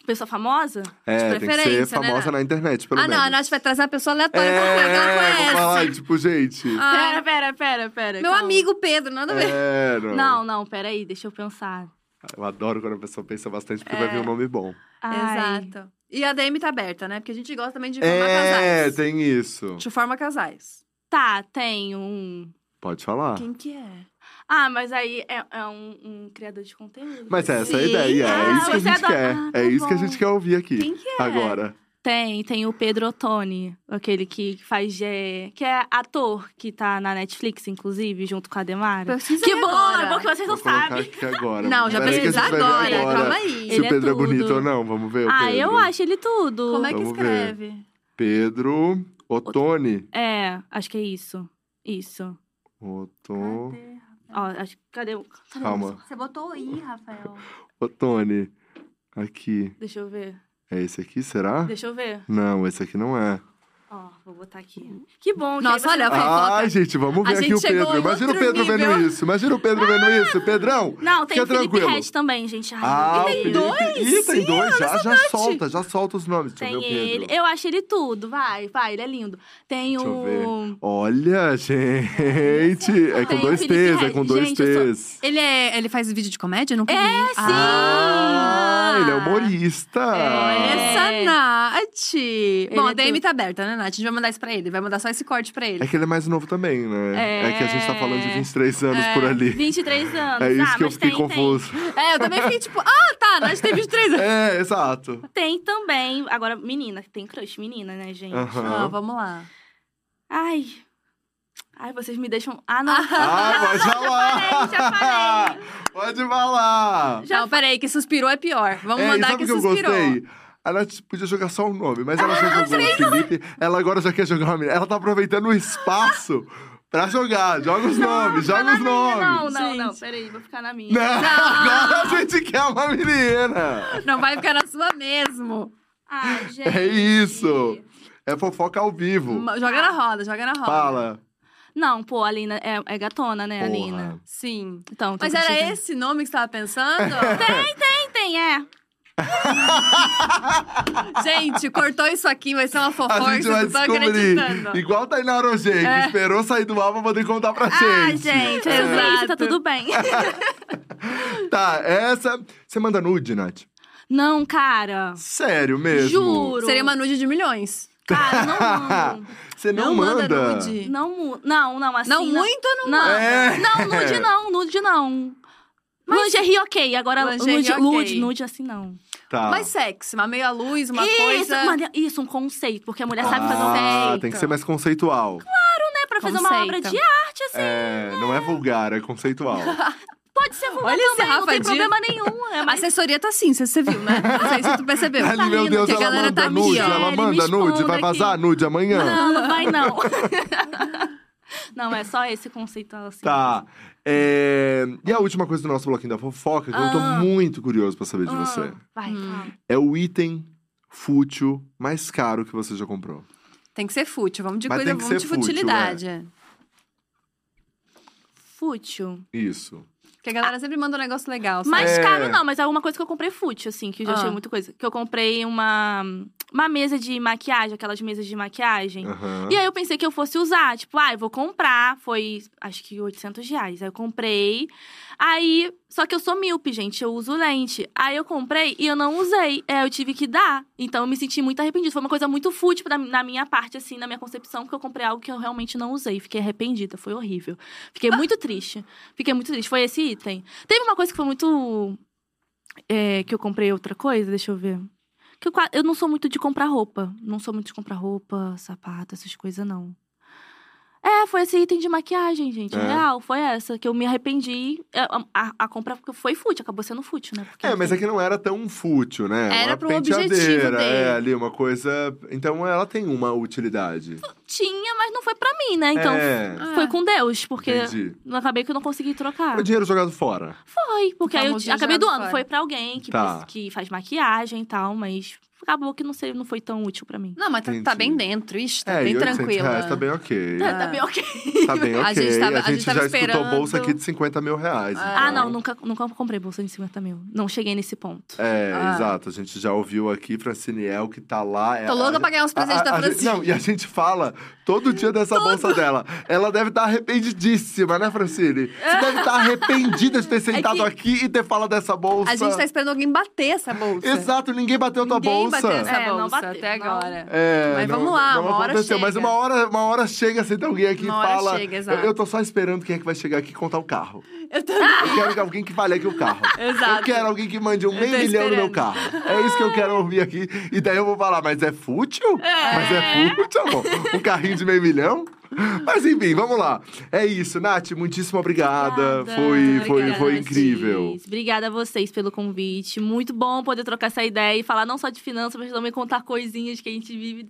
Pessoa famosa? É, tem que ser preferência, né, famosa Nath? na internet, pelo ah, menos. não, a Nath vai trazer uma pessoa aleatória pra É, que ela vou conhece. falar, tipo, gente... Ah, Pera, pera, pera, pera. meu calma. amigo Pedro, nada a ver. É, não. Não, não, peraí, deixa eu pensar. Eu adoro quando a pessoa pensa bastante, porque vai vir um nome bom. Ai. Exato. E a DM tá aberta, né? Porque a gente gosta também de formar É, casais. tem isso. De forma casais. Tá, tem um. Pode falar. Quem que é? Ah, mas aí é, é um, um criador de conteúdo. Mas essa é a ideia, é Ah, isso que a gente adora- quer. Ah, tá é isso que a gente quer ouvir aqui. Quem que é? Agora. Tem, tem o Pedro Ottoni, aquele que faz. é, que é ator, que tá na Netflix, inclusive, junto com a Demara. Que bom, agora. é bom que vocês não Vou sabem. aqui agora. Não, já Peraí que a pesquisa gente vai ver agora. Calma aí. Se Ele o é Pedro é, tudo. bonito ou não, vamos ver o Ah, Pedro. eu acho ele tudo. Como é que Vamos ver. escreve? Pedro Ottoni. É, acho que é isso. Isso. Otto... Ó, acho cadê o. Calma. Você botou aí, Rafael. Ottoni. Aqui. Deixa eu ver. É esse aqui, será? Deixa eu ver. Não, esse aqui não é. Ó, vou botar aqui. Que bom. que Nossa, aí olha, fofoca. Ai, gente, vamos A ver aqui gente o chegou Pedro. em Imagina o outro Pedro vendo nível. isso. Imagina o Pedro vendo isso. Pedrão, Não, tem fica o Felipe tranquilo. Red também, gente. Ai, Ah, tem Felipe. dois? Ih, tem Sim, dois. Já, já solta, já solta os nomes. Deixa Tem eu ver o Pedro. ele. Eu acho ele tudo. Vai, vai, ele é lindo. Tem Deixa eu o. ver. Olha, gente. É com Tem o dois Felipe T's, é com dois Gente, eu sou- T's. Ele, é, ele faz vídeo de comédia? Eu nunca É, vi. sim! Ah, ele é humorista. É. Essa Nath! Bom, é a DM tá aberta, né, Nath? A gente vai mandar isso pra ele. Vai mandar só esse corte pra ele. É que ele é mais novo também, né? É. que a gente tá falando de 23 anos É. por ali. 23 anos. É isso ah, que eu mas fiquei tem, tem. confuso. É, eu também fiquei tipo, ah, tá, Nath tem 23 anos. É, exato. Tem também. Agora, menina, tem crush menina, né, gente? Ah, vamos lá. Ai. Ai, vocês me deixam. Ah, não. Ah, pode falar! já falei. Pode falar! Já não, peraí, que suspirou é pior. Vamos é, mandar sabe que o que eu suspirou. gostei? A Nath podia jogar só o nome, mas ela já jogou o Felipe. Ela agora já quer jogar uma menina. Ela tá aproveitando o espaço pra jogar. Joga os nomes, Fica joga os minha. nomes. Não, não, não. Gente. Peraí, vou ficar na minha. Não, agora a gente quer uma menina. Não vai ficar na sua mesmo. Ai, gente. É isso. É fofoca ao vivo. Joga na roda, joga na roda. Fala. Não, pô, a Alina é, é gatona, né, Porra. Alina? Sim. Então, Mas era esse nome que você tava pensando? Tem, tem, é. Gente, cortou isso aqui, vai ser uma fofoca, A gente vai não acreditando. Igual Tainá Rogê, que É. esperou sair do ar pra poder contar pra Ah, gente. gente, é sobre Exato. tá tudo bem. Tá, essa. Você manda nude, Nath? Não, cara. Sério mesmo? Juro. Seria uma nude de milhões. Cara, não mando. Você não, manda manda? nude. Não, não, não, assim. não, muito ou não? Não, É. não, nude não, nude não. Lingerie ok, agora Lingerie nude, ok. nude, nude assim não. Tá. Mais sexy, uma meia luz, uma isso, coisa... mano, isso, um conceito, porque a mulher sabe fazer um Ah, conceito. tem que ser mais conceitual. né, pra fazer uma obra de arte, assim. É, não é vulgar, é conceitual. Pode ser vulgar Olha também, não tem de- problema nenhum. É A mais assessoria tá assim, você viu, né? Não sei se tu percebeu. Ali, meu rindo Deus, que a ela galera manda tá aqui, nude, ó. ela manda nude, vai aqui. vazar nude amanhã? Não, não vai não. não, é só esse conceito assim. Tá. É, E a última coisa do nosso bloquinho da fofoca, que eu tô Ah. muito curioso pra saber de Ah, você. Vai, Hum. É o item fútil mais caro que você já comprou. Tem que ser fútil, vamos de Mas coisa, tem que vamos ser de fútil, futilidade. é. Fútil. Isso. Porque a galera sempre manda um negócio legal, sabe? Mais É. caro não, mas é alguma coisa que eu comprei fútil, assim, que eu já Ah. achei muita coisa. Que eu comprei uma, uma mesa de maquiagem, aquelas mesas de maquiagem. Aham. E aí eu pensei que eu fosse usar, tipo, ah, eu vou comprar, foi acho que 800 reais. Aí eu comprei, aí, só que eu sou míope, gente, eu uso lente. Aí eu comprei e eu não usei, é, eu tive que dar. Então eu me senti muito arrependida, foi uma coisa muito fútil pra, na minha parte, assim, na minha concepção, porque eu comprei algo que eu realmente não usei. Fiquei arrependida, foi horrível. Fiquei muito triste, fiquei muito triste, foi esse item. Teve uma coisa que foi muito... é, que eu comprei outra coisa, deixa eu ver. Que eu, eu não sou muito de comprar roupa. Não sou muito de comprar roupa, sapato, essas coisas, não. É, foi esse item de maquiagem, gente. É. Real, foi essa. Que eu me arrependi. É, A, a, a compra foi fútil, acabou sendo fútil, né? Porque É, mas é que não era tão fútil, né? Era uma pro objetivo penteadeira, dele. É, ali, uma coisa... Então ela tem uma utilidade. Tinha, mas não foi pra mim, né? Então É, foi com Deus, porque entendi. não acabei que eu não consegui trocar. O dinheiro jogado fora. Foi, porque aí eu acabei doando. fora. Foi pra alguém que, Tá. que faz maquiagem e tal, mas acabou que não, sei, não foi tão útil pra mim. Não, mas tá, tá bem dentro, ixi, tá é, bem 800 tranquila. reais tá bem ok. Ah. Tá bem ok. Tá bem ok. A gente tava- a a gente gente tava já escutou esperando. bolsa aqui de 50 mil reais. Ah, Ah, então- não, nunca, nunca comprei bolsa de 50 mil. Não cheguei nesse ponto. É, Ah. exato. A gente já ouviu aqui Franciniel que tá lá. é- Tô louca a- pra ganhar uns presentes a- da a gente- Francine. Não, e a gente fala todo dia dessa bolsa dela. Ela deve estar arrependidíssima, né, Francine? Você deve estar arrependida de ter sentado que- aqui e ter falado dessa bolsa. A gente tá esperando alguém bater essa bolsa. Exato, ninguém bateu tua Ninguém bolsa. Bateu essa É, não bolsa bateu, até não. agora. É, Mas não- vamos lá, não uma hora aconteceu, Mas chega. uma hora, uma hora chega, senta alguém aqui Uma e hora fala. chega, eu, exato. eu tô só esperando quem é que vai chegar aqui e contar o carro. Eu tô... Eu quero que alguém que fale aqui o carro. Exato. Eu quero alguém que mande um meio milhão no meu carro. É isso que eu quero ouvir aqui. E daí eu vou falar, mas é fútil? Mas é fútil, amor? Um carrinho de meio milhão? Mas enfim, vamos lá. É isso, Nath, muitíssimo obrigada. Obrigada. Foi, foi, Obrigada, foi incrível. Cis. Obrigada a vocês pelo convite. Muito bom poder trocar essa ideia e falar não só de finanças, mas também contar coisinhas que a gente vive.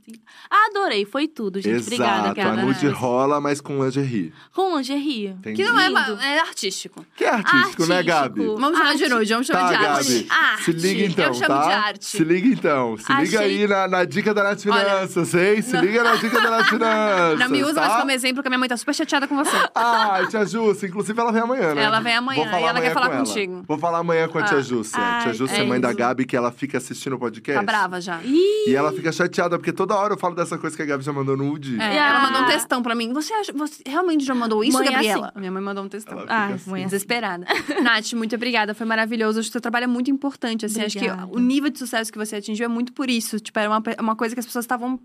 Adorei, foi tudo, gente. Obrigada, Exato, a nude rola, mas com lingerie. Com lingerie. Entendi. Que não é, é artístico. Que é artístico, né, Artístico. Gabi? Vamos chamar de nude, vamos chamar Tá, de arte. Gabi. Arte. Se liga então, Eu chamo tá? de arte. Se liga então. Se liga Achei- aí na, na dica da Nath Olha, Finanças, hein? Se não- liga na dica da Nath Finanças. Não me usa tá? Mais como exemplo que a minha mãe tá super chateada com você. Ai, tia Júcia, inclusive ela vem amanhã, né? Ela vem amanhã, Vou falar e ela amanhã quer falar com ela. contigo. Vou falar amanhã com a tia Ah. Júcia. Ai, tia Júcia é é mãe da isso. Gabi, que ela fica assistindo o podcast. Tá brava já. Ih, E ela fica chateada, porque toda hora eu falo dessa coisa que a Gabi já mandou no UD. É, Ah. ela mandou um textão pra mim. Você, acha, você realmente já mandou isso, Mãe é Gabriela? Minha mãe mandou um textão. Ah, assim. mãe, Desesperada. Nath, muito obrigada. Foi maravilhoso. Acho que o seu trabalho é muito importante. Assim, acho que o nível de sucesso que você atingiu é muito por isso. Tipo, era uma, uma coisa que as pessoas estavam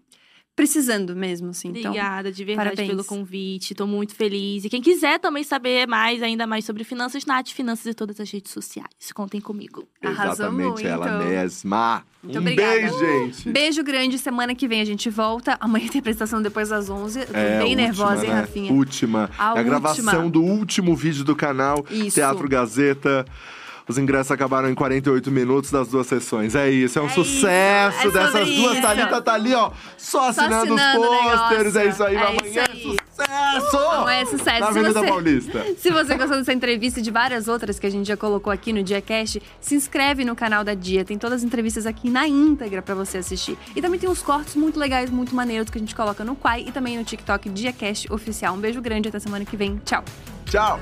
precisando mesmo, assim. Então, Obrigada de verdade parabéns. pelo convite. Tô muito feliz. E quem quiser também saber mais, ainda mais sobre finanças, Nath Finanças e todas as redes sociais. Contem comigo. Arrasou Exatamente, muito. ela mesma. Muito um obrigada. beijo, gente. beijo grande. Semana que vem a gente volta. Amanhã tem apresentação depois das 11. Eu tô É, bem última, nervosa, hein, né? Rafinha? Última. A é a gravação última. do último vídeo do canal Isso. Teatro Gazeta. Os ingressos acabaram em 48 minutos das duas sessões. É isso, é um É isso, sucesso é sobre dessas duas. isso. Thalita tá ali, ó, só assinando, assinando o os pôsteres. É isso aí, É amanhã isso é sucesso! Amanhã é sucesso. Na Avenida você- Paulista. Se você gostou dessa entrevista e de várias outras que a gente já colocou aqui no DiaCast, se inscreve no canal da Dia. Tem todas as entrevistas aqui na íntegra pra você assistir. E também tem uns cortes muito legais, muito maneiros que a gente coloca no Quai e também no TikTok DiaCast Oficial. Um beijo grande, até semana que vem. Tchau! Tchau!